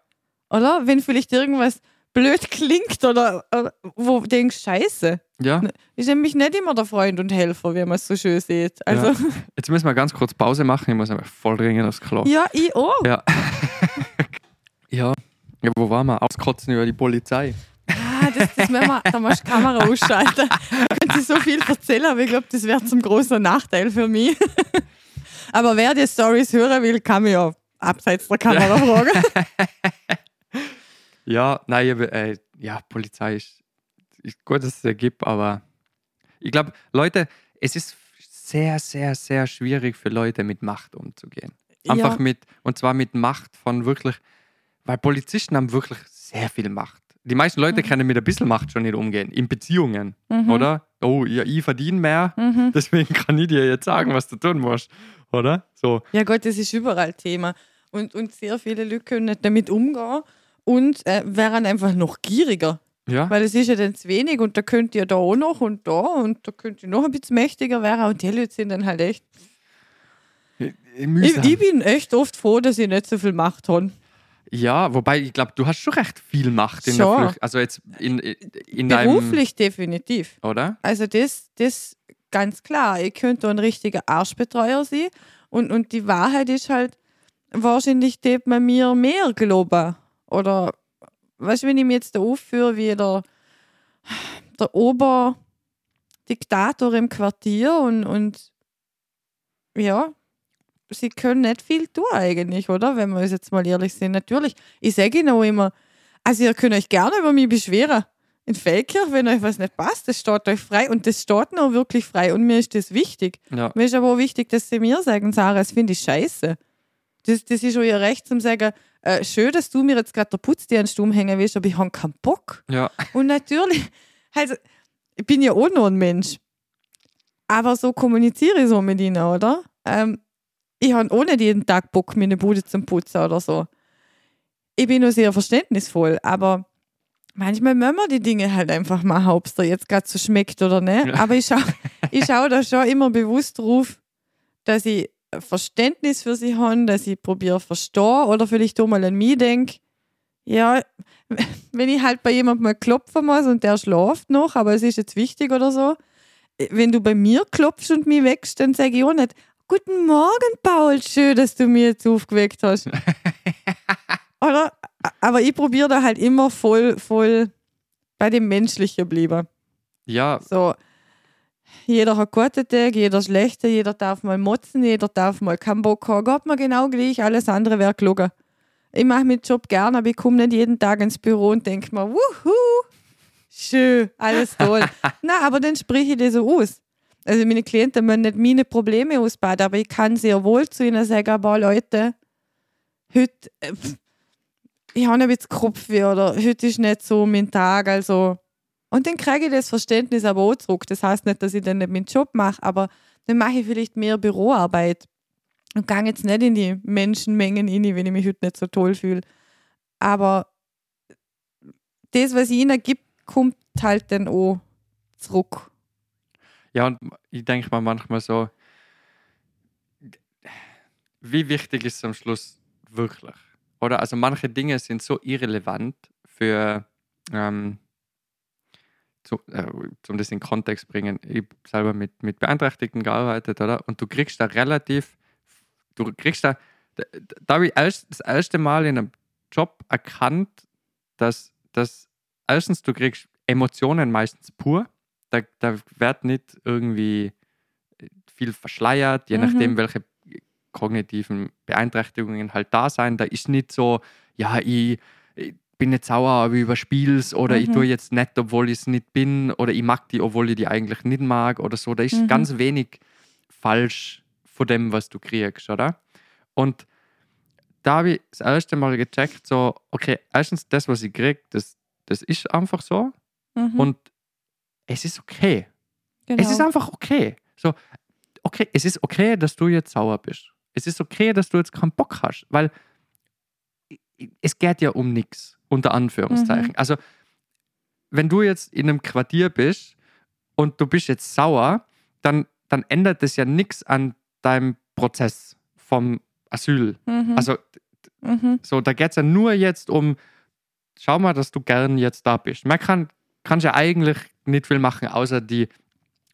Oder? Wenn vielleicht irgendwas blöd klingt oder, oder wo du denkst, Scheiße. ja. Ist nämlich nicht immer der Freund und Helfer, wie man es so schön sieht. Also, ja, Jetzt müssen wir ganz kurz Pause machen. Ich muss einfach voll dringend aufs Klo. ich auch. Ja. ja. ja. Wo waren wir? Auskotzen über die Polizei. Das, müssen wir, da musst du die Kamera ausschalten. Da könnte ich so viel erzählen, aber ich glaube, das wäre zum großen Nachteil für mich. aber wer die Stories hören will, kann mich ja abseits der Kamera fragen. Ja, nein, ich, äh, ja, Polizei ist, ist gut, dass es es gibt, aber ich glaube, Leute, es ist sehr, sehr, sehr schwierig für Leute mit Macht umzugehen. Einfach ja. mit, und zwar mit Macht von wirklich, weil Polizisten haben wirklich sehr viel Macht. Die meisten Leute können mit ein bisschen Macht schon nicht umgehen, in Beziehungen, Mhm. oder? Oh, ja, ich verdiene mehr, Mhm. deswegen kann ich dir jetzt sagen, was du tun musst, oder? So, Ja Gott, das ist überall Thema. Und, und sehr viele Leute können nicht damit umgehen und äh, wären einfach noch gieriger. ja. Weil es ist ja dann zu wenig und da könnt ihr da auch noch und da und da könnt ihr noch ein bisschen mächtiger werden. Und die Leute sind dann halt echt. Ich, ich bin echt oft froh, dass ich nicht so viel Macht habe. Ja, wobei ich glaube, du hast schon recht viel Macht in Schon. der Flucht. Also jetzt in, in deinem. Beruflich definitiv. Oder? Also das, das ganz klar. Ich könnte ein richtiger Arschbetreuer sein. Und, und die Wahrheit ist halt, wahrscheinlich tät man mir mehr glauben. Oder, weißt du, wenn ich mir jetzt da aufführe, wie der, der Oberdiktator im Quartier und, und ja, sie können nicht viel tun eigentlich, oder? Wenn wir uns jetzt mal ehrlich sind. Natürlich, ich sage ihnen auch immer, also ihr könnt euch gerne über mich beschweren. In Feldkirch, wenn euch was nicht passt, das steht euch frei und das steht noch wirklich frei und mir ist das wichtig. Ja. Mir ist aber auch wichtig, dass sie mir sagen, Sarah, das finde ich scheiße. Das, das ist auch ihr Recht zum sagen, äh, schön, dass du mir jetzt gerade der Putzdienst umhängen willst, aber ich habe keinen Bock. Ja. Und natürlich, also, ich bin ja auch noch ein Mensch. Aber so kommuniziere ich so mit ihnen, oder? Ähm, ich habe auch nicht jeden Tag Bock, meine Bude zum Putzen oder so. Ich bin nur sehr verständnisvoll, aber manchmal müssen wir die Dinge halt einfach machen, ob es dir jetzt gerade so schmeckt oder nicht. Aber ich schaue ich schau da schon immer bewusst drauf, dass ich Verständnis für sie habe, dass ich probiere verstehen oder vielleicht auch mal an mich denke. Ja, wenn ich halt bei jemandem mal klopfen muss und der schläft noch, aber es ist jetzt wichtig oder so. Wenn du bei mir klopfst und mich wächst, dann sage ich auch nicht, Guten Morgen, Paul, schön, dass du mir jetzt aufgeweckt hast. oder? Aber ich probiere da halt immer voll, voll bei dem Menschlichen bleiben. Ja, So, jeder hat gute Tage, jeder schlechte, jeder darf mal motzen, jeder darf mal keinen Bock haben. Geht mir genau gleich, alles andere wäre gelogen. Ich mache meinen Job gern, aber ich komme nicht jeden Tag ins Büro und denke mir, wuhu, schön, alles toll. Na, aber dann spreche ich das so aus. Also meine Klienten müssen nicht meine Probleme ausbaden, aber ich kann sehr wohl zu ihnen sagen, boah Leute, heute, äh, ich habe ein bisschen Kopfweh oder heute ist nicht so mein Tag, also und dann kriege ich das Verständnis aber auch zurück. Das heißt nicht, dass ich dann nicht meinen Job mache, aber dann mache ich vielleicht mehr Büroarbeit und gehe jetzt nicht in die Menschenmengen rein, wenn ich mich heute nicht so toll fühle. Aber das, was ich ihnen gibt, kommt halt dann auch zurück. Ja, und ich denke mal manchmal so, wie wichtig ist es am Schluss wirklich? Oder also manche Dinge sind so irrelevant für, ähm, zu, äh, um das in Kontext bringen. Ich selber mit, mit Beeinträchtigten gearbeitet, oder? Und du kriegst da relativ, du kriegst da, da, da habe ich das erste Mal in einem Job erkannt, dass, dass erstens du kriegst Emotionen meistens pur da, da wird nicht irgendwie viel verschleiert, je Mhm. nachdem, welche kognitiven Beeinträchtigungen halt da sein. Da ist nicht so, ja, ich, ich bin nicht sauer, aber ich überspiel's oder ich Mhm. tue jetzt nicht, obwohl ich es nicht bin oder ich mag die, obwohl ich die eigentlich nicht mag oder so. Da ist Mhm. ganz wenig falsch von dem, was du kriegst, oder? Und da habe ich das erste Mal gecheckt, so, okay, erstens, das, was ich kriege, das, das ist einfach so Mhm, und es ist okay. genau. Es ist einfach okay. So, okay, es ist okay, dass du jetzt sauer bist. Es ist okay, dass du jetzt keinen Bock hast, weil es geht ja um nichts, unter Anführungszeichen. Also, wenn du jetzt in einem Quartier bist und du bist jetzt sauer, dann, dann ändert das ja nichts an deinem Prozess vom Asyl. mhm, Also, mhm, so, da geht es ja nur jetzt um, schau mal, dass du gern jetzt da bist. Man kann, kann ja eigentlich nicht viel machen, außer die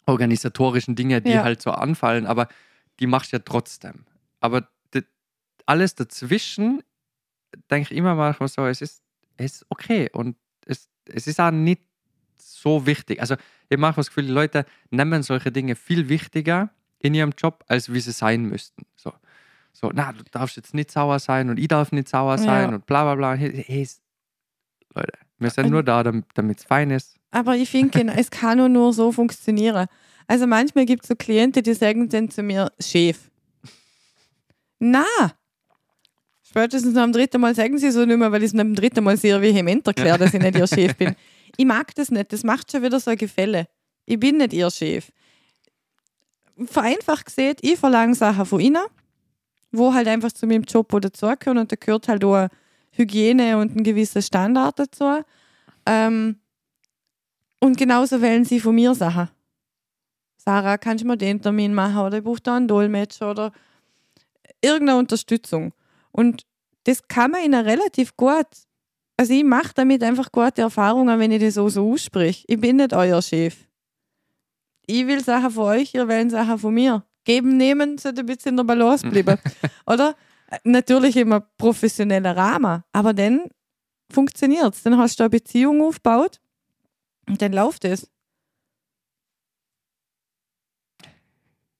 organisatorischen Dinge, die Ja. halt so anfallen, aber die machst du ja trotzdem. Aber alles dazwischen, denke ich immer manchmal so, es ist, es ist okay und es, es ist auch nicht so wichtig. Also ich manchmal das Gefühl, die Leute nehmen solche Dinge viel wichtiger in ihrem Job, als wie sie sein müssten. So, so na, du darfst jetzt nicht sauer sein und ich darf nicht sauer sein Ja. und bla bla bla. Hey, Leute, wir sind nur da, damit es fein ist. Aber ich finde, genau, es kann auch nur so funktionieren. Also manchmal gibt es so Klienten, die sagen dann zu mir, Chef. Na, spätestens nach dem dritten Mal sagen sie so nicht mehr, weil ich es nach dem dritten Mal sehr vehement erkläre, dass ich nicht ihr Chef bin. Ich mag das nicht, das macht schon wieder so ein Gefälle. Ich bin nicht ihr Chef. Vereinfacht gesehen, ich verlange Sachen von ihnen, wo halt einfach zu meinem Job oder dazugehören und da gehört halt auch Hygiene und ein gewisser Standard dazu. Ähm, und genauso wählen sie von mir Sachen. Sarah, kannst du mir den Termin machen oder ich brauche da einen Dolmetscher oder irgendeine Unterstützung. Und das kann man ihnen relativ gut. Also ich mache damit einfach gute Erfahrungen, wenn ich das so, so ausspreche. Ich bin nicht euer Chef. Ich will Sachen von euch, ihr wollt Sachen von mir. Geben, nehmen, sollte ein bisschen in der Balance bleiben. oder? Natürlich immer professioneller Rahmen, aber dann funktioniert es. Dann hast du eine Beziehung aufgebaut und dann läuft es.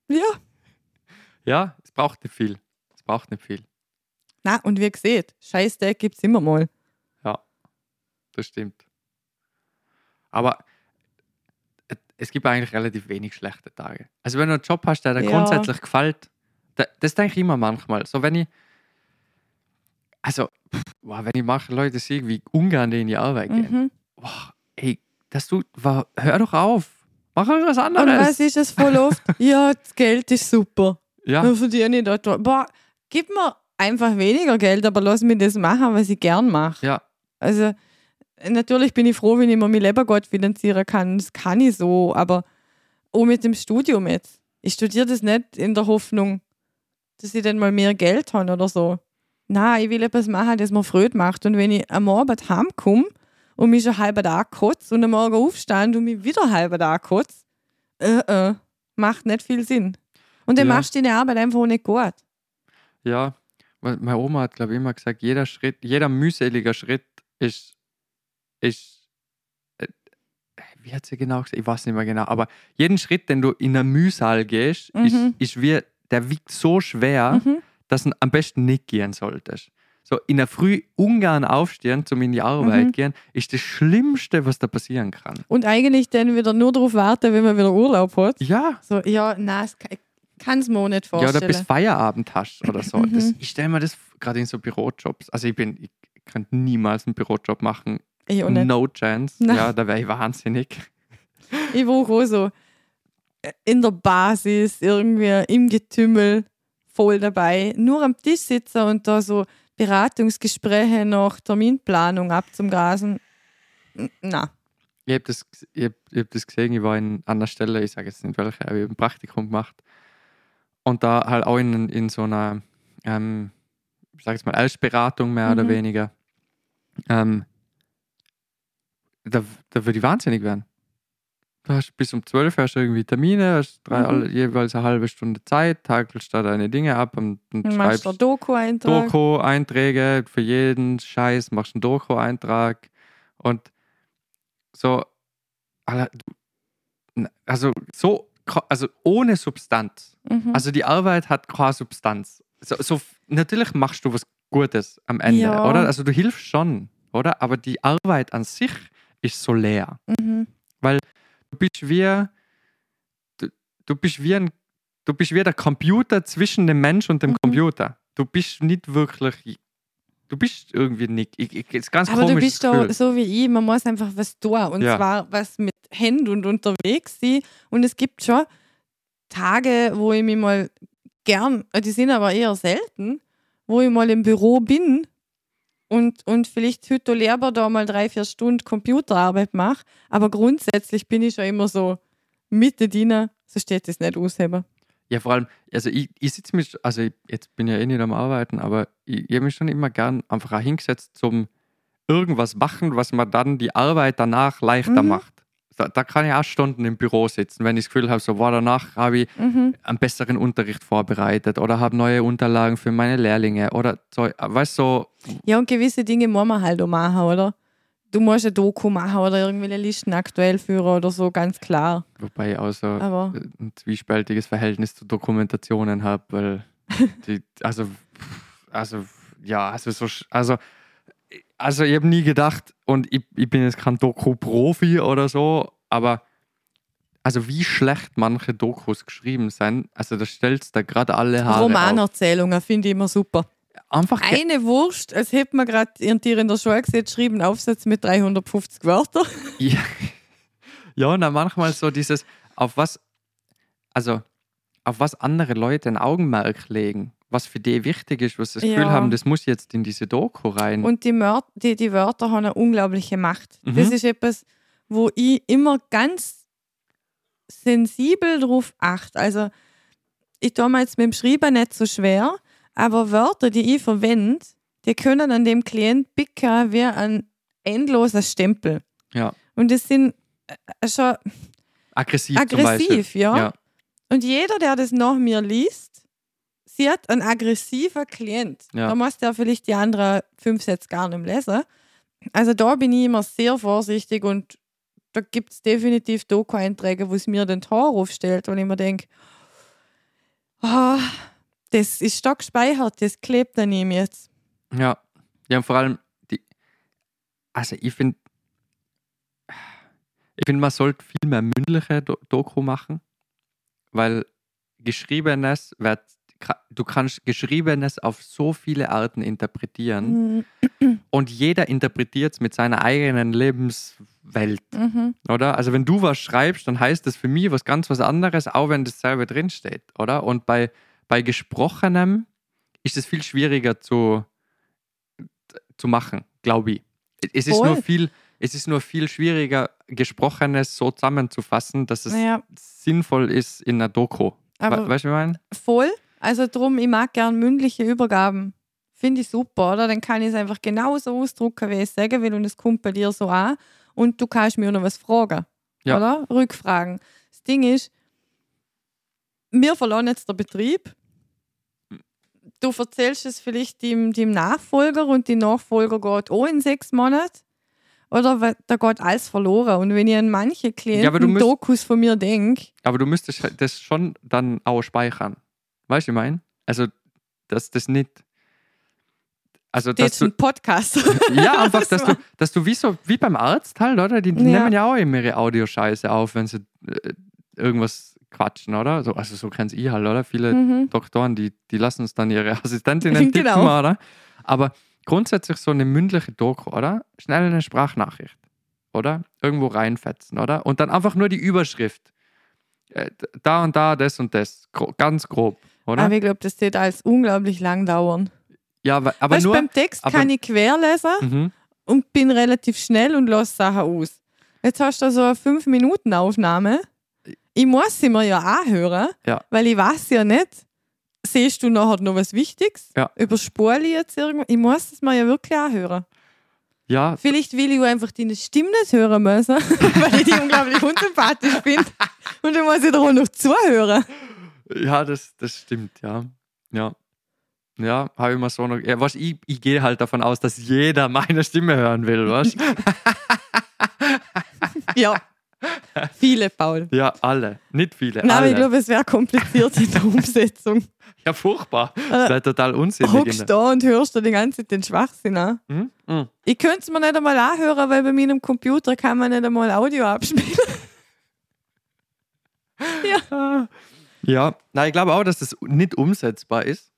Ja. Ja, es braucht nicht viel. Es braucht nicht viel. Na, und wie gesagt, Scheißdeck gibt es immer mal. Das stimmt. Aber äh, es gibt eigentlich relativ wenig schlechte Tage. Also wenn du einen Job hast, der dir Ja. grundsätzlich gefällt, da, das denke ich immer manchmal. So wenn ich, also pff, wow, wenn ich manche Leute sehe, wie ungern die in die Arbeit gehen, Mhm. wow, ey, das du, wa- hör doch auf, mach irgendwas Und anderes. was ist es voll oft? ja, das Geld ist super. ja, Dann verdiene ich dort. Boah, gib mir einfach weniger Geld, aber lass mich das machen, was ich gern mache. ja, Also, natürlich bin ich froh, wenn ich mir mein Lebergott finanzieren kann. Das kann ich so, aber auch mit dem Studium jetzt. Ich studiere das nicht in der Hoffnung, dass ich dann mal mehr Geld habe oder so. na, ich will etwas machen, das mir Freude macht. Und wenn ich am Abend heimkomme und mich schon halber Tag kotze und am Morgen aufstand und mich wieder halber Tag kotze, äh, äh, macht nicht viel Sinn. Und dann Ja. machst du deine Arbeit einfach auch nicht gut. Ja, weil meine Oma hat, glaube ich, immer gesagt, jeder Schritt, jeder mühseliger Schritt ist, ist äh, wie hat sie genau gesagt? Ich weiß nicht mehr genau, aber jeden Schritt, den du in ein Mühsal gehst, ist, Mhm. ist wie, der wiegt so schwer, Mhm. dass du am besten nicht gehen solltest. So in der Früh ungern aufstehen, zum in die Arbeit Mhm. gehen, ist das Schlimmste, was da passieren kann. Und eigentlich dann wieder nur darauf warten, wenn man wieder Urlaub hat. Ja, So, ja, nein, kann es mir auch nicht ja vorstellen. oder bis Feierabend hast oder so. Mhm. Das, ich stelle mir das gerade in so Bürojobs. Also ich bin, ich könnte niemals einen Bürojob machen. ich auch nicht. No chance. Nein. Ja, da wäre ich wahnsinnig. Ich war auch so in der Basis, irgendwie im Getümmel, voll dabei. Nur am Tisch sitzen und da so Beratungsgespräche nach Terminplanung abzugrasen. Na, Ich habe das, ich hab, ich hab das gesehen, ich war in, an der Stelle, ich sage jetzt nicht welche, aber ich habe ein Praktikum gemacht. Und da halt auch in, in so einer, ähm, ich sage jetzt mal, Elstberatung mehr oder Mhm. weniger. Ähm, da, da würde ich wahnsinnig werden. Du hast bis um 12 hast du irgendwie Termine, hast drei, Mhm. alle, jeweils eine halbe Stunde Zeit, takelst da deine Dinge ab und, und dann machst schreibst du Doku-Eintrag. Doku-Einträge für jeden Scheiß, machst einen Doku-Eintrag und so, also so, also ohne Substanz. Mhm. Also die Arbeit hat keine Substanz. So, so, natürlich machst du was Gutes am Ende, Ja. oder? Also du hilfst schon, oder? Aber die Arbeit an sich ist so leer. mhm. Du bist wie, du, du bist wie ein, du bist wie der Computer zwischen dem Mensch und dem Mhm. Computer. Du bist nicht wirklich, du bist irgendwie nicht. Ich, ich, ist ganz Aber du bist Gefühl. so wie ich, man muss einfach was tun. Und Ja. zwar was mit Händen und unterwegs sein. Und es gibt schon Tage, wo ich mich mal gern, äh, die sind aber eher selten, wo ich mal im Büro bin und, und vielleicht heute lehrbar da mal drei, vier Stunden Computerarbeit mache. Aber grundsätzlich bin ich schon immer so Mitte Diener, so steht das nicht ausheben. Ja, vor allem, also ich, ich sitze mich, also ich, jetzt bin ich ja eh nicht am Arbeiten, aber ich, ich habe mich schon immer gern einfach auch hingesetzt zum irgendwas machen, was mir dann die Arbeit danach leichter Mhm. macht. Da, da kann ich auch Stunden im Büro sitzen, wenn ich das Gefühl habe, so, wow, danach habe ich Mhm. einen besseren Unterricht vorbereitet oder habe neue Unterlagen für meine Lehrlinge oder so, weißt du, so, Ja, und gewisse Dinge muss man halt auch machen, oder? Du musst ein Doku machen oder irgendwelche Listen aktuell führen oder so, ganz klar. wobei ich auch so Aber ein zwiespältiges Verhältnis zu Dokumentationen habe, weil die, also, also, ja, also, so, also, also ich habe nie gedacht, und ich, ich bin jetzt kein Doku-Profi oder so, aber also wie schlecht manche Dokus geschrieben sind, also da stellst du gerade alle Haare. Romanerzählungen finde ich immer super. Einfach Eine Wurst, als hätte man gerade ihren Tier in der Schule gesehen, geschrieben, Aufsatz mit 350 Wörtern. Ja, ja und dann manchmal so dieses, auf was, also auf was andere Leute ein Augenmerk legen, was für die wichtig ist, was sie das Gefühl Ja. haben, das muss jetzt in diese Doku rein. Und die, Mör die, die Wörter haben eine unglaubliche Macht. Mhm. Das ist etwas, wo ich immer ganz sensibel drauf achte. Also, ich tue mir jetzt mit dem Schreiben nicht so schwer, aber Wörter, die ich verwende, die können an dem Klient picken wie ein endloser Stempel. Ja. Und das sind äh, schon aggressiv, aggressiv, ja. Ja. Und jeder, der das nach mir liest, sieht ein aggressiver Klient. Ja. Da muss der vielleicht die anderen fünf Sätze gar nicht lesen. Also da bin ich immer sehr vorsichtig und da gibt es definitiv Doku-Einträge, wo es mir den Tor aufstellt und ich mir denke, ah, das ist stark gespeichert, das klebt an ihm jetzt. Ja. Ja, und vor allem, die, also ich finde, ich finde, man sollte viel mehr mündliche Do Doku machen, weil Geschriebenes wird, du kannst Geschriebenes auf so viele Arten interpretieren Mhm. und jeder interpretiert es mit seiner eigenen Lebenswelt, Mhm. oder? Also wenn du was schreibst, dann heißt das für mich was ganz was anderes, auch wenn dasselbe drinsteht, oder? Und bei, bei Gesprochenem ist es viel schwieriger zu, zu machen, glaube ich. Es ist, nur viel, es ist nur viel schwieriger, Gesprochenes so zusammenzufassen, dass es Naja, sinnvoll ist in einer Doku. aber We weißt du, was ich meine? voll. Also drum, ich mag gern mündliche Übergaben Finde ich super, oder? Dann kann ich es einfach genauso ausdrucken, wie ich es sagen will und es kommt bei dir so an und du kannst mir noch was fragen, Ja. oder? Rückfragen. Das Ding ist, wir verlassen jetzt den Betrieb. Du erzählst es vielleicht dem, dem Nachfolger und die Nachfolger geht auch in sechs Monaten. Oder da geht alles verloren. Und wenn ich an manche Ja, aber du Klienten müsst- Dokus von mir denke, Aber du müsstest das schon dann auch speichern. Weißt du, ich meine? Also, dass das nicht. Also, das ist ein Podcast. Ja, einfach, Das dass du, dass du wie so, wie beim Arzt halt, oder? Die Ja. nehmen ja auch immer ihre Audioscheiße auf, wenn sie äh, irgendwas quatschen, oder? So, also so kennst ich halt, oder? Viele Mhm. Doktoren, die, die lassen es dann ihre Assistentinnen tippen, Genau. oder? Aber grundsätzlich so eine mündliche Doku, oder? Schnell eine Sprachnachricht, oder? Irgendwo reinfetzen, oder? Und dann einfach nur die Überschrift. Äh, Da und da, das und das. Ganz grob, oder? Aber ich glaube, das wird alles unglaublich lang dauern. ja, aber, aber weißt, nur. beim Text aber- kann ich querlesen Mhm. und bin relativ schnell und lasse Sachen aus. Jetzt hast du so eine 5-Minuten-Aufnahme. Ich muss sie mir ja anhören, Ja. weil ich weiß ja nicht, siehst du nachher noch was Wichtiges? Ja. Überspule ich jetzt irgendwas? Ich muss es mir ja wirklich anhören. Ja, Vielleicht will ich einfach deine Stimme nicht hören müssen, weil ich die unglaublich unsympathisch finde. Und dann muss ich da auch noch zuhören. Ja, das, das stimmt, ja. Ja. Ja, habe ich mal so noch. Ja, was, ich, ich gehe halt davon aus, dass jeder meine Stimme hören will, was? Ja. Viele, Paul. ja, alle. Nicht viele. Nein, aber alle. ich glaube, es wäre kompliziert in der Umsetzung. ja, furchtbar. Das wäre total unsinnig. Hockst der- da und hörst da die ganze Zeit den Schwachsinn an. Hm? Hm. Ich könnte es mir nicht einmal anhören, weil bei meinem Computer kann man nicht einmal Audio abspielen. Ja, na, ich glaube auch, dass das nicht umsetzbar ist.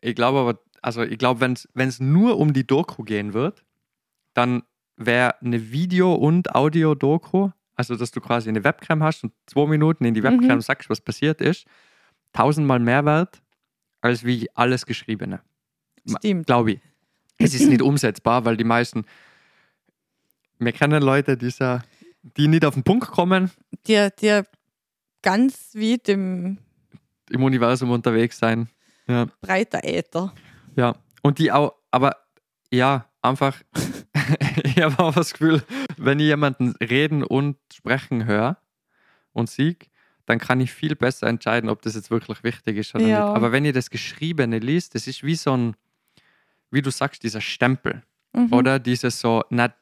Ich glaube aber, also ich glaube, wenn es nur um die Doku gehen wird, dann wäre eine Video- und Audio-Doku, also dass du quasi eine Webcam hast und zwei Minuten in die Webcam Mhm. sagst, was passiert ist, tausendmal mehr wert, als wie alles Geschriebene. Stimmt. Glaube ich. Es ist nicht umsetzbar, weil die meisten, wir kennen Leute, die, so- die nicht auf den Punkt kommen, Die, die ganz wie dem im Universum unterwegs sein. Ja. breiter Äther. Ja, und die auch, aber ja, einfach, ich habe auch das Gefühl, wenn ich jemanden reden und sprechen höre und sieg, dann kann ich viel besser entscheiden, ob das jetzt wirklich wichtig ist oder Ja. nicht. Aber wenn ihr das Geschriebene liest, das ist wie so ein, wie du sagst, dieser Stempel. Mhm. Oder dieses so, na,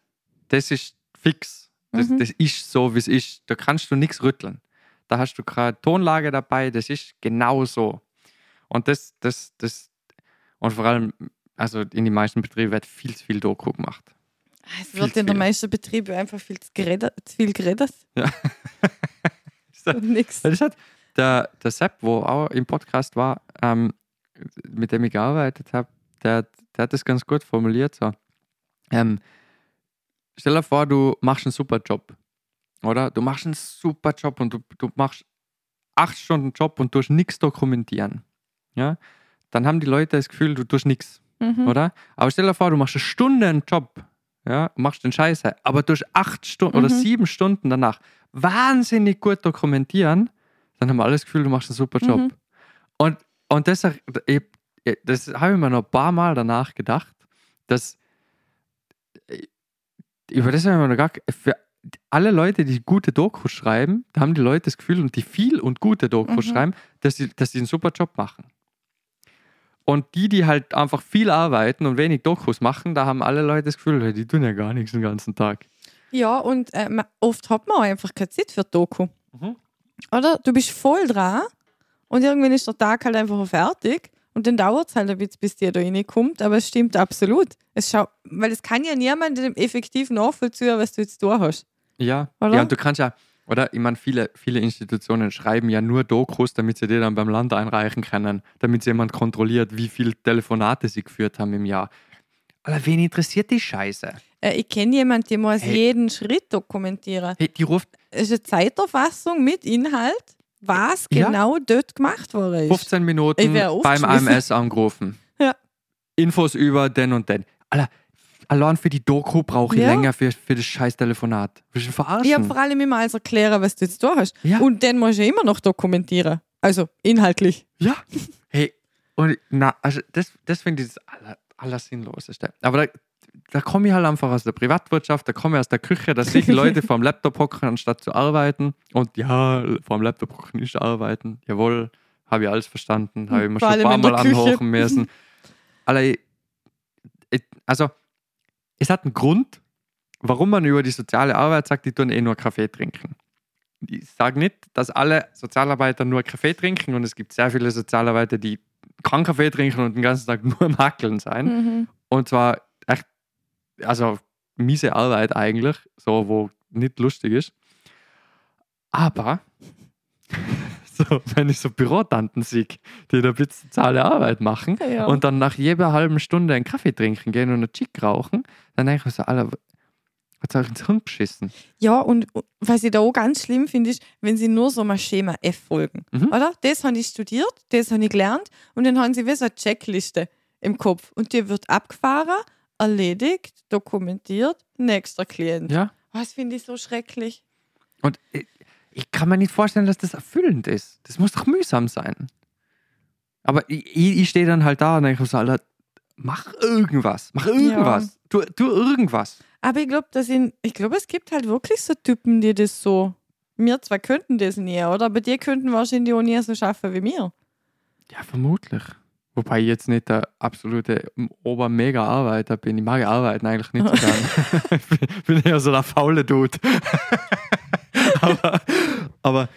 das ist fix. Das, Mhm. das ist so, wie es ist. Da kannst du nichts rütteln. Da hast du gerade Tonlage dabei, das ist genau so. Und das, das, das, und vor allem, also in den meisten Betrieben wird viel zu viel Doku gemacht. Es Viel wird in viel. meisten Betriebe einfach viel zu, geredet, zu viel geredet. Ja. Und nix. Das hat der, der Sepp, wo auch im Podcast war, ähm, mit dem ich gearbeitet habe, der, der hat das ganz gut formuliert. So. Ähm, stell dir vor, du machst einen super Job. Oder? Du machst einen super Job und du, du machst acht Stunden Job und tust nichts dokumentieren. Ja? Dann haben die Leute das Gefühl, du tust nichts. Mhm. Oder? Aber stell dir vor, du machst eine Stunde einen Job, ja, machst den Scheiße, aber durch acht Stunden oder Mhm. sieben Stunden danach wahnsinnig gut dokumentieren, dann haben wir alles das Gefühl, du machst einen super Job. Mhm. Und, und das, das habe ich mir noch ein paar Mal danach gedacht, dass über das haben wir noch gar für alle Leute, die gute Dokus schreiben, da haben die Leute das Gefühl und die viel und gute Dokus Mhm. schreiben, dass sie, dass sie einen super Job machen. Und die, die halt einfach viel arbeiten und wenig Dokus machen, da haben alle Leute das Gefühl, die tun ja gar nichts den ganzen Tag. Ja, und äh, oft hat man auch einfach keine Zeit für Doku. Mhm. Oder? Du bist voll dran und irgendwann ist der Tag halt einfach fertig und dann dauert es halt ein bisschen, bis die da reinkommt, aber es stimmt absolut. Es schau, weil es kann ja niemand effektiv nachvollziehen, was du jetzt da hast. Ja, Oder? ja, und du kannst ja, oder ich meine, viele, viele Institutionen schreiben ja nur Dokus, damit sie die dann beim Land einreichen können, damit jemand kontrolliert, wie viele Telefonate sie geführt haben im Jahr. Aber wen interessiert die Scheiße? Äh, ich kenne jemanden, der muss Hey. jeden Schritt dokumentieren. Hey, die ruft Es ist eine Zeiterfassung mit Inhalt, was Ja. genau dort gemacht worden ist. 15 Minuten beim. AMS angerufen. Ja. Infos über den und den. Alter, allein für die Doku brauche ich Ja. länger für, für das scheiß Telefonat. Willst du verarschen? Ich habe vor allem immer alles erklären, was du jetzt da hast. Ja. Und den musst du immer noch dokumentieren. Also inhaltlich. Ja. Hey, und na, also das, das finde ich das aller, alles Sinnloseste. Aber da, da komme ich halt einfach aus der Privatwirtschaft, da komme ich aus der Küche, dass sich Leute vorm Laptop hocken, anstatt zu arbeiten. Und ja, vorm Laptop hocken ist arbeiten. Jawohl, habe ich alles verstanden, habe ich mir schon ein paar Mal anhochen müssen. Ich, ich, also, es hat einen Grund, warum man über die soziale Arbeit sagt, die tun eh nur Kaffee trinken. Ich sage nicht, dass alle Sozialarbeiter nur Kaffee trinken und es gibt sehr viele Sozialarbeiter, die keinen Kaffee trinken und den ganzen Tag nur am Hackeln sein. Mhm. Und zwar echt, also miese Arbeit eigentlich, so wo nicht lustig ist. Aber wenn ich so Bürotanten sehe, die da bitte soziale Arbeit machen Ja. und dann nach jeder halben Stunde einen Kaffee trinken gehen und einen Chick rauchen, dann denke ich mir so, Alter, was soll ich ins Hirn beschissen? Ja, und was ich da auch ganz schlimm finde, ist, wenn sie nur so mal Schema F folgen. Mhm. Oder? Das habe ich studiert, das habe ich gelernt und dann haben sie wie so eine Checkliste im Kopf. Und die wird abgefahren, erledigt, dokumentiert, nächster Klient. Ja. Was finde ich so schrecklich? Und ich, ich kann mir nicht vorstellen, dass das erfüllend ist. Das muss doch mühsam sein. Aber ich, ich, stehe dann halt da und denke so, Alter, mach irgendwas, mach irgendwas, tu, tu irgendwas. Aber ich glaube, ich glaube, es gibt halt wirklich so Typen, die das so. Wir zwar könnten das nie, oder? Aber die könnten wahrscheinlich auch nie so schaffen wie mir. Ja, vermutlich. Wobei ich jetzt nicht der absolute Ober-Mega-Arbeiter bin. Ich mag arbeiten eigentlich nicht so gern. ich bin, bin eher so der faule Dude. aber,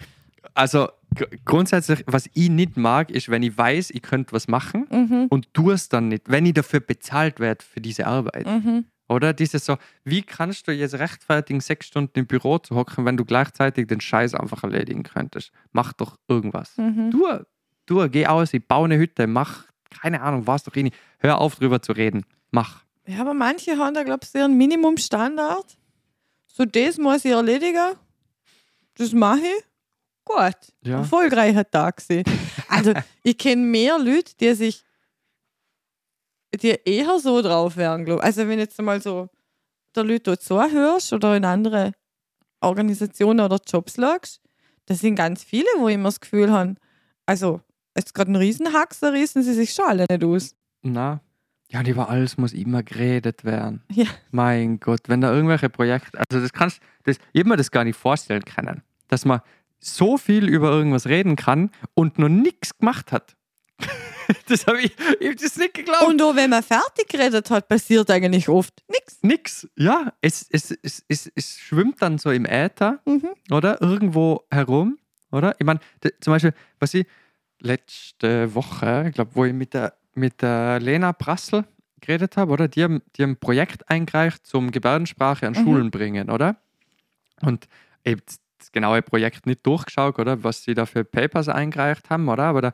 also gr- grundsätzlich, was ich nicht mag, ist, wenn ich weiß, ich könnte was machen Mhm. und tue es dann nicht, wenn ich dafür bezahlt werde für diese Arbeit. Mhm. Oder dieses so, wie kannst du jetzt rechtfertigen, sechs Stunden im Büro zu hocken, wenn du gleichzeitig den Scheiß einfach erledigen könntest? Mach doch irgendwas. Mhm. Du, du, geh aus, ich baue eine Hütte, mach, keine Ahnung, was doch eh nicht. Hör auf, drüber zu reden. Mach. Ja, aber manche haben da, glaube ich, ihren Minimumstandard. So, das muss ich erledigen. Das mache ich. Gut. Ja. Erfolgreicher Tag gewesen. Also, ich kenne mehr Leute, die sich die eher so drauf wären, glaube ich. Also, wenn jetzt mal so der Leute dort so hörst oder in andere Organisationen oder Jobs schaust, das sind ganz viele, wo ich immer das Gefühl habe, also, jetzt gerade ein Riesenhack, da riesen sie sich schon alle nicht aus. Na. Ja, und über alles muss immer geredet werden. Ja. Mein Gott, wenn da irgendwelche Projekte, also das kannst das, ich hab mir das gar nicht vorstellen können, dass man so viel über irgendwas reden kann und noch nichts gemacht hat. das habe ich, ich hab das nicht geglaubt. Und auch wenn man fertig geredet hat, passiert eigentlich oft nichts. Nix, ja. Es, es, es, es, es schwimmt dann so im Äther, Mhm. oder? Irgendwo herum, oder? Ich meine, zum Beispiel, was ich letzte Woche, ich glaube, wo ich mit der, mit der Lena Brassel geredet habe, oder? Die haben, die haben ein Projekt eingereicht zum Gebärdensprache an Mhm. Schulen bringen, oder? Und ich genaue Projekt nicht durchgeschaut, oder? Was sie da für Papers eingereicht haben, oder? Aber da,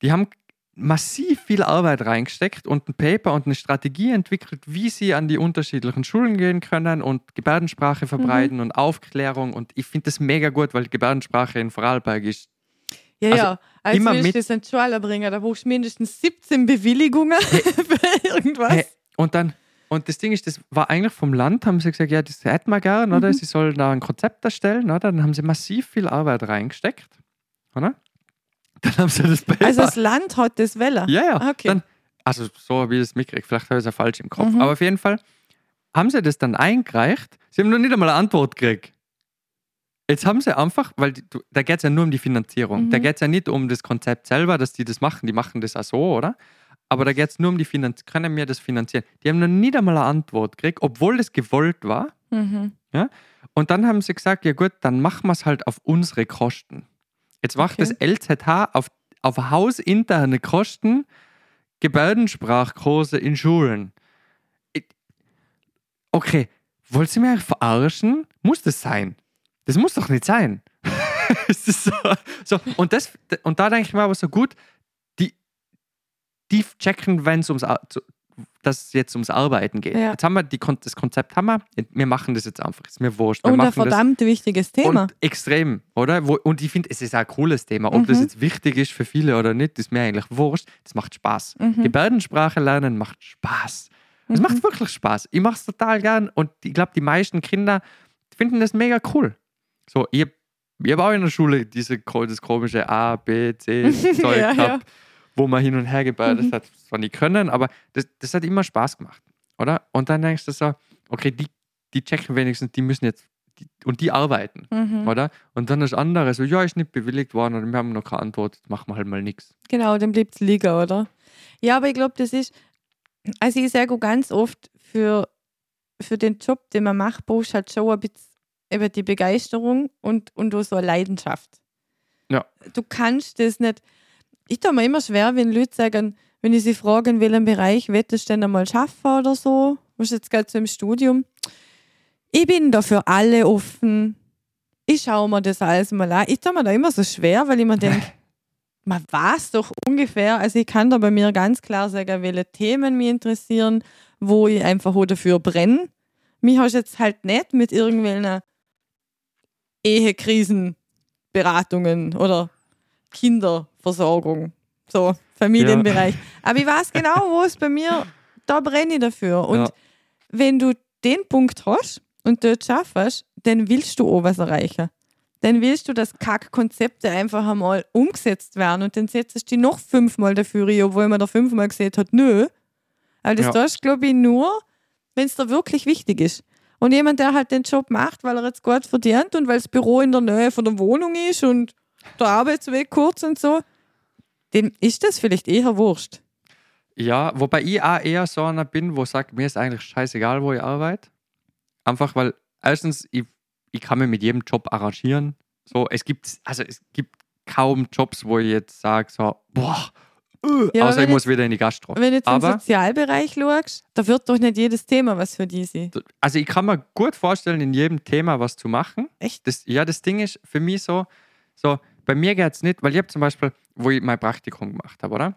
die haben massiv viel Arbeit reingesteckt und ein Paper und eine Strategie entwickelt, wie sie an die unterschiedlichen Schulen gehen können und Gebärdensprache verbreiten und Aufklärung. Und ich finde das mega gut, weil Gebärdensprache in Vorarlberg ist. Ja, Also ja. Als immer willst du das in die Schule bringen, da brauchst du mindestens 17 Bewilligungen für irgendwas. Hey, und dann, und das Ding ist, das war eigentlich vom Land, haben sie gesagt, ja, das hätten wir gern, oder? Mhm. Sie sollen da ein Konzept erstellen, oder? Dann haben sie massiv viel Arbeit reingesteckt, oder? Dann haben sie das Paper. Also das Land hat das Welle. Ja, ja. Okay. Dann, also so habe ich das mitgekriegt. Vielleicht habe ich es ja falsch im Kopf. Mhm. Aber auf jeden Fall haben sie das dann eingereicht. Sie haben noch nicht einmal eine Antwort gekriegt. Jetzt haben sie einfach, weil die, da geht es ja nur um die Finanzierung. Mhm. Da geht es ja nicht um das Konzept selber, dass die das machen. Die machen das auch so, oder? Aber da geht es nur um die Finanzierung. Können wir das finanzieren? Die haben noch nicht einmal eine Antwort gekriegt, obwohl das gewollt war. Mhm. Und dann haben sie gesagt, ja gut, dann machen wir es halt auf unsere Kosten. Jetzt macht Okay. das LZH auf, auf hausinterne Kosten Gebärdensprachkurse in Schulen. Okay, wollt ihr mich verarschen? Muss das sein? Das muss doch nicht sein. So, so. Und, das, und da denke ich mir aber so gut, die checken, wenn es ums, dass jetzt ums Arbeiten geht. Ja. Jetzt haben wir die, das Konzept, haben wir, wir machen das jetzt einfach, ist mir wurscht. Wir Und ein das verdammt wichtiges Thema. und extrem, oder? Und ich finde, es ist ein cooles Thema. Ob das Mhm. jetzt wichtig ist für viele oder nicht, ist mir eigentlich wurscht. Das macht Spaß. Mhm. Gebärdensprache lernen macht Spaß. Es Mhm. macht wirklich Spaß. Ich mache es total gern und ich glaube, die meisten Kinder finden das mega cool. So, ich, ich habe auch in der Schule diese, das komische A, B, C Zeug Ja, ja. Wo man hin und her gebaut Mhm. das hat zwar nicht können, aber das, das hat immer Spaß gemacht, oder? Und dann denkst du so, okay, die, die checken wenigstens, die müssen jetzt, die, und die arbeiten, Mhm. oder? Und dann das andere, so, ja, ist nicht bewilligt worden oder wir haben noch keine Antwort, jetzt machen wir halt mal nichts. Genau, dann bleibt es liegen, oder? Ja, aber ich glaube, das ist, also ich sage ganz oft, für, für den Job, den man macht, brauchst du halt schon ein bisschen eben die Begeisterung und, und auch so eine Leidenschaft. Ja. Du kannst das nicht, ich tue mir immer schwer, wenn Leute sagen, wenn ich sie frage, in welchem Bereich wettest du denn einmal schaffen oder so, was jetzt gerade so im Studium. Ich bin da für alle offen. Ich schaue mir das alles mal an. Ich tue mir da immer so schwer, weil ich mir denke, man weiß doch ungefähr, also ich kann da bei mir ganz klar sagen, welche Themen mich interessieren, wo ich einfach auch dafür brenne. Mich hast jetzt halt nicht mit irgendwelchen Ehekrisenberatungen oder Kinderversorgung, so Familienbereich. Aber ich weiß genau, wo es bei mir, da brenne ich dafür. Und Ja. wenn du den Punkt hast und dort schaffst, dann willst du auch was erreichen. Dann willst du, dass Kack-Konzepte einfach einmal umgesetzt werden und dann setzt du dich noch fünfmal dafür ein, obwohl man da fünfmal gesehen hat, nö. Aber das Ja. tust glaube ich, nur, wenn es da wirklich wichtig ist. Und jemand, der halt den Job macht, weil er jetzt gut verdient und weil das Büro in der Nähe von der Wohnung ist und der Arbeitsweg kurz und so, dem ist das vielleicht eher wurscht. Ja, wobei ich auch eher so einer bin, wo sagt, mir ist eigentlich scheißegal, wo ich arbeite. Einfach weil, erstens, ich, ich kann mich mit jedem Job arrangieren. So, es gibt, also es gibt kaum Jobs, wo ich jetzt sage, so, boah, uh, Ja, außer ich muss wieder in die Gastro. Wenn du jetzt im Aber, Sozialbereich schaust, da wird doch nicht jedes Thema was für die sein. also ich kann mir gut vorstellen, in jedem Thema was zu machen. Echt? Das, ja, das Ding ist für mich so, so bei mir geht es nicht, weil ich habe zum Beispiel, wo ich mein Praktikum gemacht habe, oder?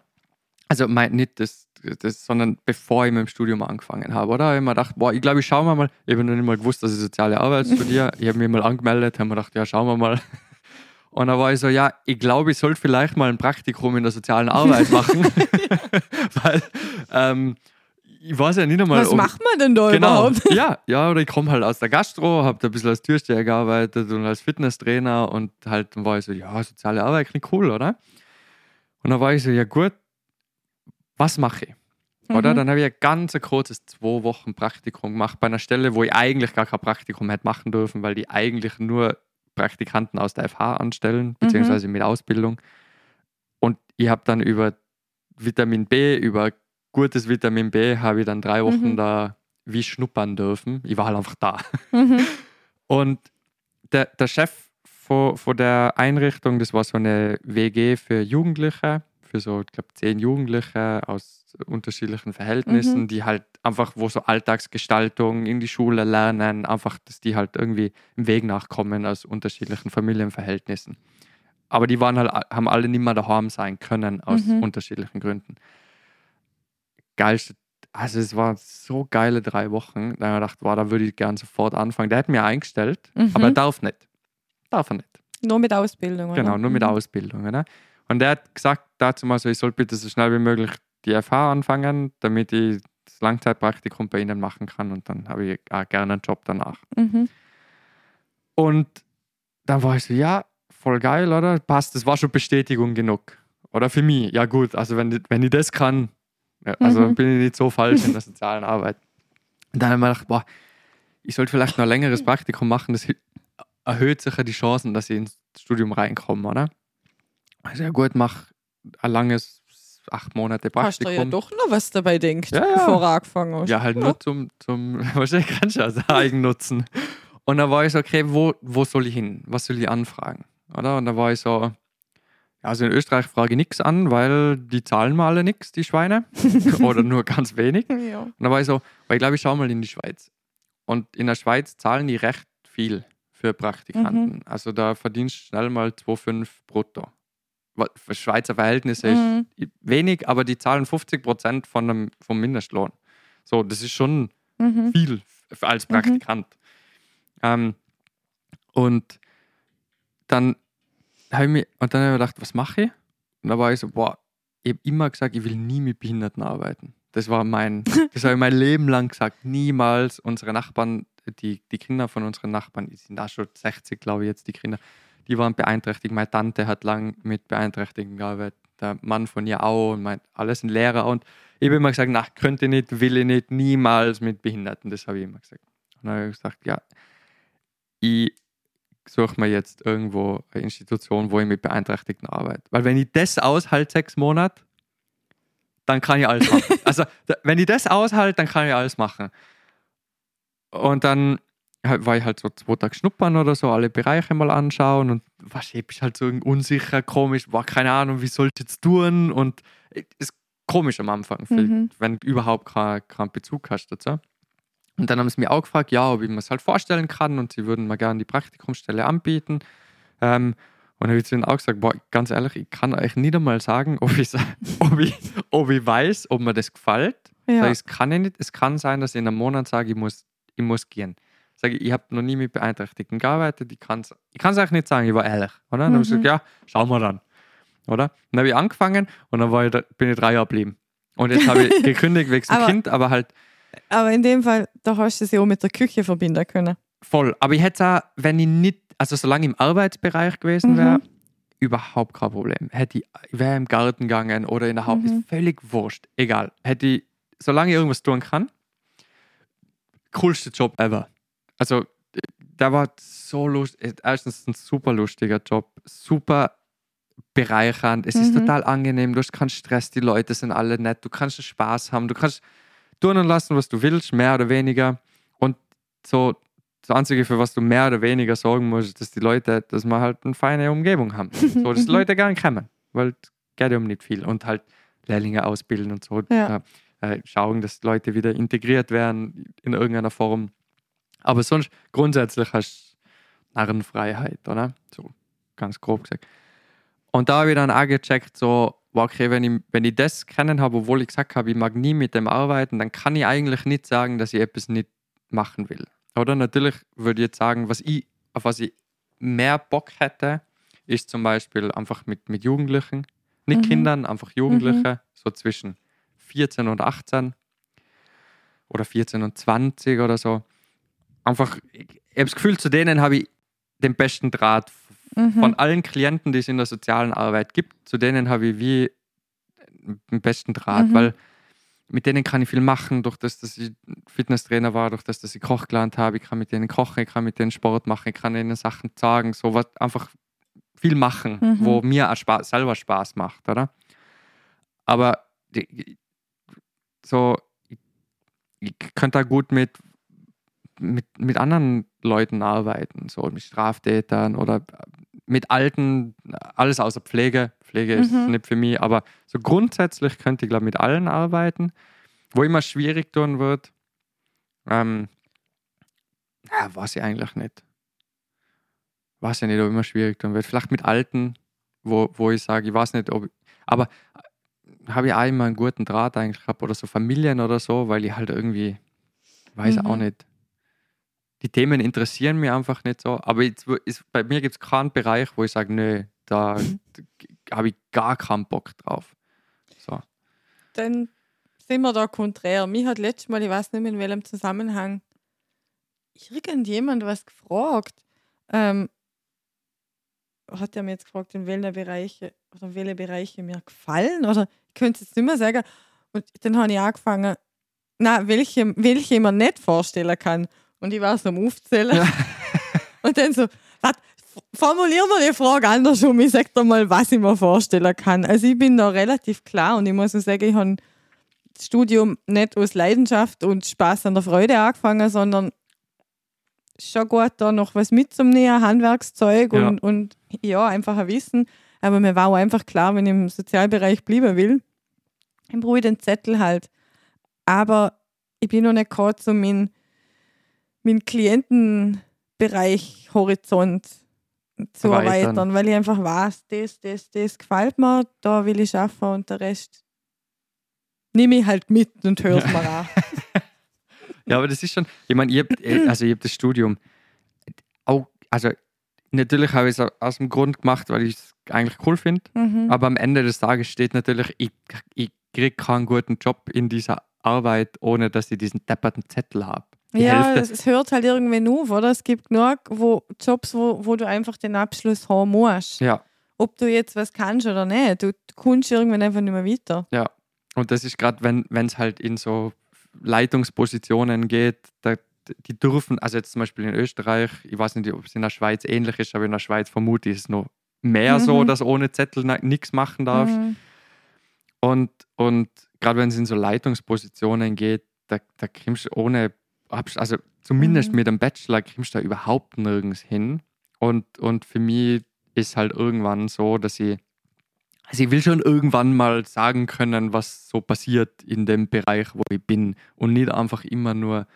Also mein, nicht das, das, sondern bevor ich mit dem Studium angefangen habe, oder? Ich habe mir gedacht, boah, ich glaube, ich schaue mal mal, ich habe noch nicht mal gewusst, dass ich soziale Arbeit studiere. ich habe mich mal angemeldet, habe mir gedacht, ja, schauen wir mal. Und dann war ich so, ja, ich glaube, ich sollte vielleicht mal ein Praktikum in der sozialen Arbeit machen. weil ähm, ich weiß ja nicht einmal, Was ob- macht man denn da Genau. überhaupt? Ja, ja, oder ich komme halt aus der Gastro, habe da ein bisschen als Türsteher gearbeitet und als Fitnesstrainer und halt dann war ich so, ja, soziale Arbeit klingt cool, oder? Und dann war ich so, ja gut, was mache ich? Oder? Mhm. Dann habe ich ein ganz kurzes zwei Wochen Praktikum gemacht bei einer Stelle, wo ich eigentlich gar kein Praktikum hätte machen dürfen, weil die eigentlich nur Praktikanten aus der FH anstellen, beziehungsweise mit Ausbildung. Und ich habe dann über Vitamin B, über gutes Vitamin B, habe ich dann drei Wochen Mhm. da wie schnuppern dürfen. Ich war halt einfach da. Mhm. Und der, der Chef von, von der Einrichtung, das war so eine WG für Jugendliche, für so, ich glaube, zehn Jugendliche aus unterschiedlichen Verhältnissen, Mhm. die halt einfach, wo so Alltagsgestaltung in die Schule lernen, einfach, dass die halt irgendwie im Weg nachkommen aus unterschiedlichen Familienverhältnissen. Aber die waren halt, haben alle nicht mehr daheim sein können aus Mhm. unterschiedlichen Gründen. Geilste, also es waren so geile drei Wochen. Da habe ich gedacht, wow, da würde ich gern sofort anfangen. Der hat mir eingestellt, Mhm. aber er darf nicht. Darf er nicht. Nur mit Ausbildung, oder? Genau, nur mit Mhm. Ausbildung. Ne? Und der hat gesagt dazu mal so, ich soll bitte so schnell wie möglich die FH anfangen, damit ich das Langzeitpraktikum bei ihnen machen kann und dann habe ich auch gerne einen Job danach. Mhm. Und dann war ich so, ja, voll geil, oder? Passt, das war schon Bestätigung genug. Oder für mich, ja gut, also wenn, wenn ich das kann, ja, also Mhm. bin ich nicht so falsch in der sozialen Arbeit. Und dann habe ich mir gedacht, boah, ich sollte vielleicht noch ein längeres Praktikum machen, das erhöht sicher die Chancen, dass ich ins Studium reinkomme, oder? Also ja gut, mach ein langes, acht Monate Hast du ja Praktikum. doch noch was dabei denkt, Ja, ja. bevor du angefangen hast. Ja, halt nur zum, zum wahrscheinlich kannst du ja sagen, Eigennutzen. Und dann war ich so, okay, wo, wo soll ich hin? Was soll ich anfragen? Oder? Und dann war ich so, ja, also in Österreich frage ich nichts an, weil die zahlen mir alle nichts, die Schweine. Oder nur ganz wenig. Ja. Und dann war ich so, weil ich glaube, ich schaue mal in die Schweiz. Und in der Schweiz zahlen die recht viel für Praktikanten. Also da verdienst du schnell mal 2,5 brutto. Für Schweizer Verhältnisse Mhm. ist wenig, aber die zahlen 50 Prozent von vom Mindestlohn. So, das ist schon Mhm. viel als Praktikant. Ähm, und dann habe ich mir, und dann habe ich mir gedacht, was mache ich? Und da war ich so, boah, ich habe immer gesagt, ich will nie mit Behinderten arbeiten. Das war mein, das habe ich mein Leben lang gesagt. Niemals unsere Nachbarn, die, die Kinder von unseren Nachbarn, die sind da schon 60, glaube ich, jetzt die Kinder, die waren beeinträchtigt. Meine Tante hat lang mit Beeinträchtigten gearbeitet. der Mann von ihr auch und meint, alles ein Lehrer. Und ich habe immer gesagt, na, könnte ich nicht, will ich nicht, niemals mit Behinderten. Das habe ich immer gesagt. Und dann habe ich gesagt, ja, ich suche mir jetzt irgendwo eine Institution, wo ich mit Beeinträchtigten arbeite. Weil wenn ich das aushalte, sechs Monate, dann kann ich alles machen. also wenn ich das aushalte, dann kann ich alles machen. Und dann halt- war ich halt so zwei Tage schnuppern oder so, alle Bereiche mal anschauen und was ich bist halt so unsicher, komisch, war keine Ahnung, wie soll ich jetzt tun und es ist komisch am Anfang, Mhm. wenn du überhaupt keinen keinen Bezug hast dazu. Und dann haben sie mir auch gefragt, ja, ob ich mir es halt vorstellen kann und sie würden mir gerne die Praktikumsstelle anbieten. Ähm, und dann habe ich zu ihnen auch gesagt, boah, ganz ehrlich, ich kann euch nicht einmal sagen, ob ich, ob ich, ob ich weiß, ob mir das gefällt. Ja. Sag ich, es kann ich nicht. Es kann sein, dass ich in einem Monat sage, ich muss, ich muss gehen. Sage ich, ich habe noch nie mit Beeinträchtigten gearbeitet, ich kann es ich kann's euch nicht sagen, ich war ehrlich. Oder? Dann habe ich Mhm. gesagt, ja, schauen wir dann. Oder? Dann habe ich angefangen und dann war ich bin ich drei Jahre geblieben. Und jetzt habe ich gekündigt wegen dem Kind, aber halt Aber in dem Fall, da hast du ja auch mit der Küche verbinden können. voll. Aber ich hätte auch, wenn ich nicht, also solange ich im Arbeitsbereich gewesen wäre, Mhm. überhaupt kein Problem. Hätte ich, wäre im Garten gegangen oder in der Haupt, Mhm. ist völlig wurscht. Egal. Hätte ich, solange ich irgendwas tun kann, coolste Job ever. Also, äh, der war so lustig. Erstens ein super lustiger Job, super bereichernd. Es ist Mhm. total angenehm. Du hast keinen Stress, die Leute sind alle nett. Du kannst Spaß haben. Du kannst tun und lassen, was du willst, mehr oder weniger. Und so das Einzige, für was du mehr oder weniger sorgen musst, ist, dass die Leute, dass wir halt eine feine Umgebung haben. So, dass die Leute gerne kommen. Weil es geht um nicht viel. Und halt Lehrlinge ausbilden und so. Ja. Äh, schauen, dass die Leute wieder integriert werden in irgendeiner Form. Aber sonst grundsätzlich hast du Narrenfreiheit, oder? So ganz grob gesagt. Und da habe ich dann auch gecheckt, so, wow, okay, wenn ich, wenn ich das kennen habe, obwohl ich gesagt habe, ich mag nie mit dem arbeiten, dann kann ich eigentlich nicht sagen, dass ich etwas nicht machen will. Oder natürlich würde ich jetzt sagen, was ich, auf was ich mehr Bock hätte, ist zum Beispiel einfach mit, mit Jugendlichen, nicht Mhm. Kindern, einfach Jugendliche, so zwischen 14 und 18 oder 14 und 20 oder so. Einfach, ich, ich habe das Gefühl, zu denen habe ich den besten Draht Mhm. von allen Klienten, die es in der sozialen Arbeit gibt, zu denen habe ich wie den besten Draht, Mhm. weil mit denen kann ich viel machen, durch das, dass ich Fitnesstrainer war, durch das, dass ich Koch gelernt habe, ich kann mit denen kochen, ich kann mit denen Sport machen, ich kann ihnen Sachen sagen, so was einfach viel machen, Mhm. wo mir auch Spaß, selber Spaß macht, oder? Aber die, so, ich, ich könnte da gut mit, mit, mit anderen Leuten arbeiten, so mit Straftätern oder mit Alten, alles außer Pflege. Pflege ist Mhm. nicht für mich, aber so grundsätzlich könnte ich, glaube mit allen arbeiten. Wo immer schwierig tun wird, ähm, ja, weiß ich eigentlich nicht. Weiß ich nicht, ob immer schwierig tun wird. Vielleicht mit Alten, wo, wo ich sage, ich weiß nicht, ob. Aber habe ich auch immer einen guten Draht eigentlich gehabt oder so Familien oder so, weil ich halt irgendwie, weiß Mhm. auch nicht. Die Themen interessieren mich einfach nicht so. Aber jetzt, ist, bei mir gibt es keinen Bereich, wo ich sage, nö, da habe ich gar keinen Bock drauf. So. Dann sind wir da konträr. Mich hat letztes Mal, ich weiß nicht mehr in welchem Zusammenhang, irgendjemand was gefragt. Ähm, hat er mir jetzt gefragt, in welche Bereiche oder welche Bereiche mir gefallen? Oder ich könnte es jetzt nicht mehr sagen. Und dann habe ich angefangen, na, welche, welche ich mir nicht vorstellen kann. Und ich war so am Aufzählen. Ja. Und dann so, warte, formulieren wir die Frage andersrum. Ich sag dir mal, was ich mir vorstellen kann. Also ich bin da relativ klar und ich muss sagen, ich habe das Studium nicht aus Leidenschaft und Spaß an der Freude angefangen, sondern schon gut da noch was mitzunehmen, Handwerkszeug Ja. und, und ja, einfach ein Wissen. Aber mir war auch einfach klar, wenn ich im Sozialbereich bleiben will, dann brauche ich den Zettel halt. Aber ich bin noch nicht gerade so mein, mein Klientenbereich, Horizont zu Erweitern. erweitern, weil ich einfach weiß, das, das, das gefällt mir, da will ich schaffen und der Rest nehme ich halt mit und höre es mir an. Ja, aber das ist schon, ich meine, ich hab, äh, also ich habe das Studium auch, also natürlich habe ich es aus dem Grund gemacht, weil ich es eigentlich cool finde, Mhm. aber am Ende des Tages steht natürlich, ich, ich kriege keinen guten Job in dieser Arbeit, ohne dass ich diesen depperten Zettel habe. Die Ja, Hälfte, es, es hört halt irgendwann auf, oder? Es gibt genug wo, Jobs, wo, wo du einfach den Abschluss haben musst. ja, ob du jetzt was kannst oder nicht. Du, kommst irgendwann einfach nicht mehr weiter. Ja. Und das ist gerade, wenn es halt in so Leitungspositionen geht, da, die dürfen, also jetzt zum Beispiel in Österreich, ich weiß nicht, ob es in der Schweiz ähnlich ist, aber in der Schweiz vermute ich es noch mehr Mhm. so, dass ohne Zettel nichts machen darf. Mhm. Und, und gerade wenn es in so Leitungspositionen geht, da, da kriegst du ohne, also zumindest Mhm. mit einem Bachelor kriegst du da überhaupt nirgends hin. Und, und für mich ist halt irgendwann so, dass ich, also ich will schon irgendwann mal sagen können, was so passiert in dem Bereich, wo ich bin und nicht einfach immer nur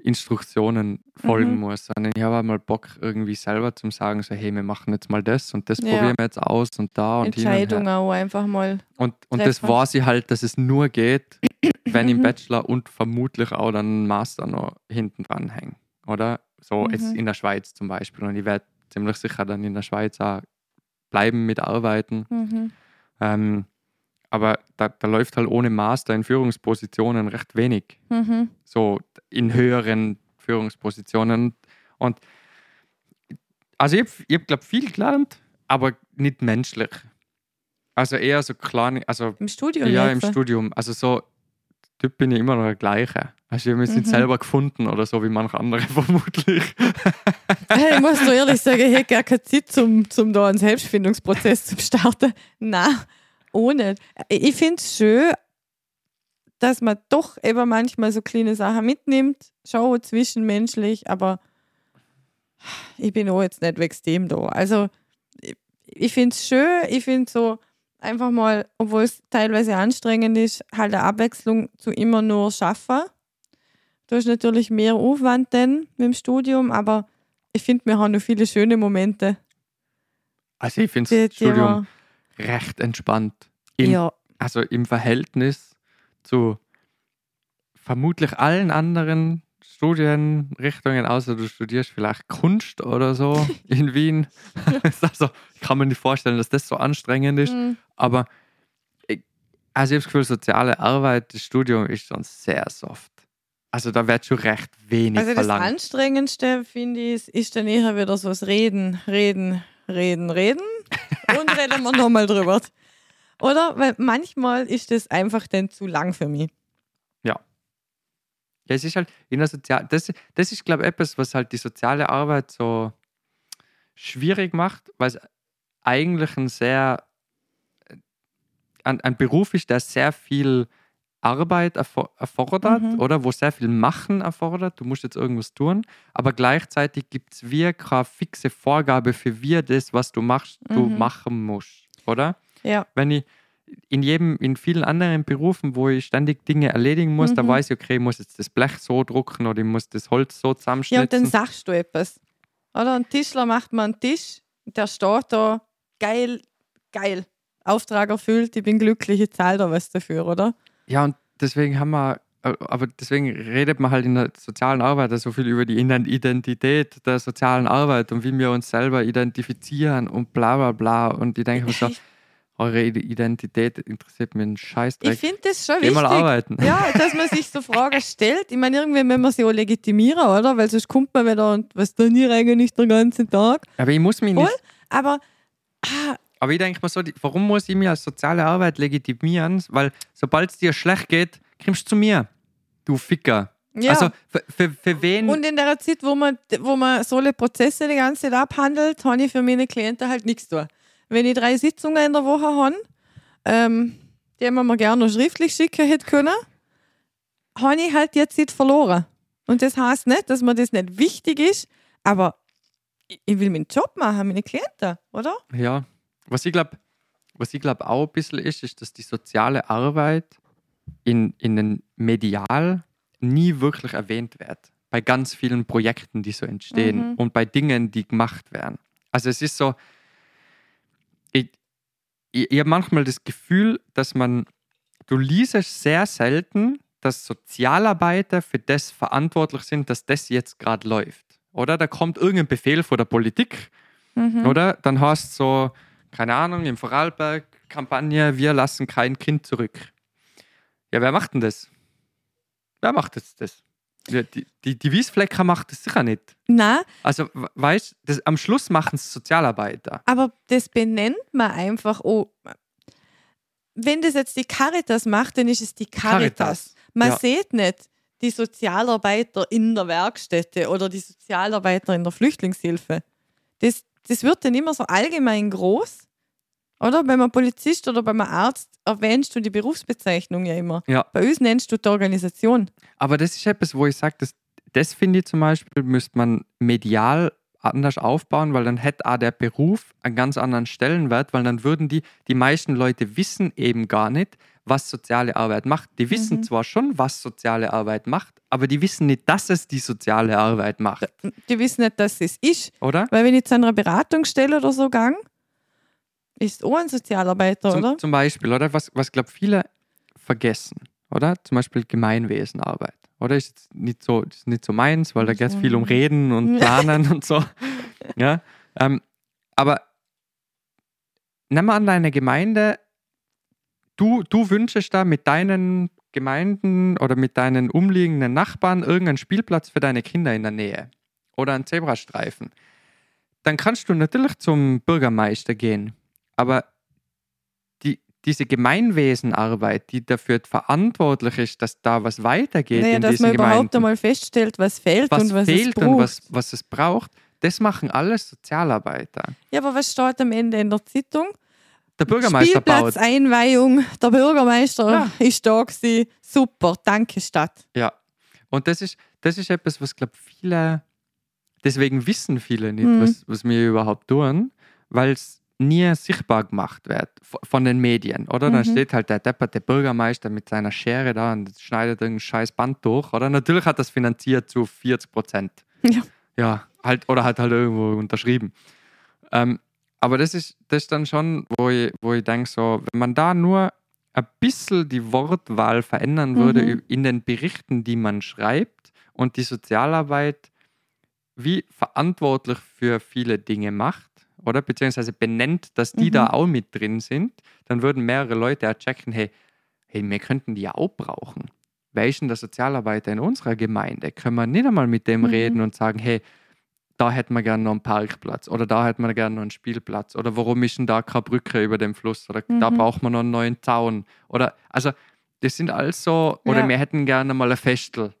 Instruktionen folgen Mhm. muss, sondern ich habe mal Bock irgendwie selber zum sagen, so hey, wir machen jetzt mal das und das Ja. probieren wir jetzt aus und da und hin und. Entscheidung auch einfach mal. Und, und das war sie halt, dass es nur geht, wenn im Mhm. Bachelor und vermutlich auch dann Master noch hinten dran hängen. Oder? So jetzt Mhm. in der Schweiz zum Beispiel. Und ich werde ziemlich sicher dann in der Schweiz auch bleiben mit arbeiten. Mhm. Ähm, aber da, da läuft halt ohne Master in Führungspositionen recht wenig. Mhm. So in höheren Führungspositionen. Und also ich habe, ich hab, glaube viel gelernt, aber nicht menschlich. Also eher so kleine, also Im Studio ja, im jetzt? Studium. Also so, Typ bin ich immer noch der gleiche. Also ich habe mich nicht Mhm. selber gefunden oder so wie manche andere vermutlich. Ich muss so ehrlich sagen, ich hätte gar keine Zeit, zum, zum da einen Selbstfindungsprozess zu starten. Nein, ohne. Ich finde es schön, dass man doch eben manchmal so kleine Sachen mitnimmt, schaue zwischenmenschlich, aber ich bin auch jetzt nicht wegen dem da. Also ich, ich finde es schön, ich finde so einfach mal, obwohl es teilweise anstrengend ist, halt eine Abwechslung zu immer nur schaffen. Du hast natürlich mehr Aufwand denn mit dem Studium, aber ich finde, wir haben noch viele schöne Momente. Also ich finde das Studium recht entspannt. wir, In, ja, Also im Verhältnis zu vermutlich allen anderen Studienrichtungen, außer du studierst vielleicht Kunst oder so in Wien. also, ich kann mir nicht vorstellen, dass das so anstrengend ist. Mhm. Aber ich, also ich habe das Gefühl, soziale Arbeit, das Studium ist schon sehr soft. Also da wird schon recht wenig Also das verlangt. Anstrengendste, finde ich, ist- ist dann eher wieder so das Reden, Reden, Reden, Reden und reden wir nochmal drüber. Oder? Weil manchmal ist das einfach dann zu lang für mich. Ja, es ist halt in der Sozial das, das ist, glaube ich, etwas, was halt die soziale Arbeit so schwierig macht, weil es eigentlich ein sehr ein, ein Beruf ist, der sehr viel Arbeit erfor erfordert, Mhm. oder? Wo sehr viel Machen erfordert. Du musst jetzt irgendwas tun, aber gleichzeitig gibt es wie keine fixe Vorgabe für wie das, was du machst, du Mhm. machen musst, oder? Ja. wenn ich in jedem, in vielen anderen Berufen, wo ich ständig Dinge erledigen muss, da Mhm. weiß ich, okay, ich muss jetzt das Blech so drucken oder ich muss das Holz so Ja, und dann sagst du etwas. Oder? Ein Tischler macht mal einen Tisch, der steht da, geil, geil. Auftrag erfüllt, ich bin glücklich, ich zahle da was dafür, oder? Ja, und deswegen haben wir, äh, aber deswegen redet man halt in der sozialen Arbeit so viel über die Ident- Identität der sozialen Arbeit und wie wir uns selber identifizieren und bla bla bla. Und ich denke mir so, eure Ide- Identität interessiert mir einen ich Scheißdreck. finde das schon Geh mal wichtig. arbeiten. Ja, dass man sich so Fragen stellt. Ich meine, irgendwie müssen wir sie auch legitimieren, oder? Weil sonst kommt man wieder und was tun ihr eigentlich den ganzen Tag? Aber ich muss mich Voll. nicht Aber ah, Aber ich denke mir so, warum muss ich mich als soziale Arbeit legitimieren? Weil sobald es dir schlecht geht, kommst du zu mir. Du Ficker. ja. Also für, für, für wen? und in der Zeit, wo man, wo man so eine Prozesse die ganze Zeit abhandelt, habe ich für meine Klienten halt nichts tun. Wenn ich drei Sitzungen in der Woche habe, ähm, die man mir gerne noch schriftlich schicken hätte können, habe ich halt die Zeit verloren. Und das heißt nicht, dass mir das nicht wichtig ist, aber ich will meinen Job machen, meine Klienten, oder? ja, was ich glaube, was ich glaube auch ein bisschen ist, ist, dass die soziale Arbeit in, in den Medial nie wirklich erwähnt wird. Bei ganz vielen Projekten, die so entstehen Mhm. und bei Dingen, die gemacht werden. Also es ist so, ich, ich habe manchmal das Gefühl, dass man, du liest es sehr selten, dass Sozialarbeiter für das verantwortlich sind, dass das jetzt gerade läuft. Oder da kommt irgendein Befehl von der Politik, Mhm. oder? Dann hast du so, keine Ahnung, im Vorarlberg Kampagne, wir lassen kein Kind zurück. Ja, wer macht denn das? Wer macht jetzt das? Ja, die, die, die Wiesflecker macht das sicher nicht. Na, Also, we- weißt du, am Schluss machen es Sozialarbeiter. aber das benennt man einfach. Oh, wenn das jetzt die Caritas macht, dann ist es die Caritas. Caritas, Man ja. sieht nicht die Sozialarbeiter in der Werkstätte oder die Sozialarbeiter in der Flüchtlingshilfe. Das, das wird dann immer so allgemein groß. Oder? Bei einem Polizist oder bei einem Arzt erwähnst du die Berufsbezeichnung ja immer. Ja. Bei uns nennst du die Organisation. Aber das ist etwas, wo ich sage, das, das finde ich zum Beispiel, müsste man medial anders aufbauen, weil dann hätte auch der Beruf einen ganz anderen Stellenwert, weil dann würden die, die meisten Leute wissen eben gar nicht, was soziale Arbeit macht. Die wissen Mhm. zwar schon, was soziale Arbeit macht, aber die wissen nicht, dass es die soziale Arbeit macht, Die wissen nicht, dass es ist. oder? Weil wenn ich zu einer Beratungsstelle oder so gang, ist auch ein Sozialarbeiter, oder? Zum, zum Beispiel, oder? Was, was glaube viele vergessen, oder? Zum Beispiel Gemeinwesenarbeit. Oder ist jetzt nicht so, ist nicht so meins, weil da geht es viel um Reden und Planen und so. Ja. Ähm, aber nimm mal an deine Gemeinde, du, du wünschst da mit deinen Gemeinden oder mit deinen umliegenden Nachbarn irgendeinen Spielplatz für deine Kinder in der Nähe oder einen Zebrastreifen. Dann kannst du natürlich zum Bürgermeister gehen. Aber die, diese Gemeinwesenarbeit, die dafür verantwortlich ist, dass da was weitergeht naja, in dass diesen man überhaupt Gemeinden, einmal feststellt, was fehlt was und was fehlt es braucht. und was, was es braucht, das machen alles Sozialarbeiter. Ja, aber was steht am Ende in der Zeitung? Der Bürgermeister baut. Spielplatzeinweihung. Der Bürgermeister Ja. ist da gewesen. Super, danke Stadt. Ja. Und das ist, das ist etwas, was, glaube viele, deswegen wissen viele nicht, Mhm. was, was wir überhaupt tun, weil es nie sichtbar gemacht wird von den Medien, oder? Dann Mhm. steht halt der depperte Bürgermeister mit seiner Schere da und schneidet irgendein scheiß Band durch, oder? Natürlich hat das finanziert zu 40 Prozent. Ja. Ja, halt, oder hat halt irgendwo unterschrieben. Ähm, aber das ist, das ist dann schon, wo ich, wo ich denke, so, wenn man da nur ein bisschen die Wortwahl verändern würde Mhm. in den Berichten, die man schreibt und die Sozialarbeit wie verantwortlich für viele Dinge macht, oder beziehungsweise benennt, dass die Mhm. da auch mit drin sind, dann würden mehrere Leute auch checken, hey, hey, wir könnten die ja auch brauchen. Denn der Sozialarbeiter in unserer Gemeinde? Können wir nicht einmal mit dem Mhm. reden und sagen, hey, da hätten wir gerne noch einen Parkplatz oder da hätten wir gerne noch einen Spielplatz oder warum ist denn da keine Brücke über dem Fluss oder da Mhm. braucht man noch einen neuen Zaun oder also das sind alles so oder Ja. wir hätten gerne mal ein Festel.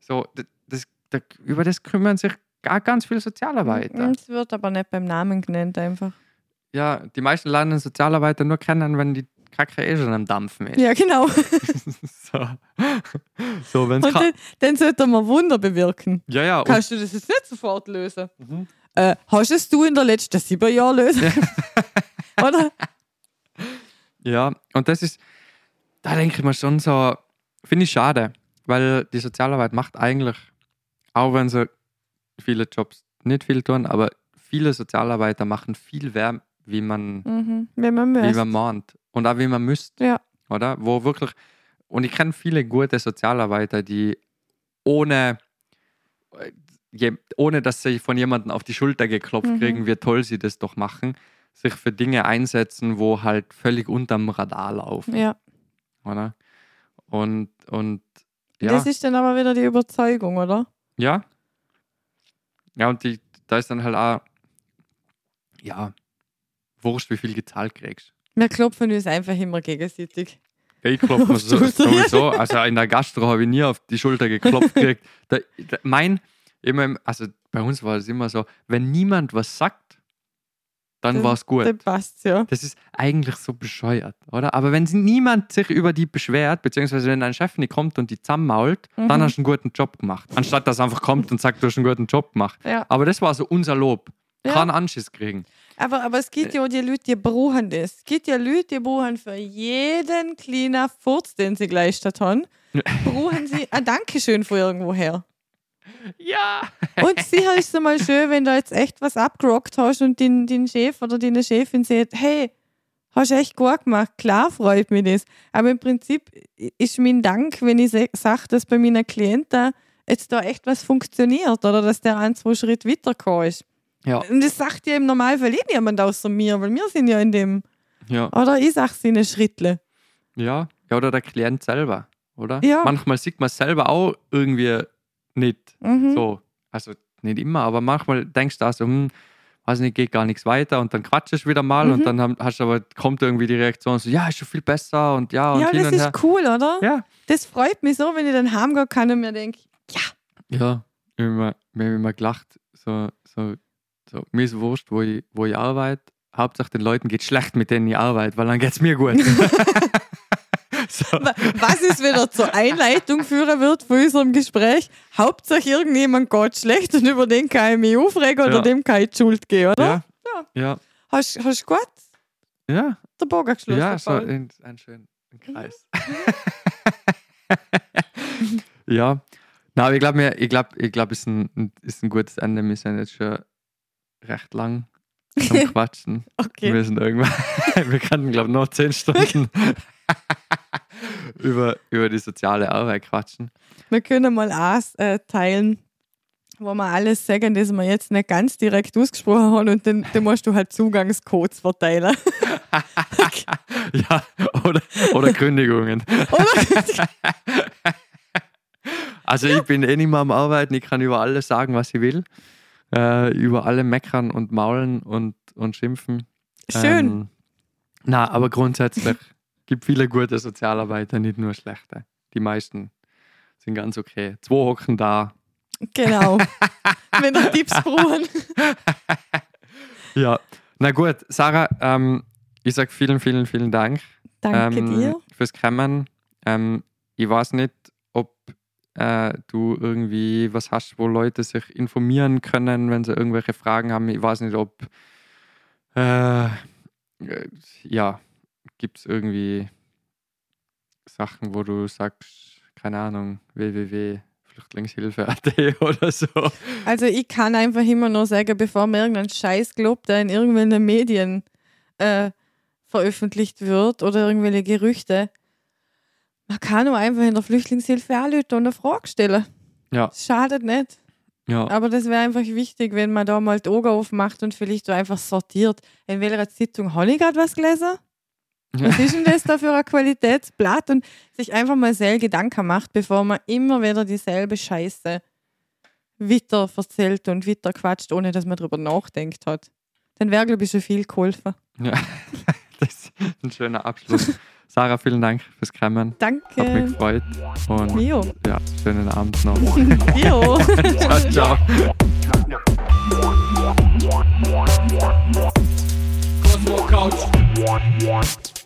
So das, das, da, über das kümmern sich gar ganz viele Sozialarbeiter. Es wird aber nicht beim Namen genannt einfach. Ja, die meisten lernen Sozialarbeiter nur kennen, wenn die Kacke eh schon am Dampfen ist. Ja, genau. so, so wenn Und es dann, dann sollte man Wunder bewirken. ja ja Kannst du das jetzt nicht sofort lösen? Mhm. Äh, hast es du in den letzten sieben Jahren lösen? Oder? Ja, und das ist, da denke ich mir schon so, finde ich schade, weil die Sozialarbeit macht eigentlich, auch wenn sie viele Jobs nicht viel tun, aber viele Sozialarbeiter machen viel mehr, wie man, Mhm. Man wie man mahnt und auch wie man müsste, Ja. oder? Wo wirklich, und ich kenne viele gute Sozialarbeiter, die ohne, äh, ohne dass sie von jemandem auf die Schulter geklopft Mhm. kriegen, wie toll sie das doch machen, sich für Dinge einsetzen, wo halt völlig unterm Radar laufen ja. oder? Und, und ja, Das ist dann aber wieder die Überzeugung, oder? ja. Ja, und die, da ist dann halt auch, ja, wurscht, wie viel gezahlt kriegst. Wir klopfen uns einfach immer gegenseitig. Ich klopfe mir so, sowieso, also in der Gastro habe ich nie auf die Schulter geklopft gekriegt. Da, da, mein, immer, also bei uns war es immer so, wenn niemand was sagt, dann Dann- war es gut. Dann passt ja. Das ist eigentlich so bescheuert, oder? Aber wenn niemand sich über die beschwert, beziehungsweise wenn dein Chef nicht kommt und die zusammenmault, Mhm. dann hast du einen guten Job gemacht. Anstatt dass er einfach kommt und sagt, du hast einen guten Job gemacht. Ja. Aber das war so unser Lob. Ja. Keinen Anschiss kriegen. Aber, aber es gibt ja auch die Leute, die brauchen das. Es gibt ja Leute, die brauchen für jeden kleinen Furz, den sie geleistet haben, brauchen sie ein Dankeschön von irgendwoher. Ja! Und sicher ist es mal schön, wenn du jetzt echt was abgerockt hast und den, den Chef oder deine Chefin sagt, hey, hast echt gut gemacht, klar freut mich das. Aber im Prinzip ist mein Dank, wenn ich sage, dass bei meinen Klienten jetzt da echt was funktioniert oder dass der ein, zwei Schritte weitergekommen ist. Ja. Und das sagt ja im Normalfall eh niemand außer mir, weil wir sind ja in dem, Ja. oder ich sag's ihnen Schrittle. Ja. Ja, oder der Klient selber, oder? Ja. Manchmal sieht man selber auch irgendwie nicht. Mhm. So. Also nicht immer, aber manchmal denkst du auch so, hm, weiß nicht, geht gar nichts weiter und dann quatschst du wieder mal Mhm. und dann haben- hast du aber, kommt irgendwie die Reaktion so, ja, ist schon viel besser und ja und ja, hin das und her. ist cool, oder? Ja, Das freut mich so, wenn ich dann heimgehen kann und mir denke, ja, ja. Ich habe immer, immer gelacht, so, so, so, mir ist wurscht, wo ich, wo ich arbeite. Hauptsache den Leuten geht schlecht, mit denen ich arbeite, weil dann geht es mir gut. so. Wa- Was es wieder zur Einleitung führen wird von unserem Gespräch. Hauptsache irgendjemand geht schlecht und über den kann ich mich aufregen oder Ja. dem kann ich die Schuld geben, oder? Ja, Ja. ja, Hast du gut ja, den Bogen geschlossen? ja, so in, ein schöner Kreis. ja, na, ich glaube, ich glaube, ich glaube, es ist ein- ist ein gutes Ende. Wir sind jetzt schon recht lang am Quatschen. okay. Wir sind irgendwann, wir könnten, glaube ich, noch zehn Stunden über, über die soziale Arbeit quatschen. Wir können mal eins äh, teilen, wo wir alles sagen, das wir jetzt nicht ganz direkt ausgesprochen haben und dann, dann musst du halt Zugangscodes verteilen. Ja, oder, oder Kündigungen. Oder? Also ich bin eh nicht mehr am Arbeiten, ich kann über alles sagen, was ich will. Äh, über alle meckern und maulen und, und schimpfen. Schön. Ähm, na, aber grundsätzlich gibt viele gute Sozialarbeiter, nicht nur schlechte. Die meisten sind ganz okay. Zwei hocken da. Genau. Wenn ihr Tipps brauchen. Ja. Na gut, Sarah, ähm, ich sage vielen, vielen, vielen Dank Danke ähm, dir. fürs Kommen. Ähm, ich weiß nicht, ob äh, du irgendwie was hast, wo Leute sich informieren können, wenn sie irgendwelche Fragen haben. Ich weiß nicht, ob äh, äh, ja, gibt es irgendwie Sachen, wo du sagst, keine Ahnung, www.flüchtlingshilfe.at oder so. Also ich kann einfach immer nur sagen, bevor mir irgendein Scheiß glaubt, der in irgendwelchen Medien äh, veröffentlicht wird oder irgendwelche Gerüchte, man kann nur einfach in der Flüchtlingshilfe anrufen und eine Frage stellen. Ja. Das schadet nicht. Ja, Aber das wäre einfach wichtig, wenn man da mal die Augen aufmacht und vielleicht so einfach sortiert. In welcher Zeitung habe ich gerade was gelesen? Was ist denn das da für ein Qualitätsblatt? Und sich einfach mal selber Gedanken macht, bevor man immer wieder dieselbe Scheiße weiter erzählt und weiter quatscht, ohne dass man darüber nachdenkt hat. Dann wäre, glaube ich, schon viel geholfen. ja. das ist ein schöner Abschluss. Sarah, vielen Dank fürs Kommen. Hat mich Danke. gefreut. Und Mio. ja, schönen Abend noch. Mio. ciao, ciao. Cosmo Couch.